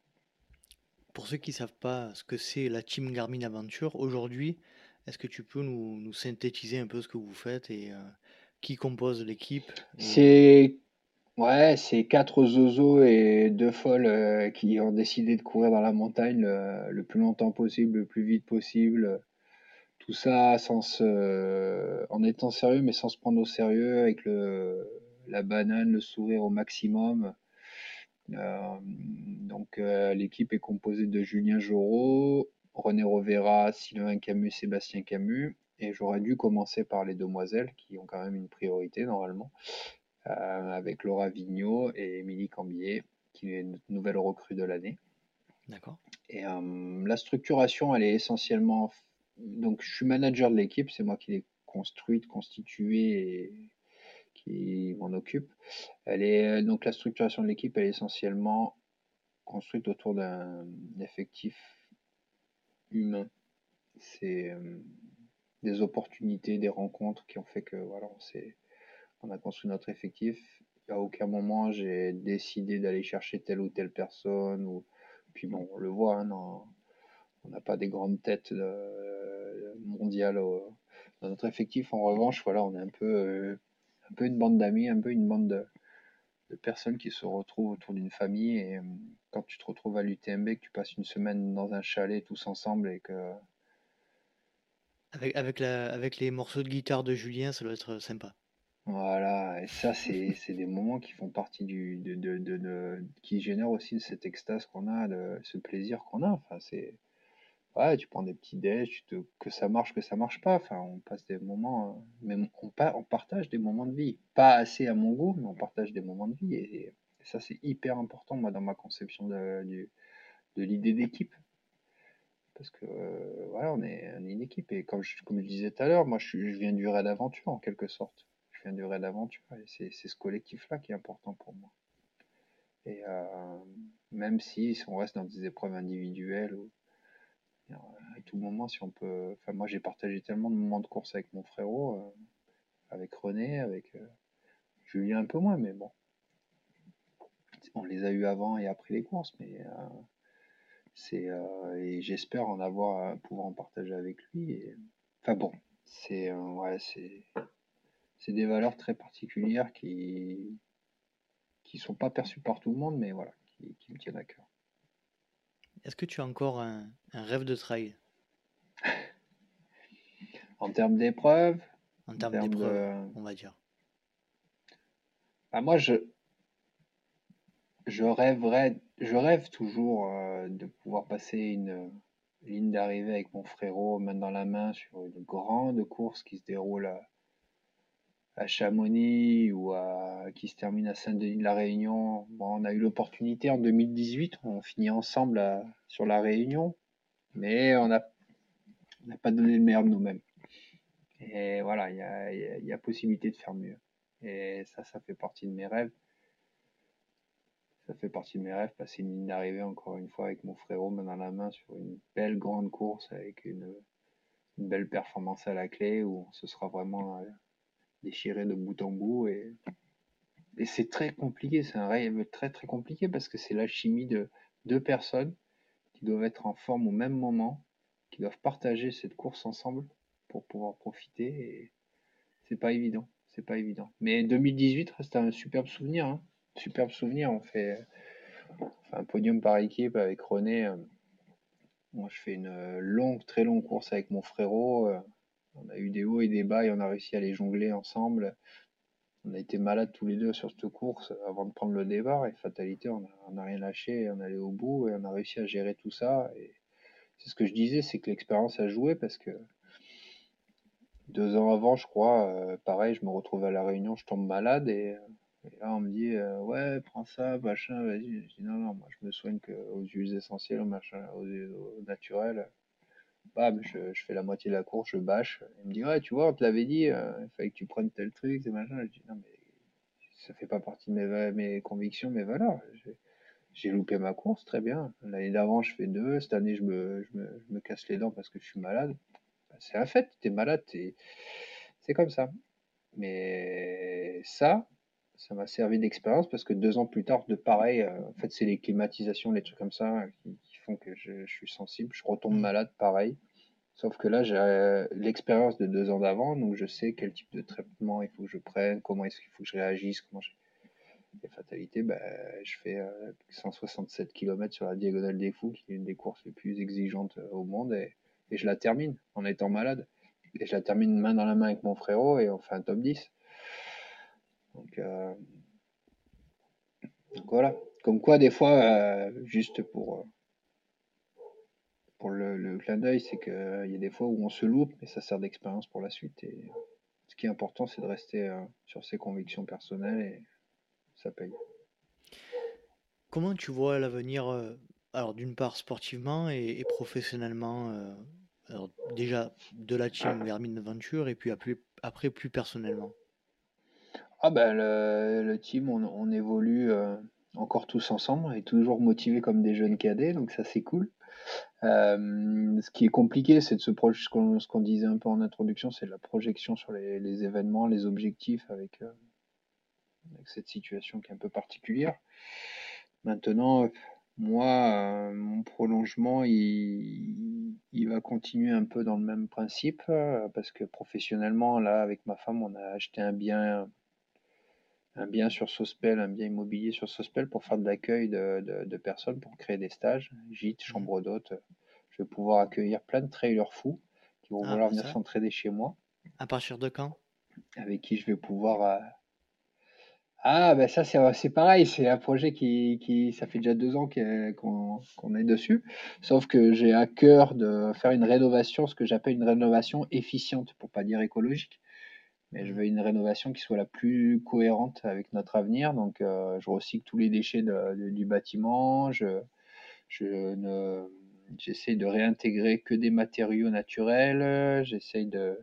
Pour ceux qui ne savent pas ce que c'est la Team Garmin Aventure, aujourd'hui, est-ce que tu peux nous, nous, synthétiser un peu ce que vous faites et euh, qui compose l'équipe C'est ouais, c'est quatre zozos et deux folles euh, qui ont décidé de courir dans la montagne le, le, plus longtemps possible, le plus vite possible, tout ça sans en étant sérieux, mais sans se prendre au sérieux, avec le, la banane, le sourire au maximum. Euh, donc euh, l'équipe est composée de Julien Jorot, René Rovera, Sylvain Camus, Sébastien Camus. Et j'aurais dû commencer par les demoiselles, qui ont quand même une priorité normalement, euh, avec Laura Vigneault et Émilie Cambier, qui est notre nouvelle recrue de l'année. D'accord. Et la structuration, elle est essentiellement donc je suis manager de l'équipe, c'est moi qui l'ai construite, constituée et qui m'en occupe. Elle est donc la structuration de l'équipe, est essentiellement construite autour d'un effectif humain. C'est euh, des opportunités, des rencontres qui ont fait que voilà, on, on a construit notre effectif. À aucun moment j'ai décidé d'aller chercher telle ou telle personne. Puis bon, on le voit hein, on n'a pas des grandes têtes mondiales dans notre effectif. En revanche, voilà, on est un peu, un peu une bande d'amis, un peu une bande de, de personnes qui se retrouvent autour d'une famille. Et quand tu te retrouves à l'UTMB, que tu passes une semaine dans un chalet tous ensemble et que. Avec, avec, la, avec les morceaux de guitare de Julien, ça doit être sympa. Voilà, et ça, c'est *laughs* des moments qui font partie du. De, de, de, qui génèrent aussi cette extase qu'on a, de, ce plaisir qu'on a. Enfin, c'est ouais, tu prends des petits déj, te, que ça marche, que ça marche pas. Enfin, on passe des moments, euh, mais on, on, partage des moments de vie. Pas assez à mon goût, mais on partage des moments de vie. Et, ça, c'est hyper important, moi, dans ma conception de, de l'idée d'équipe. Parce que, euh, voilà, on est, une équipe. Et comme je, comme je disais tout à l'heure, moi, je, viens du raid d'aventure, en quelque sorte. Je viens du raid d'aventure. Et c'est ce collectif-là qui est important pour moi. Et euh, même si on reste dans des épreuves individuelles ou à tout moment, si on peut. Enfin, moi, j'ai partagé tellement de moments de course avec mon frérot, euh, avec René, avec euh, Julien un peu moins, mais bon. On les a eu avant et après les courses, mais euh, c'est et j'espère en avoir pouvoir en partager avec lui. Et, enfin bon, c'est c'est c'est des valeurs très particulières qui qui sont pas perçues par tout le monde, mais voilà, qui me tiennent à cœur. Est-ce que tu as encore un, rêve de trail? En termes d'épreuves? En termes d'épreuves, on va dire. Bah, moi, je, je rêverais, je rêve toujours euh, de pouvoir passer une ligne d'arrivée avec mon frérot main dans la main sur une grande course qui se déroule à, Chamonix ou à, qui se termine à Saint-Denis de la Réunion. Bon, on a eu l'opportunité en 2018, on finit ensemble sur la Réunion, mais on n'a pas donné le meilleur de nous-mêmes. Et voilà, il y a, possibilité de faire mieux. Et ça, ça fait partie de mes rêves. Ça fait partie de mes rêves, passer une ligne d'arrivée encore une fois avec mon frérot main dans la main sur une belle grande course avec une, une belle performance à la clé où ce sera vraiment déchiré de bout en bout. Et, c'est très compliqué, c'est un rêve très très compliqué parce que c'est la chimie de deux personnes qui doivent être en forme au même moment, qui doivent partager cette course ensemble pour pouvoir profiter. Et c'est pas évident, c'est pas évident. Mais 2018 reste un superbe souvenir, hein. superbe souvenir. On fait, un podium par équipe avec René. Euh, moi, je fais une longue, très longue course avec mon frérot. Euh, on a eu des hauts et des bas et on a réussi à les jongler ensemble. On a été malades tous les deux sur cette course avant de prendre le départ et fatalité, on n'a rien lâché, on allait au bout et on a réussi à gérer tout ça. C'est ce que je disais, c'est que l'expérience a joué parce que deux ans avant, je crois, euh, pareil, je me retrouve à la Réunion, je tombe malade et, là on me dit euh, ouais, prends ça, machin, vas-y. Je dis non, non, moi je me soigne aux huiles essentielles, machin, aux, aux naturels je, fais la moitié de la course, je bâche. Il me dit, ouais, tu vois, on te l'avait dit, euh, il fallait que tu prennes tel truc, et machin. Je dis, non, mais ça fait pas partie de mes, mes convictions, mes valeurs. J'ai loupé ma course, très bien. L'année d'avant, je fais deux. Cette année, je me, je me, je me, casse les dents parce que je suis malade. Bah, c'est un fait, tu es malade, c'est comme ça. Mais ça, ça m'a servi d'expérience parce que deux ans plus tard, de pareil, euh, en fait, c'est les climatisations, les trucs comme ça que je, suis sensible. Je retombe malade pareil. Sauf que là, j'ai euh, l'expérience de deux ans d'avant, donc je sais quel type de traitement il faut que je prenne, comment est-ce qu'il faut que je réagisse, comment je... Et fatalité, bah, je fais 167 euh, km sur la Diagonale des Fous, qui est une des courses les plus exigeantes euh, au monde, et, je la termine en étant malade. Et je la termine main dans la main avec mon frérot, et on fait un top 10. Donc, donc voilà. Comme quoi, des fois, juste pour pour le, clin d'œil, c'est qu'il y a des fois où on se loupe, mais ça sert d'expérience pour la suite. Et ce qui est important, c'est de rester euh, sur ses convictions personnelles et ça paye. Comment tu vois l'avenir, euh, alors d'une part sportivement et, professionnellement, euh, alors déjà de la team vers Aventure et puis après, plus personnellement? Ah ben le, team, on, on évolue encore tous ensemble et toujours motivés comme des jeunes cadets, donc ça c'est cool. Euh, ce qui est compliqué, c'est de se projeter, ce qu'on disait un peu en introduction, c'est la projection sur les, événements, les objectifs avec, euh, avec, cette situation qui est un peu particulière. Maintenant, moi, mon prolongement, il va continuer un peu dans le même principe, parce que professionnellement, là, avec ma femme, on a acheté un bien un bien sur Sospel, un bien immobilier sur Sospel pour faire de l'accueil de, personnes, pour créer des stages, gîtes, mmh. chambres d'hôtes. Je vais pouvoir accueillir plein de trailers fous qui vont ah, vouloir venir s'entraider chez moi. À partir de quand? Avec qui je vais pouvoir. Euh, ah, ben ça, c'est pareil, c'est un projet qui, qui, ça fait déjà deux ans qu'on est dessus. Sauf que j'ai à cœur de faire une rénovation, ce que j'appelle une rénovation efficiente, pour pas dire écologique mais je veux une rénovation qui soit la plus cohérente avec notre avenir. Donc, euh, je recycle tous les déchets du bâtiment. Je, j'essaie de réintégrer que des matériaux naturels. J'essaie de,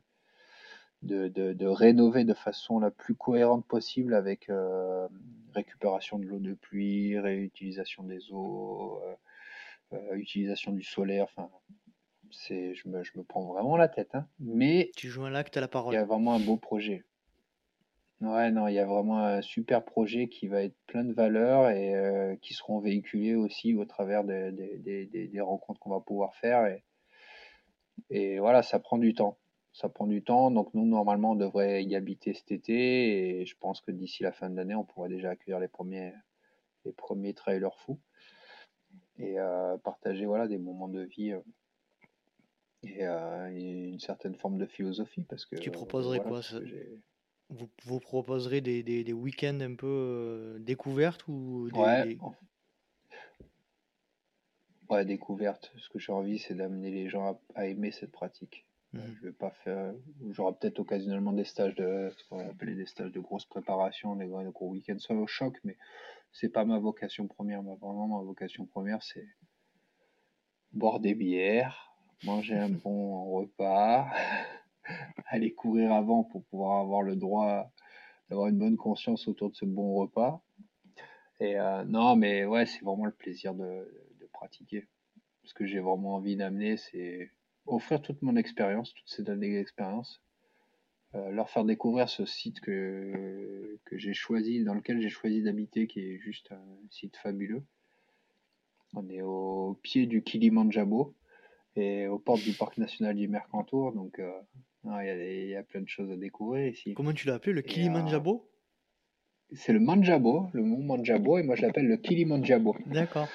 de, de, rénover de façon la plus cohérente possible avec euh, récupération de l'eau de pluie, réutilisation des eaux, euh, utilisation du solaire. Enfin, c'est, je me, je me prends vraiment la tête. Hein. Mais Tu joues un tu as la parole. il y a vraiment un beau projet. Ouais, non, il y a vraiment un super projet qui va être plein de valeurs et euh, qui seront véhiculés aussi au travers des, des, des, des rencontres qu'on va pouvoir faire. Et, et voilà, ça prend du temps. Ça prend du temps. Donc nous, normalement, on devrait y habiter cet été. Et je pense que d'ici la fin de l'année, on pourrait déjà accueillir les premiers, les premiers trailers fous et euh, partager voilà, des moments de vie. Euh, euh, et, une certaine forme de philosophie parce que tu proposerais quoi vous, vous, proposerez des, des, des week-ends un peu euh, découvertes ou des, ouais. ouais découverte ce que j'ai envie c'est d'amener les gens à, aimer cette pratique mmh. je vais pas faire j'aurai peut-être occasionnellement des stages de ce qu'on appelle des stages de grosse préparation des gros, gros week-ends soit au choc mais c'est pas ma vocation première vraiment ma vocation première c'est boire des bières manger un bon repas, *laughs* aller courir avant pour pouvoir avoir le droit d'avoir une bonne conscience autour de ce bon repas. Et euh, non, mais ouais, c'est vraiment le plaisir de, pratiquer. Ce que j'ai vraiment envie d'amener, c'est offrir toute mon expérience, toutes ces années d'expérience, euh, leur faire découvrir ce site que, que j'ai choisi, dans lequel j'ai choisi d'habiter, qui est juste un site fabuleux. On est au pied du Kilimanjaro et aux portes du parc national du Mercantour. Donc, euh, il y, a plein de choses à découvrir ici. Comment tu l'as appelé Le Kilimanjaro C'est le Manjabo, le mont Manjabo, et moi je l'appelle le Kilimanjaro. D'accord.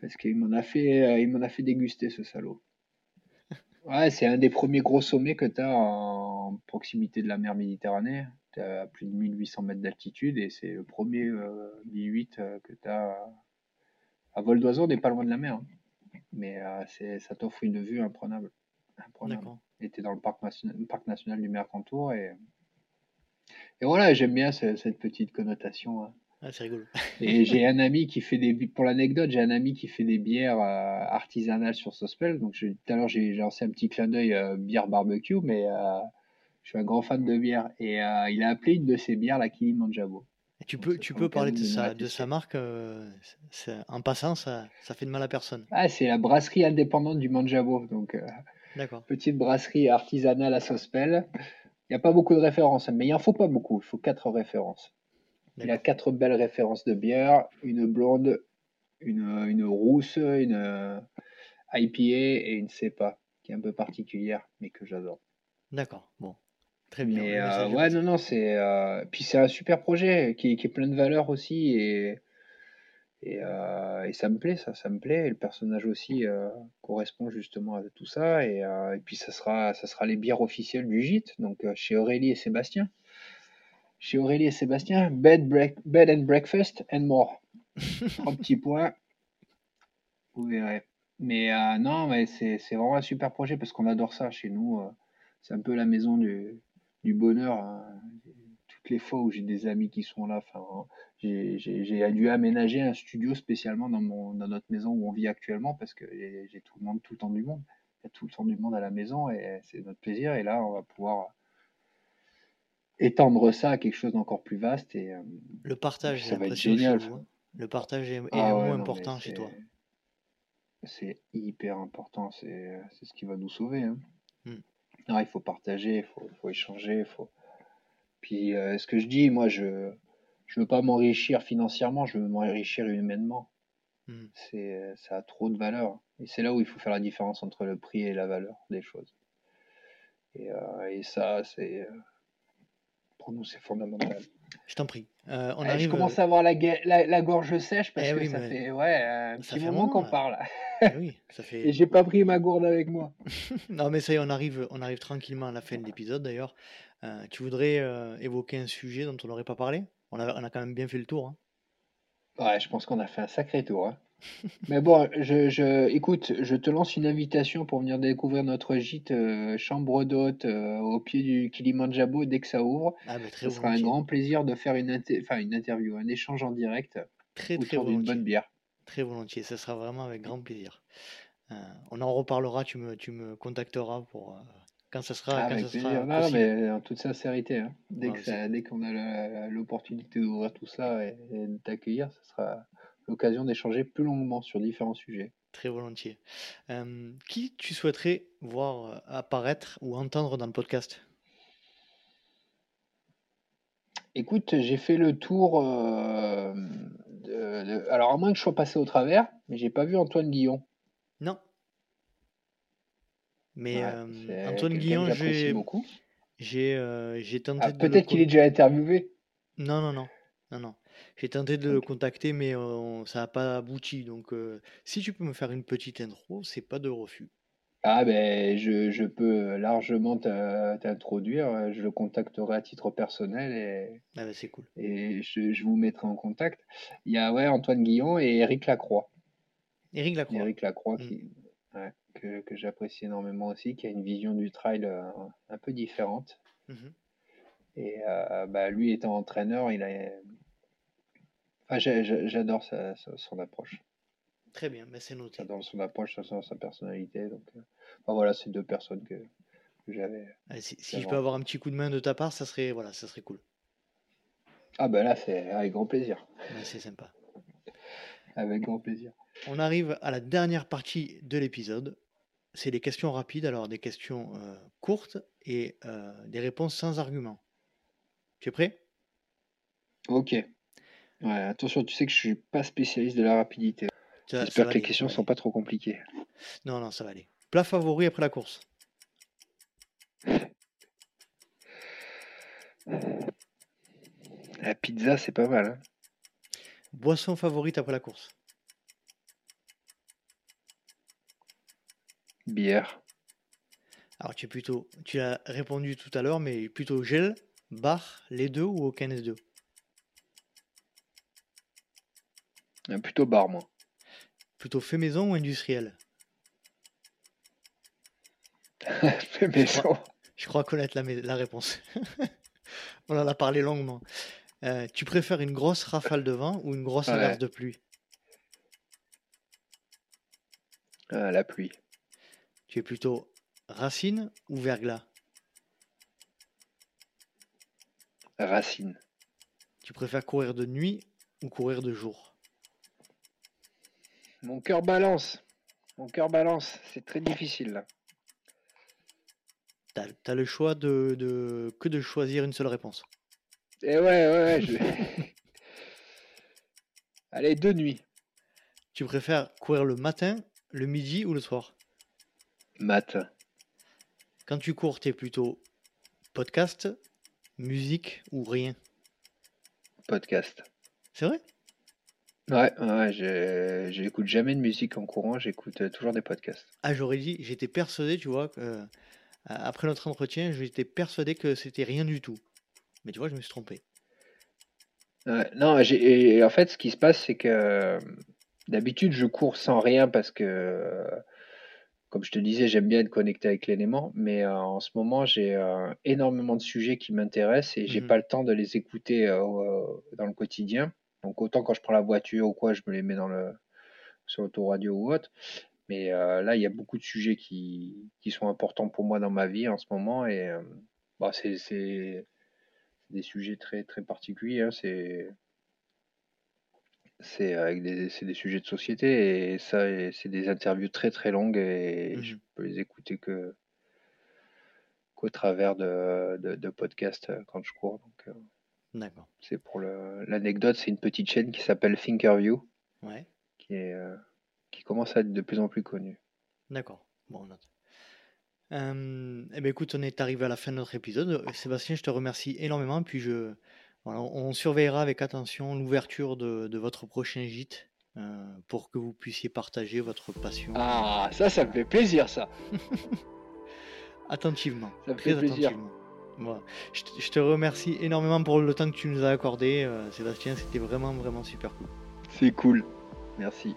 Parce qu'il m'en a, fait, euh, il m'en a fait déguster ce salaud. Ouais, c'est un des premiers gros sommets que tu as en proximité de la mer Méditerranée. Tu à plus de 1800 mètres d'altitude et c'est le premier euh, 1008 euh, que tu as à vol d'oiseau, on n'est pas loin de la mer. Mais euh, ça t'offre une vue imprenable. imprenable. Et tu es dans le parc national, parc national du Mercantour et, et voilà, j'aime bien cette, petite connotation. Hein. Ah, c'est rigolo. *laughs* et j'ai un ami qui fait des, pour l'anecdote, j'ai un ami qui fait des bières euh, artisanales sur Sospel. Donc tout à l'heure, j'ai lancé un petit clin d'œil euh, bière barbecue, mais je suis un grand fan de bière. Et il a appelé une de ses bières la Kilimanjaro. Tu peux, tu peux parler de sa, de sa marque euh, en passant, ça, ça fait de mal à personne. Ah, c'est la brasserie indépendante du Manjabo. Donc, euh, petite brasserie artisanale à Sospel. Il n'y a pas beaucoup de références, mais il n'en faut pas beaucoup. Il faut quatre références. Il y a quatre belles références de bière une blonde, une, une rousse, une euh, IPA et une CEPA, qui est un peu particulière, mais que j'adore. D'accord. Bon, Très bien. Euh, ouais, non, non, c'est. Euh, puis c'est un super projet qui, qui, est plein de valeurs aussi. Et, et, euh, et, ça me plaît, ça, ça me plaît. Et le personnage aussi correspond justement à tout ça. Et, et, puis ça sera, ça sera les bières officielles du gîte, donc chez Aurélie et Sébastien. Chez Aurélie et Sébastien, bed, break, bed and breakfast and more. *laughs* Trois petits points. Vous verrez. Mais non, mais c'est vraiment un super projet parce qu'on adore ça chez nous. c'est un peu la maison du, du bonheur. Hein. Toutes les fois où j'ai des amis qui sont là, enfin, j'ai dû aménager un studio spécialement dans, mon, dans notre maison où on vit actuellement parce que j'ai tout le monde, tout le temps du monde. Il y a tout le temps du monde à la maison et c'est notre plaisir. Et là, on va pouvoir étendre ça à quelque chose d'encore plus vaste. Et, euh, le partage, ça va être génial. Hein. Le partage est, ah moins important chez toi. C'est hyper important. C'est ce qui va nous sauver. Hein. Hmm il faut partager, il faut, faut, échanger, faut. Puis euh, ce que je dis, moi, je je veux pas m'enrichir financièrement, je veux m'enrichir humainement. C'est, ça a trop de valeur. Et c'est là où il faut faire la différence entre le prix et la valeur des choses. Et, euh, et ça, c'est euh, pour nous, c'est fondamental. Je t'en prie. Euh, on Eh, je arrive. commence à avoir la, la, la gorge sèche parce Eh que oui, ça mais- fait ouais, un Ça petit fait moment qu'on parle. *laughs* Eh oui, ça *laughs* Et fait. j'ai pas pris ma gourde avec moi. *laughs* Non, mais ça y est, on arrive, on arrive tranquillement à la fin de l'épisode d'ailleurs. Euh, tu voudrais euh, évoquer un sujet dont on n'aurait pas parlé? On a, on a quand même bien fait le tour. hein. Ouais, je pense qu'on a fait un sacré tour. hein. *laughs* Mais bon, je, je, écoute, je te lance une invitation pour venir découvrir notre gîte euh, chambre d'hôte euh, au pied du Kilimandjaro dès que ça ouvre. Ah, très Ce sera un volontiers. grand plaisir de faire une, inter- enfin, une interview, un échange en direct Très, très autour d'une volontiers. bonne bière. Très volontiers. Ça sera vraiment avec grand plaisir. Euh, on en reparlera. Tu me, tu me contacteras pour euh, quand ça sera, Ah, quand avec ça sera. Non, non, possible. mais en toute sincérité, hein, dès Ouais, que c'est- ça, dès qu'on a la- l'opportunité d'ouvrir tout ça et, et de t'accueillir, ce sera l'occasion d'échanger plus longuement sur différents sujets. Très volontiers. Euh, qui tu souhaiterais voir euh, apparaître ou entendre dans le podcast? Écoute, j'ai fait le tour. euh, de- de- alors, à moins que je sois passé au travers, mais j'ai pas vu Antoine Guillon. Non. Mais Ouais, euh, Antoine Guillon, j'ai, beaucoup. j'ai, tenté Ah, peut-être qu'il est déjà interviewé. Non, non, non, non, non. J'ai tenté de le contacter, mais euh, ça n'a pas abouti. Donc, euh, si tu peux me faire une petite intro, c'est pas de refus. Ah, ben, je, je peux largement t'introduire. Je le contacterai à titre personnel et, Ah ben, c'est cool. et je, je vous mettrai en contact. Il y a ouais, Antoine Guillon et Eric Lacroix. Éric Lacroix. Eric Lacroix Mm. qui, ouais, que, que j'apprécie énormément aussi, qui a une vision du trail euh, un peu différente. Mhm. Et euh, bah, lui étant entraîneur, il a. Enfin, j'adore son approche. Très bien, ben, c'est noté. J'adore son approche, sa, sa personnalité. Donc, euh, enfin, voilà, c'est deux personnes que, que j'avais. Allez, si, je peux avoir un petit coup de main de ta part, ça serait, voilà, ça serait cool. Ah, ben là, c'est avec grand plaisir. Ben, c'est sympa. Avec grand plaisir. On arrive à la dernière partie de l'épisode. C'est les questions rapides, alors des questions euh, courtes et euh, des réponses sans argument. Tu es prêt? Ok. Ouais, attention, tu sais que je suis pas spécialiste de la rapidité. Ça- J'espère que les aller, questions sont aller. pas trop compliquées. Non, non, ça va aller. Plat favori après la course? La pizza, c'est pas mal. hein. Boisson favorite après la course? Bière. Alors tu es plutôt, tu as répondu tout à l'heure, mais plutôt gel, bar, les deux ou aucun des deux? Plutôt bar, moi. Plutôt fait maison ou industriel? *laughs* Fait maison. Je crois connaître la, réponse. *laughs* On en a parlé longuement. Euh, tu préfères une grosse rafale de vent ou une grosse Ouais. averse de pluie? Ah, la pluie. Tu es plutôt racine ou verglas? Racine. Tu préfères courir de nuit ou courir de jour? Mon cœur balance. Mon cœur balance. C'est très difficile là. T'as, le choix de, de- que de choisir une seule réponse. Et ouais, ouais, ouais. je- *laughs* Allez, deux nuits. Tu préfères courir le matin, le midi ou le soir? Matin. Quand tu cours, t'es plutôt podcast, musique ou rien? Podcast. C'est vrai? Ouais, ouais, je j'écoute jamais de musique en courant, j'écoute euh, toujours des podcasts. Ah, j'aurais dit, j'étais persuadé, tu vois, que, euh, après notre entretien, j'étais persuadé que c'était rien du tout. Mais tu vois, je me suis trompé. Ouais, non, j'ai, et en fait, ce qui se passe, c'est que euh, d'habitude, je cours sans rien parce que, euh, comme je te disais, j'aime bien être connecté avec l'élément, mais euh, en ce moment, j'ai euh, énormément de sujets qui m'intéressent et j'ai Mhm. pas le temps de les écouter euh, dans le quotidien. Donc, autant quand je prends la voiture ou quoi, je me les mets dans le, sur l'autoradio ou autre. Mais euh, là, il y a beaucoup de sujets qui, qui sont importants pour moi dans ma vie en ce moment et euh, bah, c'est, des sujets très, très particuliers. hein. C'est, avec des, des sujets de société et ça, c'est des interviews très très longues et je Mhm. peux les écouter que qu'au travers de, de, de podcasts euh, quand je cours. Donc, euh, D'accord. c'est pour l'anecdote, c'est une petite chaîne qui s'appelle Thinkerview, Ouais. qui, est, euh, qui commence à être de plus en plus connu. D'accord. Bon, on note. Euh, eh ben écoute, on est arrivé à la fin de notre épisode. Sébastien, je te remercie énormément. Puis je, voilà, on surveillera avec attention l'ouverture de, de votre prochain gîte euh, pour que vous puissiez partager votre passion. Ah, ça, ça me fait plaisir, ça. *laughs* attentivement. Ça me très fait plaisir. attentivement. Voilà. Je, te- je te remercie énormément pour le temps que tu nous as accordé, euh, Sébastien. C'était vraiment, vraiment super cool. C'est cool. Merci.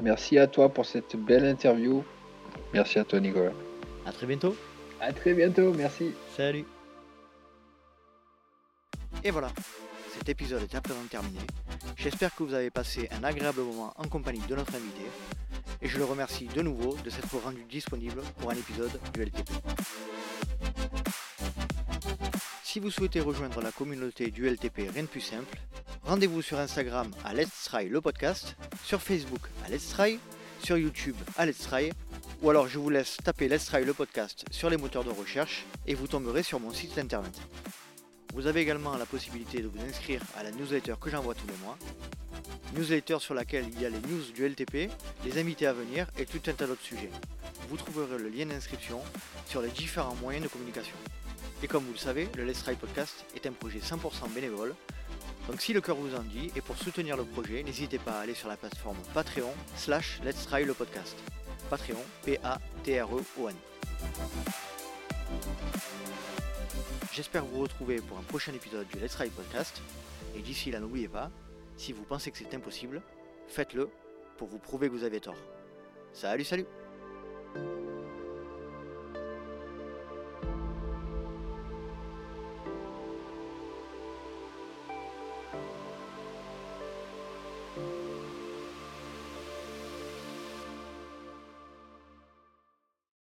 Merci à toi pour cette belle interview. Merci à toi, Nicolas. À très bientôt. À très bientôt. Merci. Salut. Et voilà, cet épisode est à présent terminé. J'espère que vous avez passé un agréable moment en compagnie de notre invité. Et je le remercie de nouveau de s'être rendu disponible pour un épisode du LTP. Si vous souhaitez rejoindre la communauté du LTP, rien de plus simple, rendez-vous sur Instagram à Let's Try le podcast, sur Facebook à Let's Try, sur YouTube à Let's Try, ou alors je vous laisse taper Let's Try le podcast sur les moteurs de recherche et vous tomberez sur mon site internet. Vous avez également la possibilité de vous inscrire à la newsletter que j'envoie tous les mois. Newsletter sur laquelle il y a les news du LTP, les invités à venir et tout un tas d'autres sujets. Vous trouverez le lien d'inscription sur les différents moyens de communication. Et comme vous le savez, le Let's Try Podcast est un projet 100% bénévole. Donc si le cœur vous en dit, et pour soutenir le projet, n'hésitez pas à aller sur la plateforme Patreon slash Let's Try le podcast. Patreon, P-A-T-R-E-O-N. J'espère vous retrouver pour un prochain épisode du Let's Try Podcast. Et d'ici là, n'oubliez pas, si vous pensez que c'est impossible, faites-le pour vous prouver que vous avez tort. Salut, salut